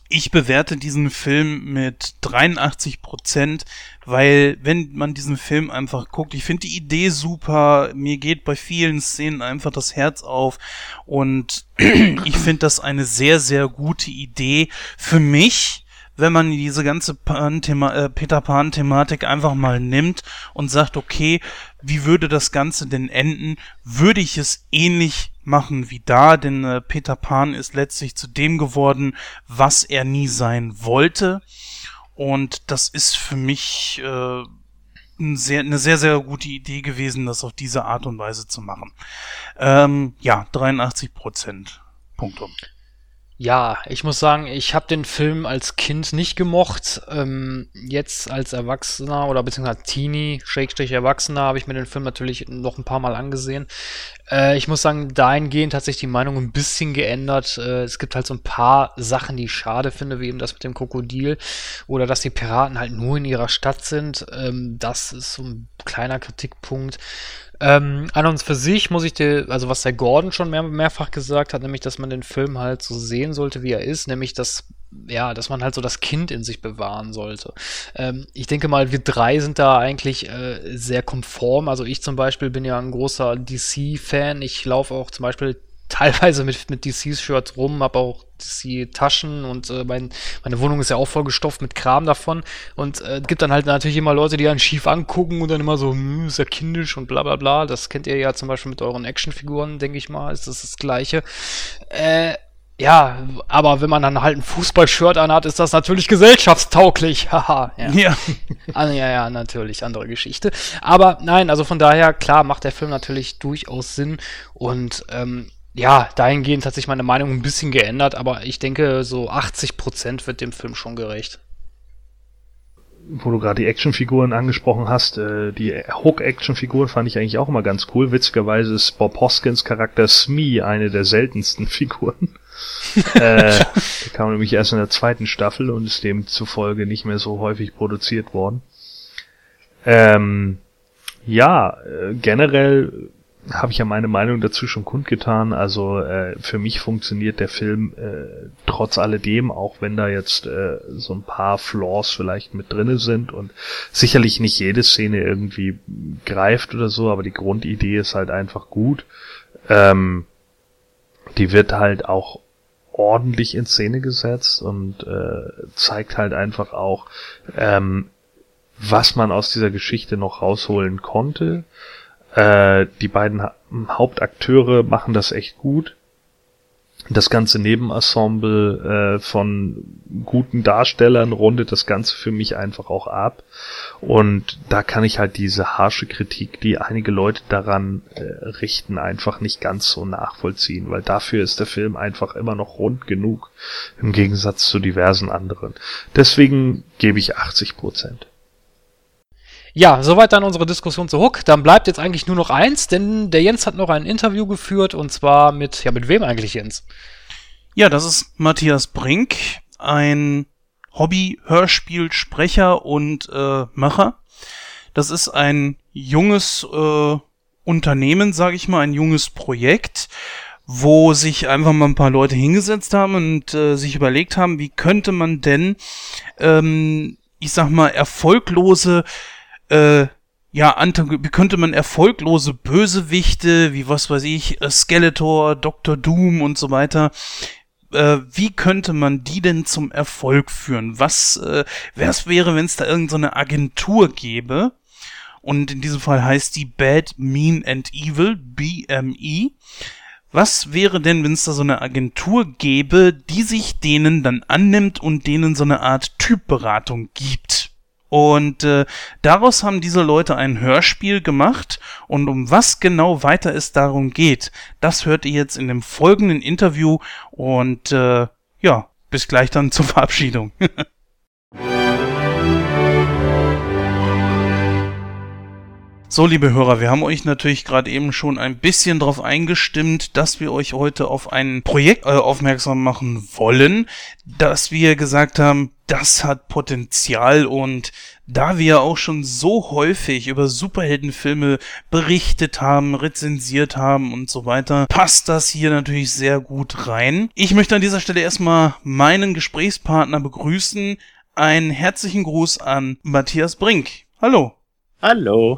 ich bewerte diesen Film mit 83 Prozent, weil wenn man diesen Film einfach guckt, ich finde die Idee super, mir geht bei vielen Szenen einfach das Herz auf und ich finde das eine sehr, sehr gute Idee für mich, wenn man diese ganze Pan äh, Peter Pan-Thematik einfach mal nimmt und sagt, okay, wie würde das Ganze denn enden? Würde ich es ähnlich machen wie da, denn äh, Peter Pan ist letztlich zu dem geworden, was er nie sein wollte. Und das ist für mich äh, ein sehr, eine sehr, sehr gute Idee gewesen, das auf diese Art und Weise zu machen. Ähm, ja, 83 Prozent. Punktum. Ja, ich muss sagen, ich habe den Film als Kind nicht gemocht. Ähm, jetzt als Erwachsener oder beziehungsweise Teenie, Schrägstrich Erwachsener, habe ich mir den Film natürlich noch ein paar Mal angesehen. Äh, ich muss sagen, dahingehend hat sich die Meinung ein bisschen geändert. Äh, es gibt halt so ein paar Sachen, die ich schade finde, wie eben das mit dem Krokodil oder dass die Piraten halt nur in ihrer Stadt sind. Ähm, das ist so ein kleiner Kritikpunkt. Ähm, an uns für sich muss ich dir, also was der Gordon schon mehr, mehrfach gesagt hat, nämlich, dass man den Film halt so sehen sollte, wie er ist, nämlich, dass, ja, dass man halt so das Kind in sich bewahren sollte. Ähm, ich denke mal, wir drei sind da eigentlich äh, sehr konform. Also ich zum Beispiel bin ja ein großer DC-Fan. Ich laufe auch zum Beispiel teilweise mit, mit DC-Shirts rum, habe auch DC-Taschen und äh, mein, meine Wohnung ist ja auch vollgestopft mit Kram davon. Und äh, gibt dann halt natürlich immer Leute, die einen schief angucken und dann immer so, hm, ist ja kindisch und bla bla bla. Das kennt ihr ja zum Beispiel mit euren Actionfiguren, denke ich mal, ist das das Gleiche. Äh, ja, aber wenn man dann halt ein Fußballshirt anhat, ist das natürlich gesellschaftstauglich. Haha. ja. Ja. Ah, ja, ja, natürlich, andere Geschichte. Aber nein, also von daher, klar, macht der Film natürlich durchaus Sinn. Und ähm, ja, dahingehend hat sich meine Meinung ein bisschen geändert, aber ich denke, so 80% wird dem Film schon gerecht. Wo du gerade die Actionfiguren angesprochen hast, äh, die Hook-Actionfiguren fand ich eigentlich auch immer ganz cool. Witzigerweise ist Bob Hoskins Charakter Smee eine der seltensten Figuren. äh, der kam nämlich erst in der zweiten Staffel und ist demzufolge nicht mehr so häufig produziert worden. Ähm, Ja, äh, generell habe ich ja meine Meinung dazu schon kundgetan. Also äh, für mich funktioniert der Film äh, trotz alledem, auch wenn da jetzt äh, so ein paar Flaws vielleicht mit drinne sind und sicherlich nicht jede Szene irgendwie greift oder so, aber die Grundidee ist halt einfach gut. Ähm, die wird halt auch ordentlich in Szene gesetzt und äh, zeigt halt einfach auch, ähm, was man aus dieser Geschichte noch rausholen konnte. Äh, die beiden ha Hauptakteure machen das echt gut. Das ganze Nebenensemble äh, von guten Darstellern rundet das Ganze für mich einfach auch ab. Und da kann ich halt diese harsche Kritik, die einige Leute daran äh, richten, einfach nicht ganz so nachvollziehen, weil dafür ist der Film einfach immer noch rund genug im Gegensatz zu diversen anderen. Deswegen gebe ich 80 Prozent. Ja, soweit dann unsere Diskussion zu Hook. Dann bleibt jetzt eigentlich nur noch eins, denn der Jens hat noch ein Interview geführt und zwar mit, ja, mit wem eigentlich, Jens? Ja, das ist Matthias Brink, ein Hobby-Hörspielsprecher und äh, Macher. Das ist ein junges äh, Unternehmen, sage ich mal, ein junges Projekt, wo sich einfach mal ein paar Leute hingesetzt haben und äh, sich überlegt haben, wie könnte man denn, ähm, ich sag mal, erfolglose äh, ja, wie könnte man erfolglose Bösewichte, wie was weiß ich, äh, Skeletor, Dr. Doom und so weiter, äh, wie könnte man die denn zum Erfolg führen? Was, äh, was wäre, wenn es da irgendeine so Agentur gäbe? Und in diesem Fall heißt die Bad, Mean and Evil, BME. Was wäre denn, wenn es da so eine Agentur gäbe, die sich denen dann annimmt und denen so eine Art Typberatung gibt? Und äh, daraus haben diese Leute ein Hörspiel gemacht und um was genau weiter es darum geht, das hört ihr jetzt in dem folgenden Interview und äh, ja, bis gleich dann zur Verabschiedung. So, liebe Hörer, wir haben euch natürlich gerade eben schon ein bisschen darauf eingestimmt, dass wir euch heute auf ein Projekt äh, aufmerksam machen wollen, dass wir gesagt haben, das hat Potenzial und da wir auch schon so häufig über Superheldenfilme berichtet haben, rezensiert haben und so weiter, passt das hier natürlich sehr gut rein. Ich möchte an dieser Stelle erstmal meinen Gesprächspartner begrüßen. Einen herzlichen Gruß an Matthias Brink. Hallo. Hallo.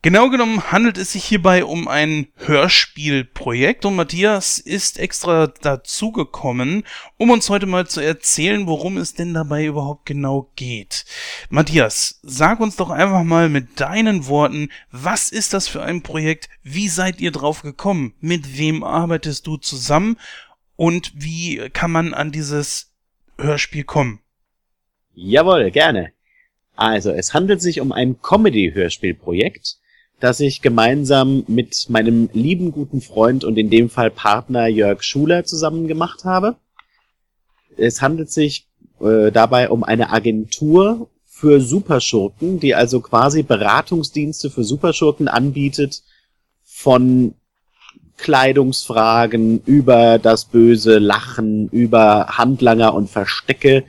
Genau genommen handelt es sich hierbei um ein Hörspielprojekt und Matthias ist extra dazugekommen, um uns heute mal zu erzählen, worum es denn dabei überhaupt genau geht. Matthias, sag uns doch einfach mal mit deinen Worten, was ist das für ein Projekt? Wie seid ihr drauf gekommen? Mit wem arbeitest du zusammen? Und wie kann man an dieses Hörspiel kommen? Jawohl, gerne. Also, es handelt sich um ein Comedy-Hörspielprojekt das ich gemeinsam mit meinem lieben guten Freund und in dem Fall Partner Jörg Schuler zusammen gemacht habe. Es handelt sich äh, dabei um eine Agentur für Superschurken, die also quasi Beratungsdienste für Superschurken anbietet, von Kleidungsfragen über das böse Lachen, über Handlanger und Verstecke,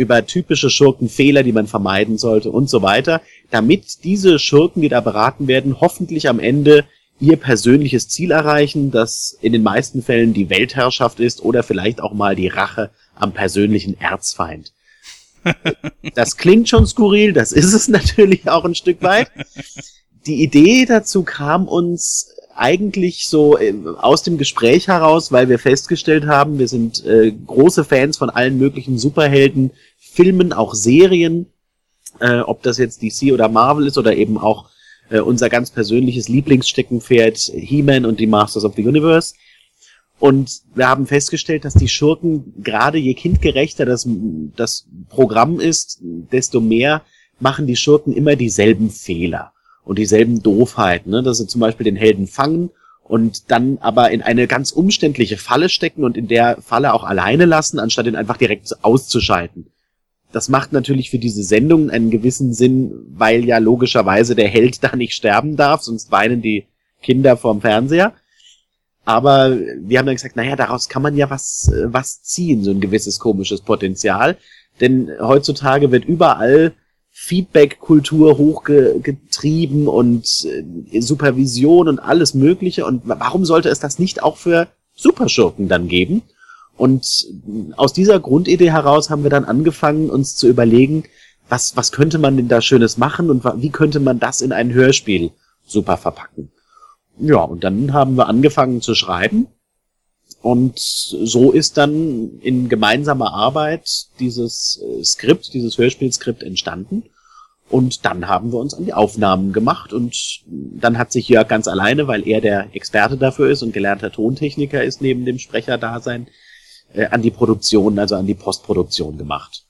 über typische Schurkenfehler, die man vermeiden sollte und so weiter, damit diese Schurken, die da beraten werden, hoffentlich am Ende ihr persönliches Ziel erreichen, das in den meisten Fällen die Weltherrschaft ist oder vielleicht auch mal die Rache am persönlichen Erzfeind. Das klingt schon skurril, das ist es natürlich auch ein Stück weit. Die Idee dazu kam uns eigentlich so äh, aus dem Gespräch heraus, weil wir festgestellt haben, wir sind äh, große Fans von allen möglichen Superhelden, Filmen, auch Serien, äh, ob das jetzt DC oder Marvel ist oder eben auch äh, unser ganz persönliches Lieblingssteckenpferd He-Man und die Masters of the Universe. Und wir haben festgestellt, dass die Schurken, gerade je kindgerechter das, das Programm ist, desto mehr machen die Schurken immer dieselben Fehler und dieselben Doofheiten, ne? dass sie zum Beispiel den Helden fangen und dann aber in eine ganz umständliche Falle stecken und in der Falle auch alleine lassen, anstatt ihn einfach direkt auszuschalten. Das macht natürlich für diese Sendung einen gewissen Sinn, weil ja logischerweise der Held da nicht sterben darf, sonst weinen die Kinder vorm Fernseher. Aber wir haben dann gesagt, naja, daraus kann man ja was, was ziehen, so ein gewisses komisches Potenzial. Denn heutzutage wird überall Feedback-Kultur hochgetrieben und äh, Supervision und alles Mögliche. Und warum sollte es das nicht auch für Superschurken dann geben? Und aus dieser Grundidee heraus haben wir dann angefangen, uns zu überlegen, was, was könnte man denn da Schönes machen und wie könnte man das in ein Hörspiel super verpacken. Ja, und dann haben wir angefangen zu schreiben. Und so ist dann in gemeinsamer Arbeit dieses äh, Skript, dieses Hörspielskript entstanden. Und dann haben wir uns an die Aufnahmen gemacht und dann hat sich Jörg ganz alleine, weil er der Experte dafür ist und gelernter Tontechniker ist neben dem Sprecherdasein, äh, an die Produktion, also an die Postproduktion gemacht.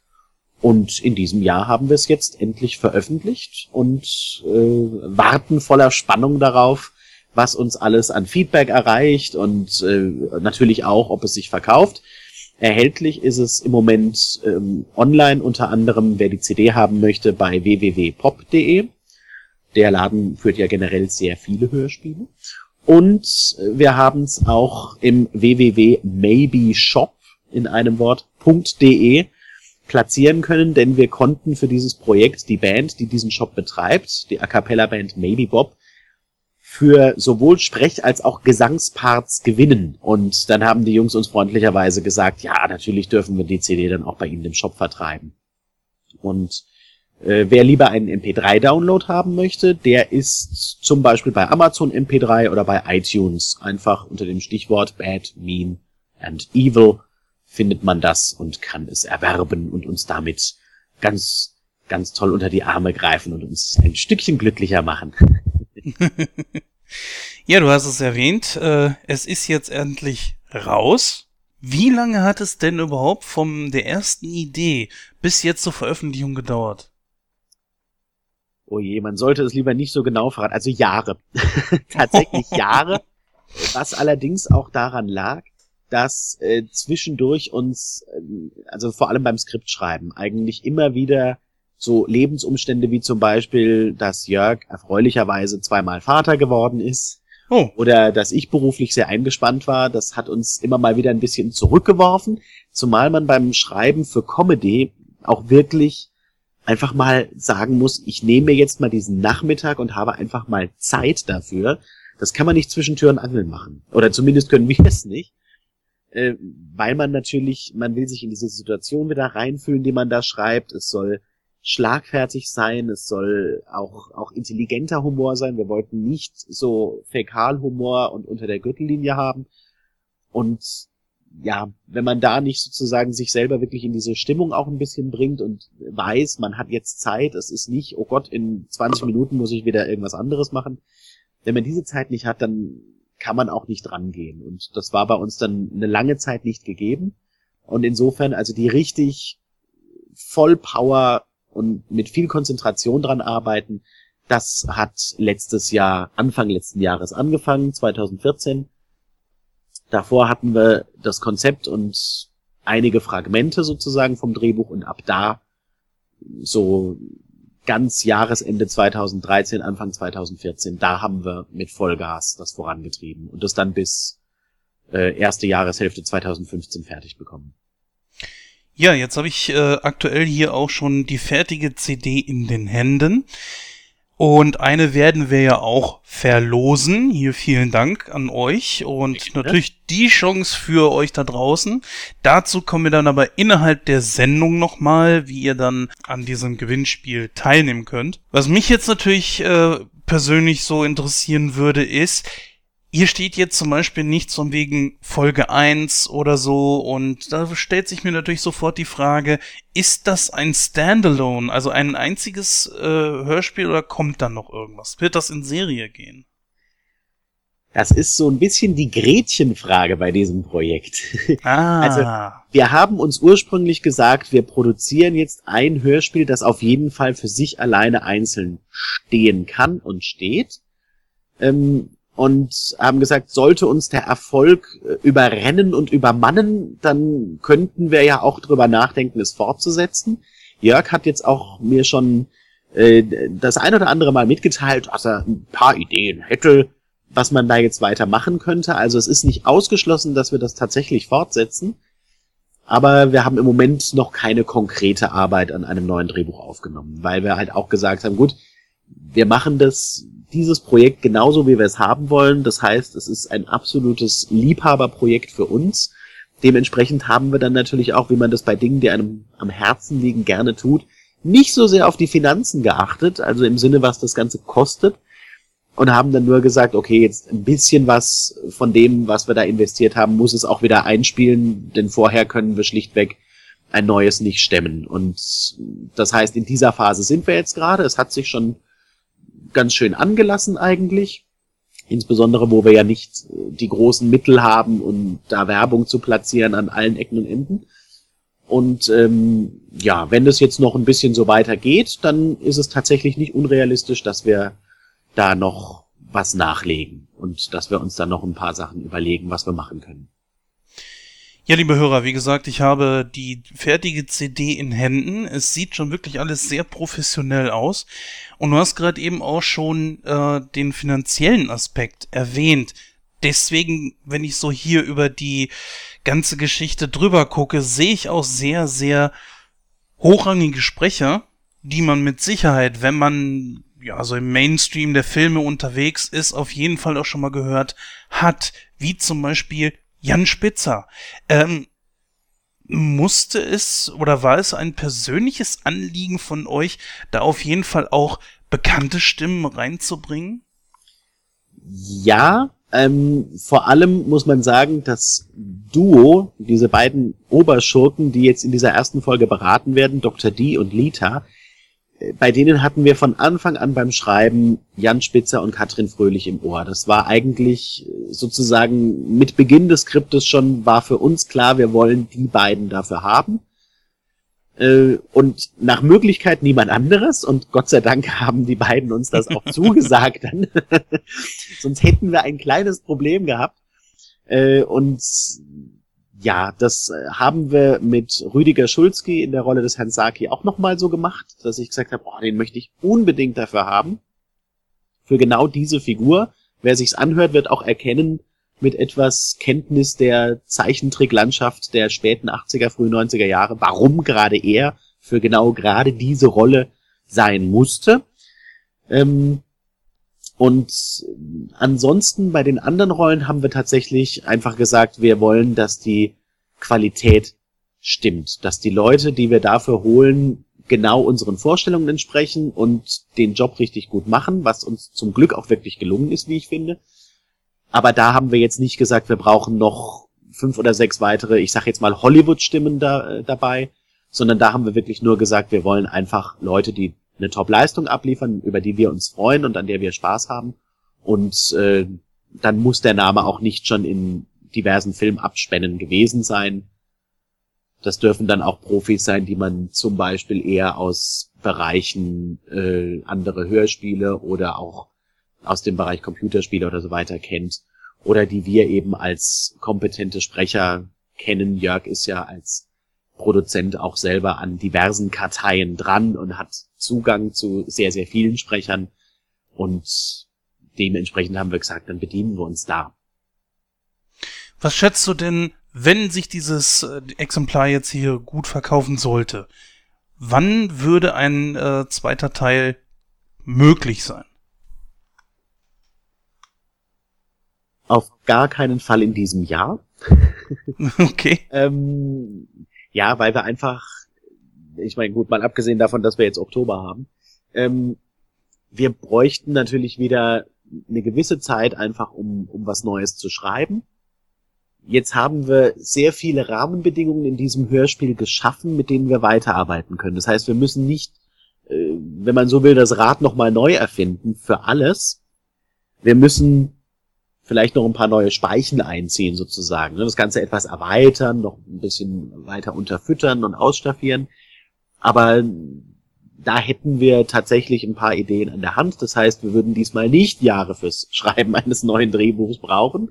Und in diesem Jahr haben wir es jetzt endlich veröffentlicht und äh, warten voller Spannung darauf, was uns alles an Feedback erreicht und äh, natürlich auch, ob es sich verkauft. Erhältlich ist es im Moment ähm, online, unter anderem, wer die CD haben möchte, bei www.pop.de. Der Laden führt ja generell sehr viele Hörspiele. Und wir haben es auch im www.maybeshop in einem Wort.de platzieren können, denn wir konnten für dieses Projekt die Band, die diesen Shop betreibt, die A Cappella Band Maybe Bob, für sowohl Sprech- als auch Gesangsparts gewinnen. Und dann haben die Jungs uns freundlicherweise gesagt, ja, natürlich dürfen wir die CD dann auch bei ihnen im Shop vertreiben. Und äh, wer lieber einen MP3-Download haben möchte, der ist zum Beispiel bei Amazon MP3 oder bei iTunes einfach unter dem Stichwort Bad, Mean and Evil findet man das und kann es erwerben und uns damit ganz, ganz toll unter die Arme greifen und uns ein Stückchen glücklicher machen. Ja, du hast es erwähnt, äh, es ist jetzt endlich raus. Wie lange hat es denn überhaupt von der ersten Idee bis jetzt zur Veröffentlichung gedauert? Oh je, man sollte es lieber nicht so genau verraten. Also Jahre. Tatsächlich Jahre. Was allerdings auch daran lag, dass äh, zwischendurch uns, äh, also vor allem beim Skriptschreiben, eigentlich immer wieder so Lebensumstände wie zum Beispiel, dass Jörg erfreulicherweise zweimal Vater geworden ist. Oh. Oder dass ich beruflich sehr eingespannt war, das hat uns immer mal wieder ein bisschen zurückgeworfen, zumal man beim Schreiben für Comedy auch wirklich einfach mal sagen muss, ich nehme mir jetzt mal diesen Nachmittag und habe einfach mal Zeit dafür. Das kann man nicht zwischen Tür und Angel machen. Oder zumindest können wir es nicht. Äh, weil man natürlich, man will sich in diese Situation wieder reinfühlen, die man da schreibt. Es soll schlagfertig sein, es soll auch, auch intelligenter Humor sein. Wir wollten nicht so Fäkalhumor und unter der Gürtellinie haben. Und ja, wenn man da nicht sozusagen sich selber wirklich in diese Stimmung auch ein bisschen bringt und weiß, man hat jetzt Zeit, es ist nicht, oh Gott, in 20 Minuten muss ich wieder irgendwas anderes machen. Wenn man diese Zeit nicht hat, dann kann man auch nicht rangehen. Und das war bei uns dann eine lange Zeit nicht gegeben. Und insofern, also die richtig voll Power und mit viel Konzentration dran arbeiten, das hat letztes Jahr, Anfang letzten Jahres angefangen, 2014 Davor hatten wir das Konzept und einige Fragmente sozusagen vom Drehbuch und ab da so ganz Jahresende 2013, Anfang 2014, da haben wir mit Vollgas das vorangetrieben und das dann bis äh, erste Jahreshälfte 2015 fertig bekommen. Ja, jetzt habe ich äh, aktuell hier auch schon die fertige CD in den Händen. Und eine werden wir ja auch verlosen. Hier vielen Dank an euch und ich natürlich die Chance für euch da draußen. Dazu kommen wir dann aber innerhalb der Sendung nochmal, wie ihr dann an diesem Gewinnspiel teilnehmen könnt. Was mich jetzt natürlich äh, persönlich so interessieren würde, ist, hier steht jetzt zum Beispiel nichts von wegen Folge 1 oder so und da stellt sich mir natürlich sofort die Frage, ist das ein Standalone, also ein einziges äh, Hörspiel oder kommt da noch irgendwas? Wird das in Serie gehen? Das ist so ein bisschen die Gretchenfrage bei diesem Projekt. Ah. Also, wir haben uns ursprünglich gesagt, wir produzieren jetzt ein Hörspiel, das auf jeden Fall für sich alleine einzeln stehen kann und steht. Ähm, und haben gesagt, sollte uns der Erfolg äh, überrennen und übermannen, dann könnten wir ja auch drüber nachdenken, es fortzusetzen. Jörg hat jetzt auch mir schon äh, das ein oder andere Mal mitgeteilt, dass er ein paar Ideen hätte, was man da jetzt weiter machen könnte. Also es ist nicht ausgeschlossen, dass wir das tatsächlich fortsetzen. Aber wir haben im Moment noch keine konkrete Arbeit an einem neuen Drehbuch aufgenommen, weil wir halt auch gesagt haben, gut, wir machen das, dieses Projekt genauso, wie wir es haben wollen. Das heißt, es ist ein absolutes Liebhaberprojekt für uns. Dementsprechend haben wir dann natürlich auch, wie man das bei Dingen, die einem am Herzen liegen, gerne tut, nicht so sehr auf die Finanzen geachtet, also im Sinne, was das Ganze kostet, und haben dann nur gesagt, okay, jetzt ein bisschen was von dem, was wir da investiert haben, muss es auch wieder einspielen, denn vorher können wir schlichtweg ein neues nicht stemmen. Und das heißt, in dieser Phase sind wir jetzt gerade. Es hat sich schon ganz schön angelassen eigentlich. Insbesondere, wo wir ja nicht die großen Mittel haben, um da Werbung zu platzieren an allen Ecken und Enden. Und ähm, ja, wenn das jetzt noch ein bisschen so weitergeht, dann ist es tatsächlich nicht unrealistisch, dass wir da noch was nachlegen und dass wir uns dann noch ein paar Sachen überlegen, was wir machen können. Ja, liebe Hörer, wie gesagt, ich habe die fertige CD in Händen. Es sieht schon wirklich alles sehr professionell aus. Und du hast gerade eben auch schon äh, den finanziellen Aspekt erwähnt. Deswegen, wenn ich so hier über die ganze Geschichte drüber gucke, sehe ich auch sehr, sehr hochrangige Sprecher, die man mit Sicherheit, wenn man ja so im Mainstream der Filme unterwegs ist, auf jeden Fall auch schon mal gehört hat, wie zum Beispiel Jan Spitzer. Ähm, musste es oder war es ein persönliches Anliegen von euch, da auf jeden Fall auch bekannte Stimmen reinzubringen? Ja, ähm, vor allem muss man sagen, das Duo, diese beiden Oberschurken, die jetzt in dieser ersten Folge beraten werden, Dr. D und Lita, bei denen hatten wir von Anfang an beim Schreiben Jan Spitzer und Katrin Fröhlich im Ohr. Das war eigentlich sozusagen mit Beginn des Skriptes schon, war für uns klar, wir wollen die beiden dafür haben. Äh, und nach Möglichkeit niemand anderes. Und Gott sei Dank haben die beiden uns das auch zugesagt. Sonst hätten wir ein kleines Problem gehabt. Äh, und ja, das äh, haben wir mit Rüdiger Schulzki in der Rolle des Herrn Saki auch nochmal so gemacht, dass ich gesagt habe, oh, den möchte ich unbedingt dafür haben. Für genau diese Figur. Wer sich's anhört, wird auch erkennen, mit etwas Kenntnis der Zeichentricklandschaft der späten 80er, frühen 90er Jahre, warum gerade er für genau gerade diese Rolle sein musste. Ähm, und ansonsten bei den anderen Rollen haben wir tatsächlich einfach gesagt, wir wollen, dass die Qualität stimmt, dass die Leute, die wir dafür holen, genau unseren Vorstellungen entsprechen und den Job richtig gut machen, was uns zum Glück auch wirklich gelungen ist, wie ich finde. Aber da haben wir jetzt nicht gesagt, wir brauchen noch fünf oder sechs weitere, ich sag jetzt mal Hollywood-Stimmen da, äh, dabei, sondern da haben wir wirklich nur gesagt, wir wollen einfach Leute, die eine Top-Leistung abliefern, über die wir uns freuen und an der wir Spaß haben. Und äh, dann muss der Name auch nicht schon in diversen Filmabspännen gewesen sein. Das dürfen dann auch Profis sein, die man zum Beispiel eher aus Bereichen äh, andere Hörspiele oder auch aus dem Bereich Computerspiele oder so weiter kennt. Oder die wir eben als kompetente Sprecher kennen. Jörg ist ja als Produzent auch selber an diversen Karteien dran und hat Zugang zu sehr, sehr vielen Sprechern. Und dementsprechend haben wir gesagt, dann bedienen wir uns da. Was schätzt du denn, wenn sich dieses äh, Exemplar jetzt hier gut verkaufen sollte? Wann würde ein äh, zweiter Teil möglich sein? Auf gar keinen Fall in diesem Jahr. okay. ähm, ja, weil wir einfach, ich meine, gut, mal abgesehen davon, dass wir jetzt Oktober haben, ähm, wir bräuchten natürlich wieder eine gewisse Zeit einfach, um, um was Neues zu schreiben. Jetzt haben wir sehr viele Rahmenbedingungen in diesem Hörspiel geschaffen, mit denen wir weiterarbeiten können. Das heißt, wir müssen nicht, äh, wenn man so will, das Rad nochmal neu erfinden für alles. Wir müssen vielleicht noch ein paar neue Speichen einziehen sozusagen. Ne? Das Ganze etwas erweitern, noch ein bisschen weiter unterfüttern und ausstaffieren. Aber da hätten wir tatsächlich ein paar Ideen an der Hand. Das heißt, wir würden diesmal nicht Jahre fürs Schreiben eines neuen Drehbuchs brauchen.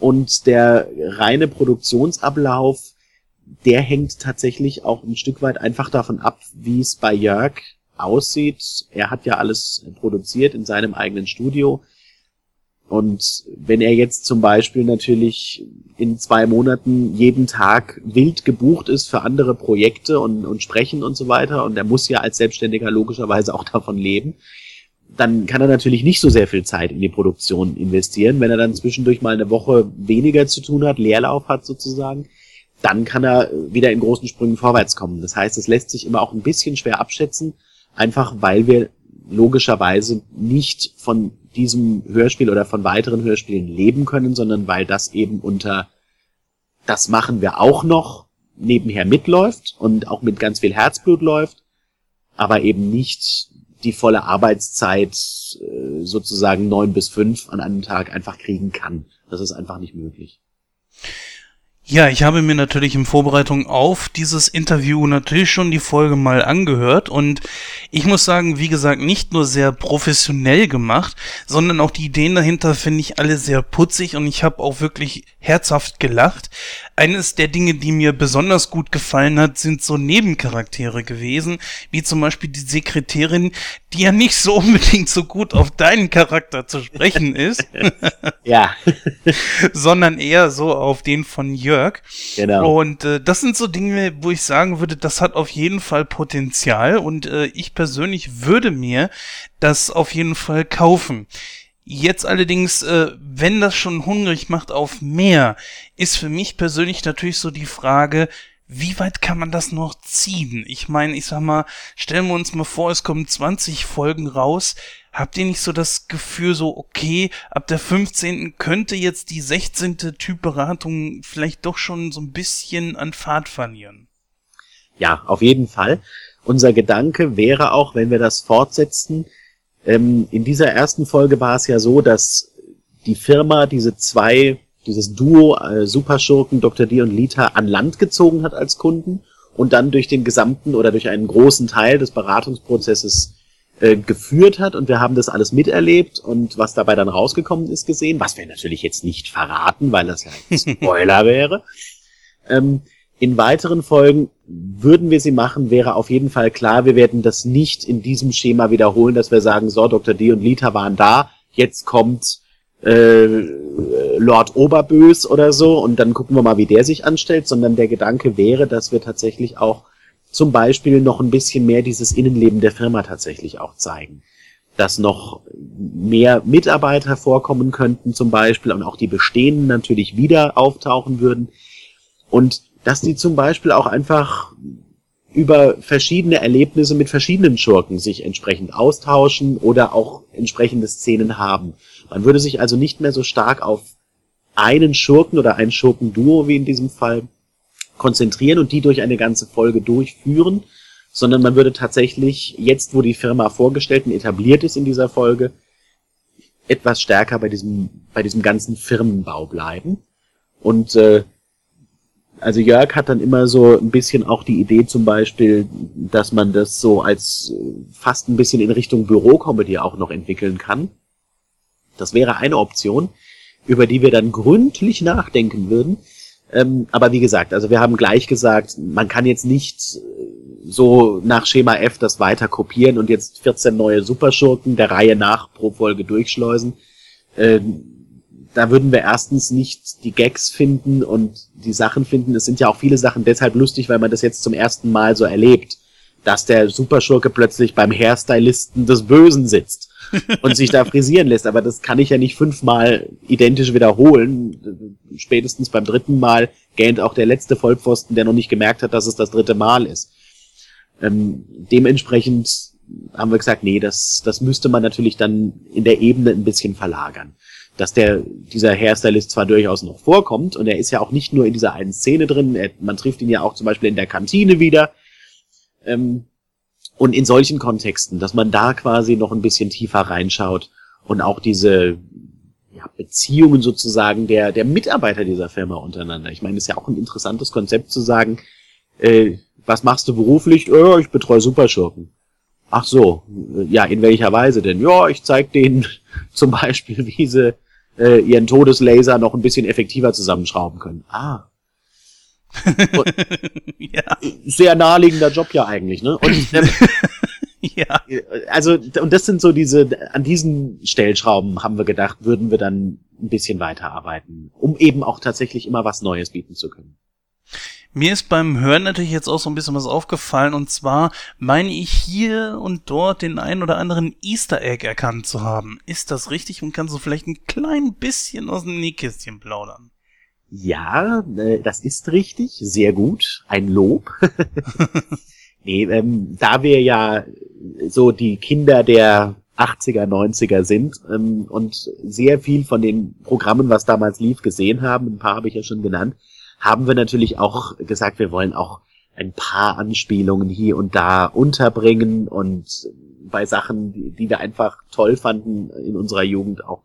Und der reine Produktionsablauf, der hängt tatsächlich auch ein Stück weit einfach davon ab, wie es bei Jörg aussieht. Er hat ja alles produziert in seinem eigenen Studio Und wenn er jetzt zum Beispiel natürlich in zwei Monaten jeden Tag wild gebucht ist für andere Projekte und, und sprechen und so weiter, und er muss ja als Selbstständiger logischerweise auch davon leben, dann kann er natürlich nicht so sehr viel Zeit in die Produktion investieren. Wenn er dann zwischendurch mal eine Woche weniger zu tun hat, Leerlauf hat sozusagen, dann kann er wieder in großen Sprüngen vorwärts kommen. Das heißt, es lässt sich immer auch ein bisschen schwer abschätzen, einfach weil wir logischerweise nicht von diesem Hörspiel oder von weiteren Hörspielen leben können, sondern weil das eben unter das machen wir auch noch nebenher mitläuft und auch mit ganz viel Herzblut läuft, aber eben nicht die volle Arbeitszeit äh, sozusagen neun bis fünf an einem Tag einfach kriegen kann. Das ist einfach nicht möglich. Ja, ich habe mir natürlich in Vorbereitung auf dieses Interview natürlich schon die Folge mal angehört und ich muss sagen, wie gesagt, nicht nur sehr professionell gemacht, sondern auch die Ideen dahinter finde ich alle sehr putzig und ich habe auch wirklich herzhaft gelacht. Eines der Dinge, die mir besonders gut gefallen hat, sind so Nebencharaktere gewesen, wie zum Beispiel die Sekretärin, die ja nicht so unbedingt so gut auf deinen Charakter zu sprechen ist. ja. sondern eher so auf den von Jörg. Genau. Und äh, das sind so Dinge, wo ich sagen würde, das hat auf jeden Fall Potenzial und äh, ich persönlich würde mir das auf jeden Fall kaufen. Jetzt allerdings, äh, wenn das schon hungrig macht auf mehr, ist für mich persönlich natürlich so die Frage, wie weit kann man das noch ziehen? Ich meine, ich sag mal, stellen wir uns mal vor, es kommen 20 Folgen raus. Habt ihr nicht so das Gefühl, so, okay, ab der 15. könnte jetzt die 16. Typberatung vielleicht doch schon so ein bisschen an Fahrt verlieren? Ja, auf jeden Fall. Unser Gedanke wäre auch, wenn wir das fortsetzen, ähm, in dieser ersten Folge war es ja so, dass die Firma diese zwei, dieses Duo äh, Superschurken Dr. D und Lita an Land gezogen hat als Kunden und dann durch den gesamten oder durch einen großen Teil des Beratungsprozesses äh, geführt hat und wir haben das alles miterlebt und was dabei dann rausgekommen ist gesehen, was wir natürlich jetzt nicht verraten, weil das ja ein Spoiler wäre. Ähm, in weiteren Folgen würden wir sie machen, wäre auf jeden Fall klar, wir werden das nicht in diesem Schema wiederholen, dass wir sagen, so, Dr. D und Lita waren da, jetzt kommt äh, Lord Oberbös oder so und dann gucken wir mal, wie der sich anstellt, sondern der Gedanke wäre, dass wir tatsächlich auch zum Beispiel noch ein bisschen mehr dieses Innenleben der Firma tatsächlich auch zeigen. Dass noch mehr Mitarbeiter vorkommen könnten zum Beispiel und auch die bestehenden natürlich wieder auftauchen würden. Und dass die zum Beispiel auch einfach über verschiedene Erlebnisse mit verschiedenen Schurken sich entsprechend austauschen oder auch entsprechende Szenen haben. Man würde sich also nicht mehr so stark auf einen Schurken oder ein Schurkenduo wie in diesem Fall konzentrieren und die durch eine ganze Folge durchführen, sondern man würde tatsächlich jetzt, wo die Firma vorgestellt und etabliert ist in dieser Folge, etwas stärker bei diesem bei diesem ganzen Firmenbau bleiben und äh, also Jörg hat dann immer so ein bisschen auch die Idee zum Beispiel, dass man das so als äh, fast ein bisschen in Richtung Bürocomedy auch noch entwickeln kann. Das wäre eine Option, über die wir dann gründlich nachdenken würden. Ähm, aber wie gesagt, also wir haben gleich gesagt, man kann jetzt nicht äh, so nach Schema F das weiter kopieren und jetzt 14 neue Superschurken der Reihe nach pro Folge durchschleusen. Ähm, da würden wir erstens nicht die Gags finden und die Sachen finden. Es sind ja auch viele Sachen deshalb lustig, weil man das jetzt zum ersten Mal so erlebt, dass der Superschurke plötzlich beim Hairstylisten des Bösen sitzt und sich da frisieren lässt. Aber das kann ich ja nicht fünfmal identisch wiederholen. Spätestens beim dritten Mal gähnt auch der letzte Vollpfosten, der noch nicht gemerkt hat, dass es das dritte Mal ist. Ähm, dementsprechend haben wir gesagt, nee, das, das müsste man natürlich dann in der Ebene ein bisschen verlagern dass der, dieser Hairstylist zwar durchaus noch vorkommt und er ist ja auch nicht nur in dieser einen Szene drin, er, man trifft ihn ja auch zum Beispiel in der Kantine wieder. Ähm, und in solchen Kontexten, dass man da quasi noch ein bisschen tiefer reinschaut und auch diese ja, Beziehungen sozusagen der, der Mitarbeiter dieser Firma untereinander. Ich meine, es ist ja auch ein interessantes Konzept zu sagen, äh, was machst du beruflich? Oh, ich betreue Superschurken. Ach so, ja, in welcher Weise denn? Ja, ich zeig denen zum Beispiel, wie sie äh, ihren Todeslaser noch ein bisschen effektiver zusammenschrauben können. Ah. ja. Sehr naheliegender Job ja eigentlich, ne? Und, ähm, Ja. Also, und das sind so diese, an diesen Stellschrauben haben wir gedacht, würden wir dann ein bisschen weiterarbeiten, um eben auch tatsächlich immer was Neues bieten zu können. Mir ist beim Hören natürlich jetzt auch so ein bisschen was aufgefallen und zwar meine ich hier und dort den ein oder anderen Easter Egg erkannt zu haben. Ist das richtig und kannst du vielleicht ein klein bisschen aus dem Nähkästchen plaudern? Ja, äh, das ist richtig, sehr gut, ein Lob. nee, ähm, da wir ja so die Kinder der 80er, 90er sind ähm, und sehr viel von den Programmen, was damals lief, gesehen haben, ein paar habe ich ja schon genannt, haben wir natürlich auch gesagt, wir wollen auch ein paar Anspielungen hier und da unterbringen und bei Sachen, die, die wir einfach toll fanden in unserer Jugend auch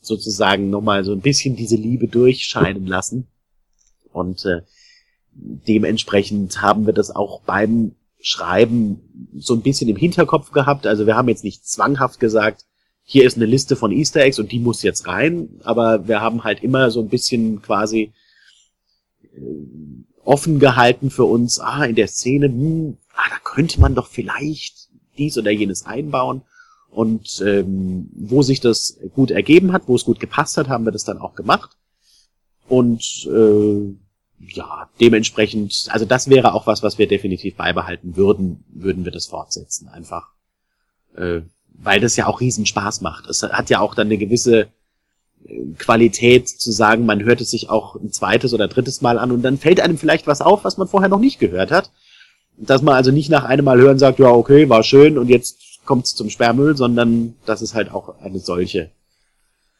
sozusagen nochmal so ein bisschen diese Liebe durchscheinen lassen. Und äh, dementsprechend haben wir das auch beim Schreiben so ein bisschen im Hinterkopf gehabt. Also wir haben jetzt nicht zwanghaft gesagt, hier ist eine Liste von Easter Eggs und die muss jetzt rein, aber wir haben halt immer so ein bisschen quasi offen gehalten für uns, ah, in der Szene, hm, ah, da könnte man doch vielleicht dies oder jenes einbauen. Und ähm, wo sich das gut ergeben hat, wo es gut gepasst hat, haben wir das dann auch gemacht. Und äh, ja, dementsprechend, also das wäre auch was, was wir definitiv beibehalten würden, würden wir das fortsetzen. Einfach, äh, weil das ja auch riesen Spaß macht. Es hat ja auch dann eine gewisse äh, Qualität zu sagen, man hört es sich auch ein zweites oder drittes Mal an und dann fällt einem vielleicht was auf, was man vorher noch nicht gehört hat. Dass man also nicht nach einem Mal hören sagt, ja, okay, war schön und jetzt kommt es zum Sperrmüll, sondern dass es halt auch eine solche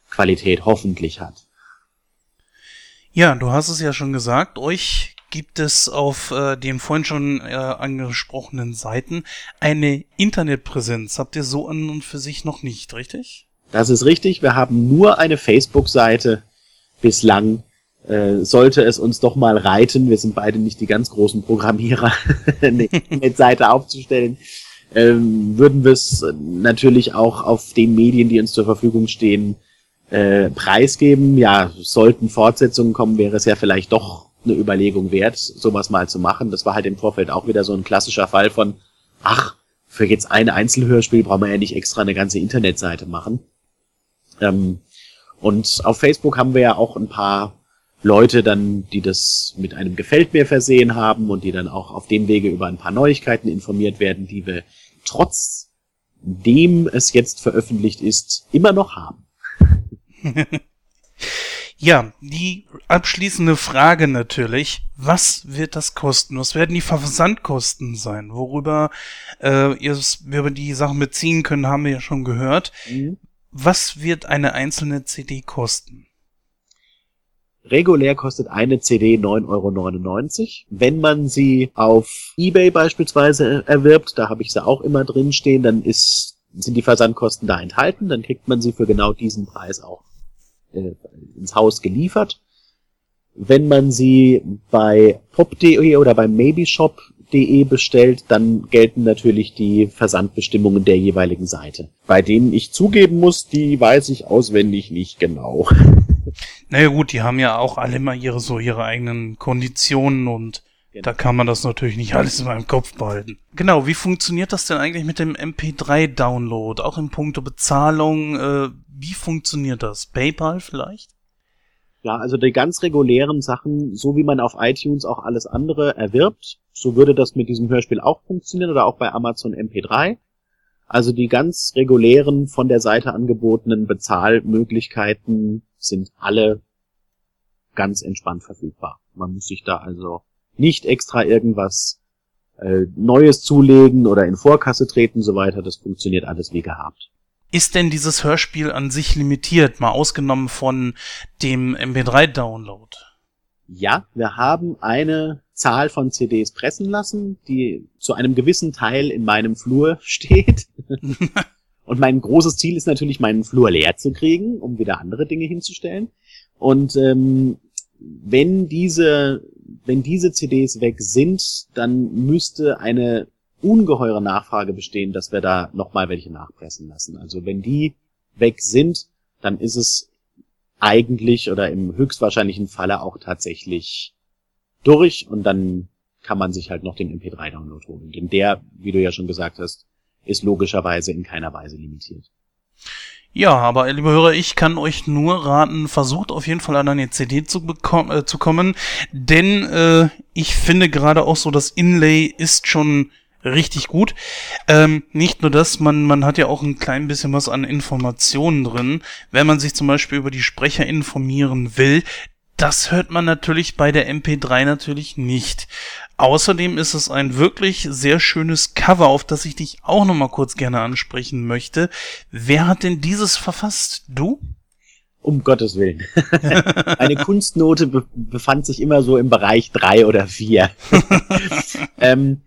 Qualität hoffentlich hat. Ja, du hast es ja schon gesagt, euch gibt es auf äh, den vorhin schon äh, angesprochenen Seiten eine Internetpräsenz. Habt ihr so an und für sich noch nicht, richtig? Das ist richtig. Wir haben nur eine Facebook-Seite bislang. Äh, sollte es uns doch mal reiten, wir sind beide nicht die ganz großen Programmierer, eine Internetseite aufzustellen, ähm, würden wir es natürlich auch auf den Medien, die uns zur Verfügung stehen, äh, preisgeben. Ja, sollten Fortsetzungen kommen, wäre es ja vielleicht doch eine Überlegung wert, sowas mal zu machen. Das war halt im Vorfeld auch wieder so ein klassischer Fall von, ach, für jetzt ein Einzelhörspiel brauchen wir ja nicht extra eine ganze Internetseite machen. Ähm, und auf Facebook haben wir ja auch ein paar Leute dann, die das mit einem Gefällt mir versehen haben und die dann auch auf dem Wege über ein paar Neuigkeiten informiert werden, die wir trotz dem es jetzt veröffentlicht ist, immer noch haben. ja, die abschließende Frage natürlich. Was wird das kosten? Was werden die Versandkosten sein? Worüber äh, ihr über die Sachen beziehen können, haben wir ja schon gehört. Mhm. Was wird eine einzelne CD kosten? Regulär kostet eine CD 9,99 Euro. Wenn man sie auf Ebay beispielsweise erwirbt, da habe ich sie auch immer drin stehen, dann ist, sind die Versandkosten da enthalten, dann kriegt man sie für genau diesen Preis auch äh, ins Haus geliefert. Wenn man sie bei pop.de oder beim maybe-shop.de bestellt, dann gelten natürlich die Versandbestimmungen der jeweiligen Seite. Bei denen ich zugeben muss, die weiß ich auswendig nicht genau. Naja gut, die haben ja auch alle mal ihre so ihre eigenen Konditionen und genau. da kann man das natürlich nicht alles in meinem Kopf behalten. Genau, wie funktioniert das denn eigentlich mit dem MP3-Download? Auch in puncto Bezahlung, äh, wie funktioniert das? PayPal vielleicht? Ja, also die ganz regulären Sachen, so wie man auf iTunes auch alles andere erwirbt, so würde das mit diesem Hörspiel auch funktionieren oder auch bei Amazon MP3. Also die ganz regulären von der Seite angebotenen Bezahlmöglichkeiten sind alle ganz entspannt verfügbar. Man muss sich da also nicht extra irgendwas äh, Neues zulegen oder in Vorkasse treten so weiter. Das funktioniert alles wie gehabt. Ist denn dieses Hörspiel an sich limitiert, mal ausgenommen von dem MP3-Download? Ja, wir haben eine Zahl von CDs pressen lassen, die zu einem gewissen Teil in meinem Flur steht. Und mein großes Ziel ist natürlich, meinen Flur leer zu kriegen, um wieder andere Dinge hinzustellen. Und ähm, wenn diese, wenn diese CDs weg sind, dann müsste eine ungeheure Nachfrage bestehen, dass wir da nochmal welche nachpressen lassen. Also wenn die weg sind, dann ist es eigentlich oder im höchstwahrscheinlichen Falle auch tatsächlich durch und dann kann man sich halt noch den MP3-Download holen. Denn der, wie du ja schon gesagt hast, ist logischerweise in keiner Weise limitiert. Ja, aber liebe Hörer, ich kann euch nur raten, versucht auf jeden Fall an eine CD zu, bekommen, äh, zu kommen, denn äh, ich finde gerade auch so, das Inlay ist schon richtig gut. Ähm, nicht nur das, man, man hat ja auch ein klein bisschen was an Informationen drin. Wenn man sich zum Beispiel über die Sprecher informieren will, das hört man natürlich bei der MP3 natürlich nicht. Außerdem ist es ein wirklich sehr schönes Cover, auf das ich dich auch noch mal kurz gerne ansprechen möchte. Wer hat denn dieses verfasst? Du? Um Gottes Willen. Eine Kunstnote be befand sich immer so im Bereich drei oder vier. ähm,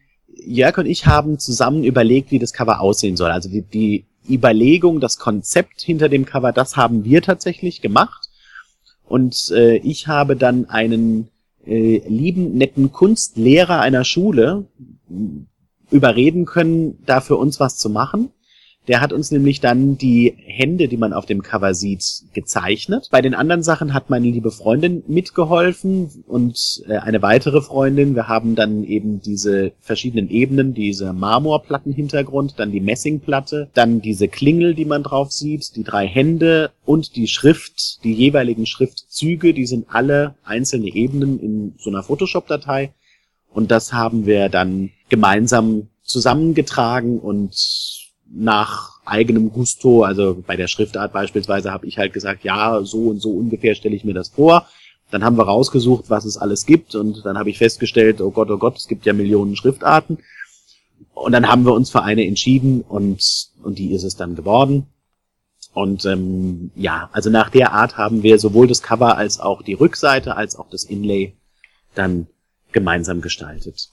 Jörg und ich haben zusammen überlegt, wie das Cover aussehen soll. Also die, die Überlegung, das Konzept hinter dem Cover, das haben wir tatsächlich gemacht. Und äh, ich habe dann einen äh, lieben, netten Kunstlehrer einer Schule überreden können, da für uns was zu machen. Der hat uns nämlich dann die Hände, die man auf dem Cover sieht, gezeichnet. Bei den anderen Sachen hat meine liebe Freundin mitgeholfen und äh, eine weitere Freundin. Wir haben dann eben diese verschiedenen Ebenen, diese Marmorplattenhintergrund, dann die Messingplatte, dann diese Klingel, die man drauf sieht, die drei Hände und die Schrift, die jeweiligen Schriftzüge, die sind alle einzelne Ebenen in so einer Photoshop-Datei. Und das haben wir dann gemeinsam zusammengetragen und nach eigenem Gusto, also bei der Schriftart beispielsweise habe ich halt gesagt, ja, so und so ungefähr stelle ich mir das vor. Dann haben wir rausgesucht, was es alles gibt und dann habe ich festgestellt, oh Gott, oh Gott, es gibt ja Millionen Schriftarten. Und dann haben wir uns für eine entschieden und, und die ist es dann geworden. Und ähm, ja, also nach der Art haben wir sowohl das Cover als auch die Rückseite als auch das Inlay dann gemeinsam gestaltet.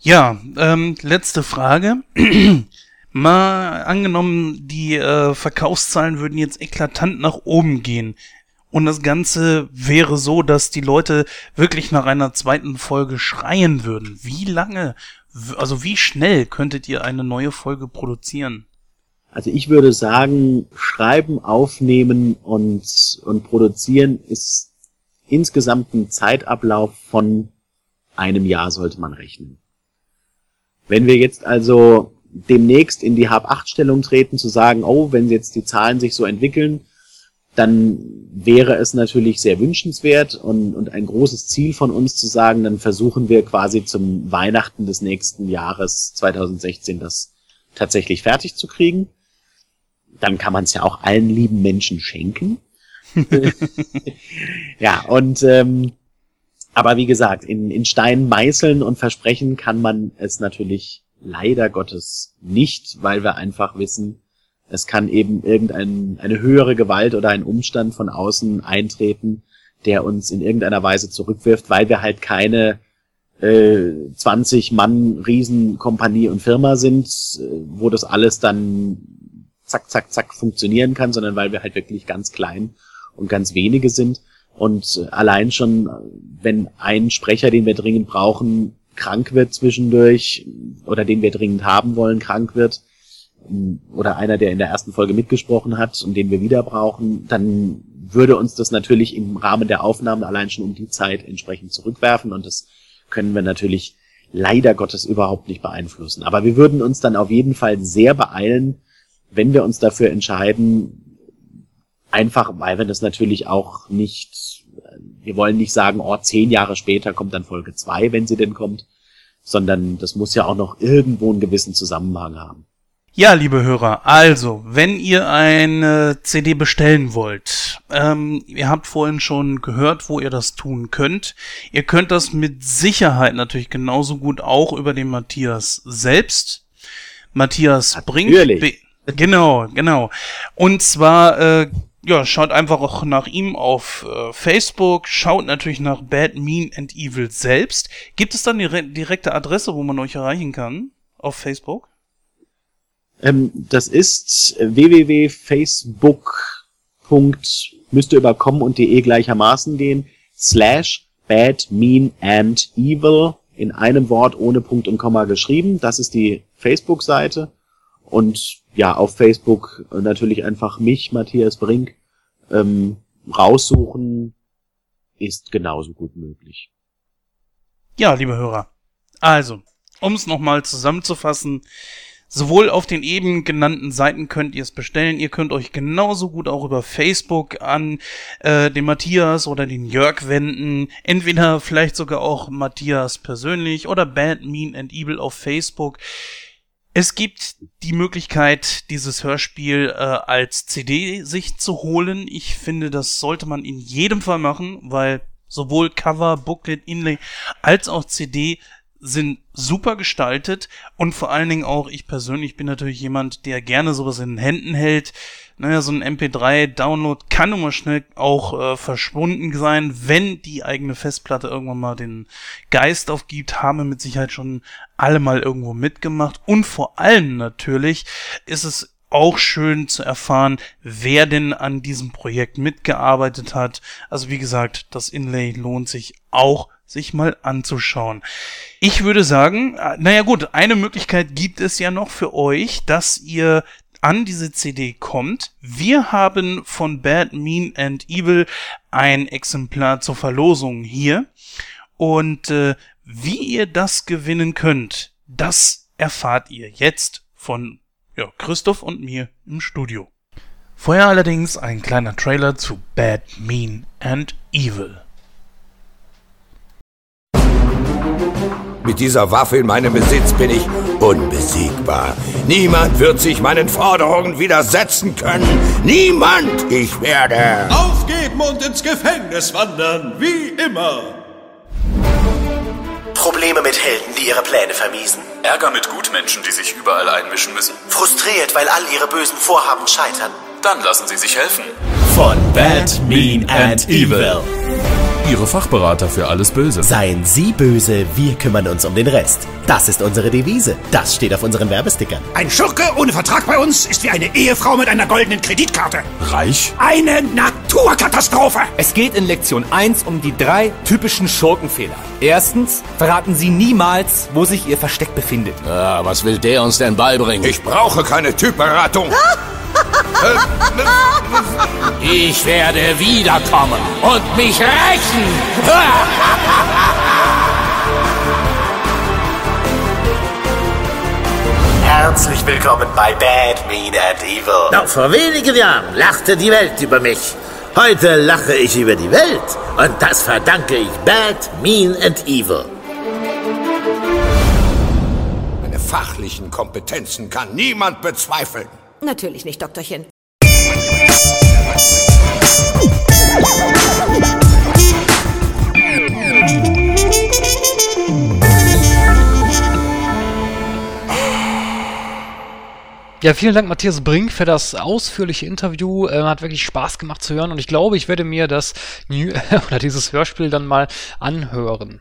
Ja, ähm, letzte Frage. Mal angenommen, die äh, Verkaufszahlen würden jetzt eklatant nach oben gehen. Und das Ganze wäre so, dass die Leute wirklich nach einer zweiten Folge schreien würden. Wie lange, also wie schnell könntet ihr eine neue Folge produzieren? Also ich würde sagen, schreiben, aufnehmen und, und produzieren ist insgesamt ein Zeitablauf von einem Jahr sollte man rechnen. Wenn wir jetzt also demnächst in die Hab-8-Stellung treten, zu sagen, oh, wenn jetzt die Zahlen sich so entwickeln, dann wäre es natürlich sehr wünschenswert und, und ein großes Ziel von uns zu sagen, dann versuchen wir quasi zum Weihnachten des nächsten Jahres 2016 das tatsächlich fertig zu kriegen. Dann kann man es ja auch allen lieben Menschen schenken. ja, und ähm, aber wie gesagt, in, in Stein meißeln und versprechen kann man es natürlich leider Gottes nicht, weil wir einfach wissen, es kann eben irgendeine eine höhere Gewalt oder ein Umstand von außen eintreten, der uns in irgendeiner Weise zurückwirft, weil wir halt keine äh, 20 Mann Riesenkompanie und Firma sind, äh, wo das alles dann zack, zack, zack funktionieren kann, sondern weil wir halt wirklich ganz klein und ganz wenige sind. Und äh, allein schon, wenn ein Sprecher, den wir dringend brauchen, krank wird zwischendurch oder den wir dringend haben wollen, krank wird oder einer, der in der ersten Folge mitgesprochen hat und den wir wieder brauchen, dann würde uns das natürlich im Rahmen der Aufnahmen allein schon um die Zeit entsprechend zurückwerfen und das können wir natürlich leider Gottes überhaupt nicht beeinflussen. Aber wir würden uns dann auf jeden Fall sehr beeilen, wenn wir uns dafür entscheiden, einfach weil wir das natürlich auch nicht wir wollen nicht sagen, oh, zehn Jahre später kommt dann Folge zwei, wenn sie denn kommt, sondern das muss ja auch noch irgendwo einen gewissen Zusammenhang haben. Ja, liebe Hörer, also, wenn ihr eine CD bestellen wollt, ähm, ihr habt vorhin schon gehört, wo ihr das tun könnt. Ihr könnt das mit Sicherheit natürlich genauso gut auch über den Matthias selbst. Matthias Natürlich. Brink. Genau, genau. Und zwar äh, ja, schaut einfach auch nach ihm auf äh, Facebook, schaut natürlich nach Bad, Mean and Evil selbst. Gibt es dann die direkte Adresse, wo man euch erreichen kann auf Facebook? Ähm, das ist www.facebook. müsste über com und de gleichermaßen gehen, slash bad, mean and evil in einem Wort ohne Punkt und Komma geschrieben. Das ist die Facebook-Seite. Und ja, auf Facebook natürlich einfach mich, Matthias Brink, ähm, raussuchen, ist genauso gut möglich. Ja, liebe Hörer. Also, um es nochmal zusammenzufassen, Sowohl auf den eben genannten Seiten könnt ihr es bestellen. Ihr könnt euch genauso gut auch über Facebook an äh, den Matthias oder den Jörg wenden. Entweder vielleicht sogar auch Matthias persönlich oder Bad Mean and Evil auf Facebook. Es gibt die Möglichkeit, dieses Hörspiel äh, als CD sich zu holen. Ich finde, das sollte man in jedem Fall machen, weil sowohl Cover, Booklet, Inlay als auch CD sind super gestaltet und vor allen Dingen auch ich persönlich bin natürlich jemand, der gerne sowas in den Händen hält. Naja, so ein MP3-Download kann nun mal schnell auch äh, verschwunden sein, wenn die eigene Festplatte irgendwann mal den Geist aufgibt, haben wir mit Sicherheit schon alle mal irgendwo mitgemacht und vor allem natürlich ist es auch schön zu erfahren, wer denn an diesem Projekt mitgearbeitet hat. Also wie gesagt, das Inlay lohnt sich auch sich mal anzuschauen. Ich würde sagen, äh, naja gut, eine Möglichkeit gibt es ja noch für euch, dass ihr an diese CD kommt. Wir haben von Bad, Mean and Evil ein Exemplar zur Verlosung hier. Und äh, wie ihr das gewinnen könnt, das erfahrt ihr jetzt von ja, Christoph und mir im Studio. Vorher allerdings ein kleiner Trailer zu Bad, Mean and Evil. Mit dieser Waffe in meinem Besitz bin ich unbesiegbar. Niemand wird sich meinen Forderungen widersetzen können. Niemand! Ich werde... Aufgeben und ins Gefängnis wandern, wie immer. Probleme mit Helden, die ihre Pläne vermiesen. Ärger mit Gutmenschen, die sich überall einmischen müssen. Frustriert, weil all ihre bösen Vorhaben scheitern. Dann lassen Sie sich helfen. Von Bad, Mean and Evil. Ihre Fachberater für alles Böse. Seien Sie böse, wir kümmern uns um den Rest. Das ist unsere Devise. Das steht auf unseren Werbestickern. Ein Schurke ohne Vertrag bei uns ist wie eine Ehefrau mit einer goldenen Kreditkarte. Reich? Eine Naturkatastrophe. Es geht in Lektion 1 um die drei typischen Schurkenfehler. Erstens, verraten Sie niemals, wo sich Ihr Versteck befindet. Ah, was will der uns denn beibringen? Ich brauche keine Typberatung. Ich werde wiederkommen und mich rächen. Herzlich willkommen bei Bad, Mean and Evil. Noch vor wenigen Jahren lachte die Welt über mich. Heute lache ich über die Welt. Und das verdanke ich Bad, Mean and Evil. Meine fachlichen Kompetenzen kann niemand bezweifeln. Natürlich nicht, Doktorchen. Ja, vielen Dank, Matthias Brink, für das ausführliche Interview. Äh, hat wirklich Spaß gemacht zu hören und ich glaube, ich werde mir das New oder dieses Hörspiel dann mal anhören.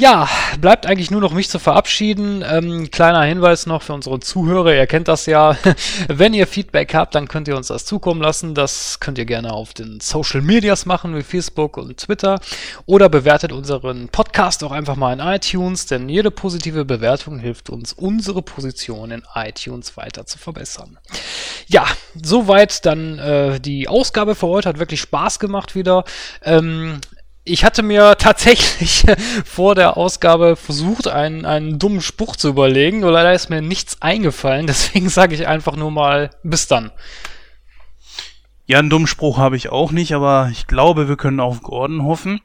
Ja, bleibt eigentlich nur noch mich zu verabschieden. Ähm, kleiner Hinweis noch für unsere Zuhörer, ihr kennt das ja. Wenn ihr Feedback habt, dann könnt ihr uns das zukommen lassen. Das könnt ihr gerne auf den Social Medias machen, wie Facebook und Twitter. Oder bewertet unseren Podcast auch einfach mal in iTunes, denn jede positive Bewertung hilft uns, unsere Position in iTunes weiter zu verbessern. Ja, soweit dann äh, die Ausgabe für heute. Hat wirklich Spaß gemacht wieder. Ähm, ich hatte mir tatsächlich vor der Ausgabe versucht, einen, einen dummen Spruch zu überlegen, nur leider ist mir nichts eingefallen, deswegen sage ich einfach nur mal bis dann. Ja, einen dummen Spruch habe ich auch nicht, aber ich glaube, wir können auf Gordon hoffen.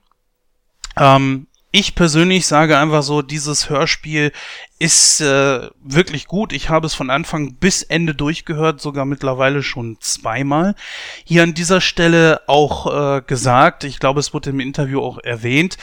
Ähm, ich persönlich sage einfach so, dieses Hörspiel ist äh, wirklich gut. Ich habe es von Anfang bis Ende durchgehört, sogar mittlerweile schon zweimal. Hier an dieser Stelle auch äh, gesagt, ich glaube, es wurde im Interview auch erwähnt,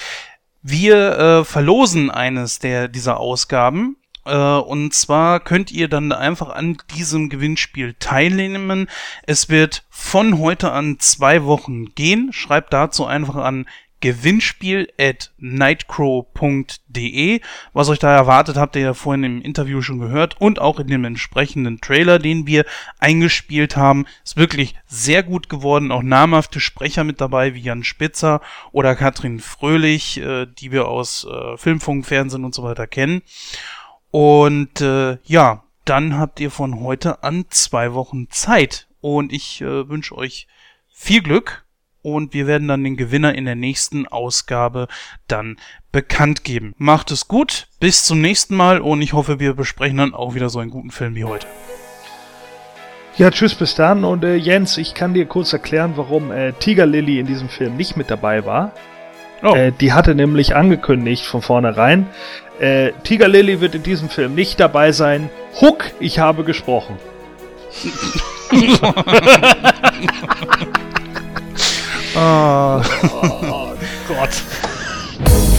wir äh, verlosen eines der dieser Ausgaben. Äh, und zwar könnt ihr dann einfach an diesem Gewinnspiel teilnehmen. Es wird von heute an zwei Wochen gehen. Schreibt dazu einfach an Gewinnspiel at nightcrow.de. Was euch da erwartet, habt ihr ja vorhin im Interview schon gehört und auch in dem entsprechenden Trailer, den wir eingespielt haben. Ist wirklich sehr gut geworden. Auch namhafte Sprecher mit dabei, wie Jan Spitzer oder Katrin Fröhlich, äh, die wir aus äh, Filmfunk, Fernsehen und so weiter kennen. Und äh, ja, dann habt ihr von heute an zwei Wochen Zeit. Und ich äh, wünsche euch viel Glück und wir werden dann den Gewinner in der nächsten Ausgabe dann bekannt geben. Macht es gut, bis zum nächsten Mal und ich hoffe, wir besprechen dann auch wieder so einen guten Film wie heute. Ja, tschüss, bis dann. Und äh, Jens, ich kann dir kurz erklären, warum äh, Tiger Lily in diesem Film nicht mit dabei war. Oh. Äh, die hatte nämlich angekündigt von vornherein, äh, Tiger Lily wird in diesem Film nicht dabei sein. Hook, ich habe gesprochen. oh, oh Gott.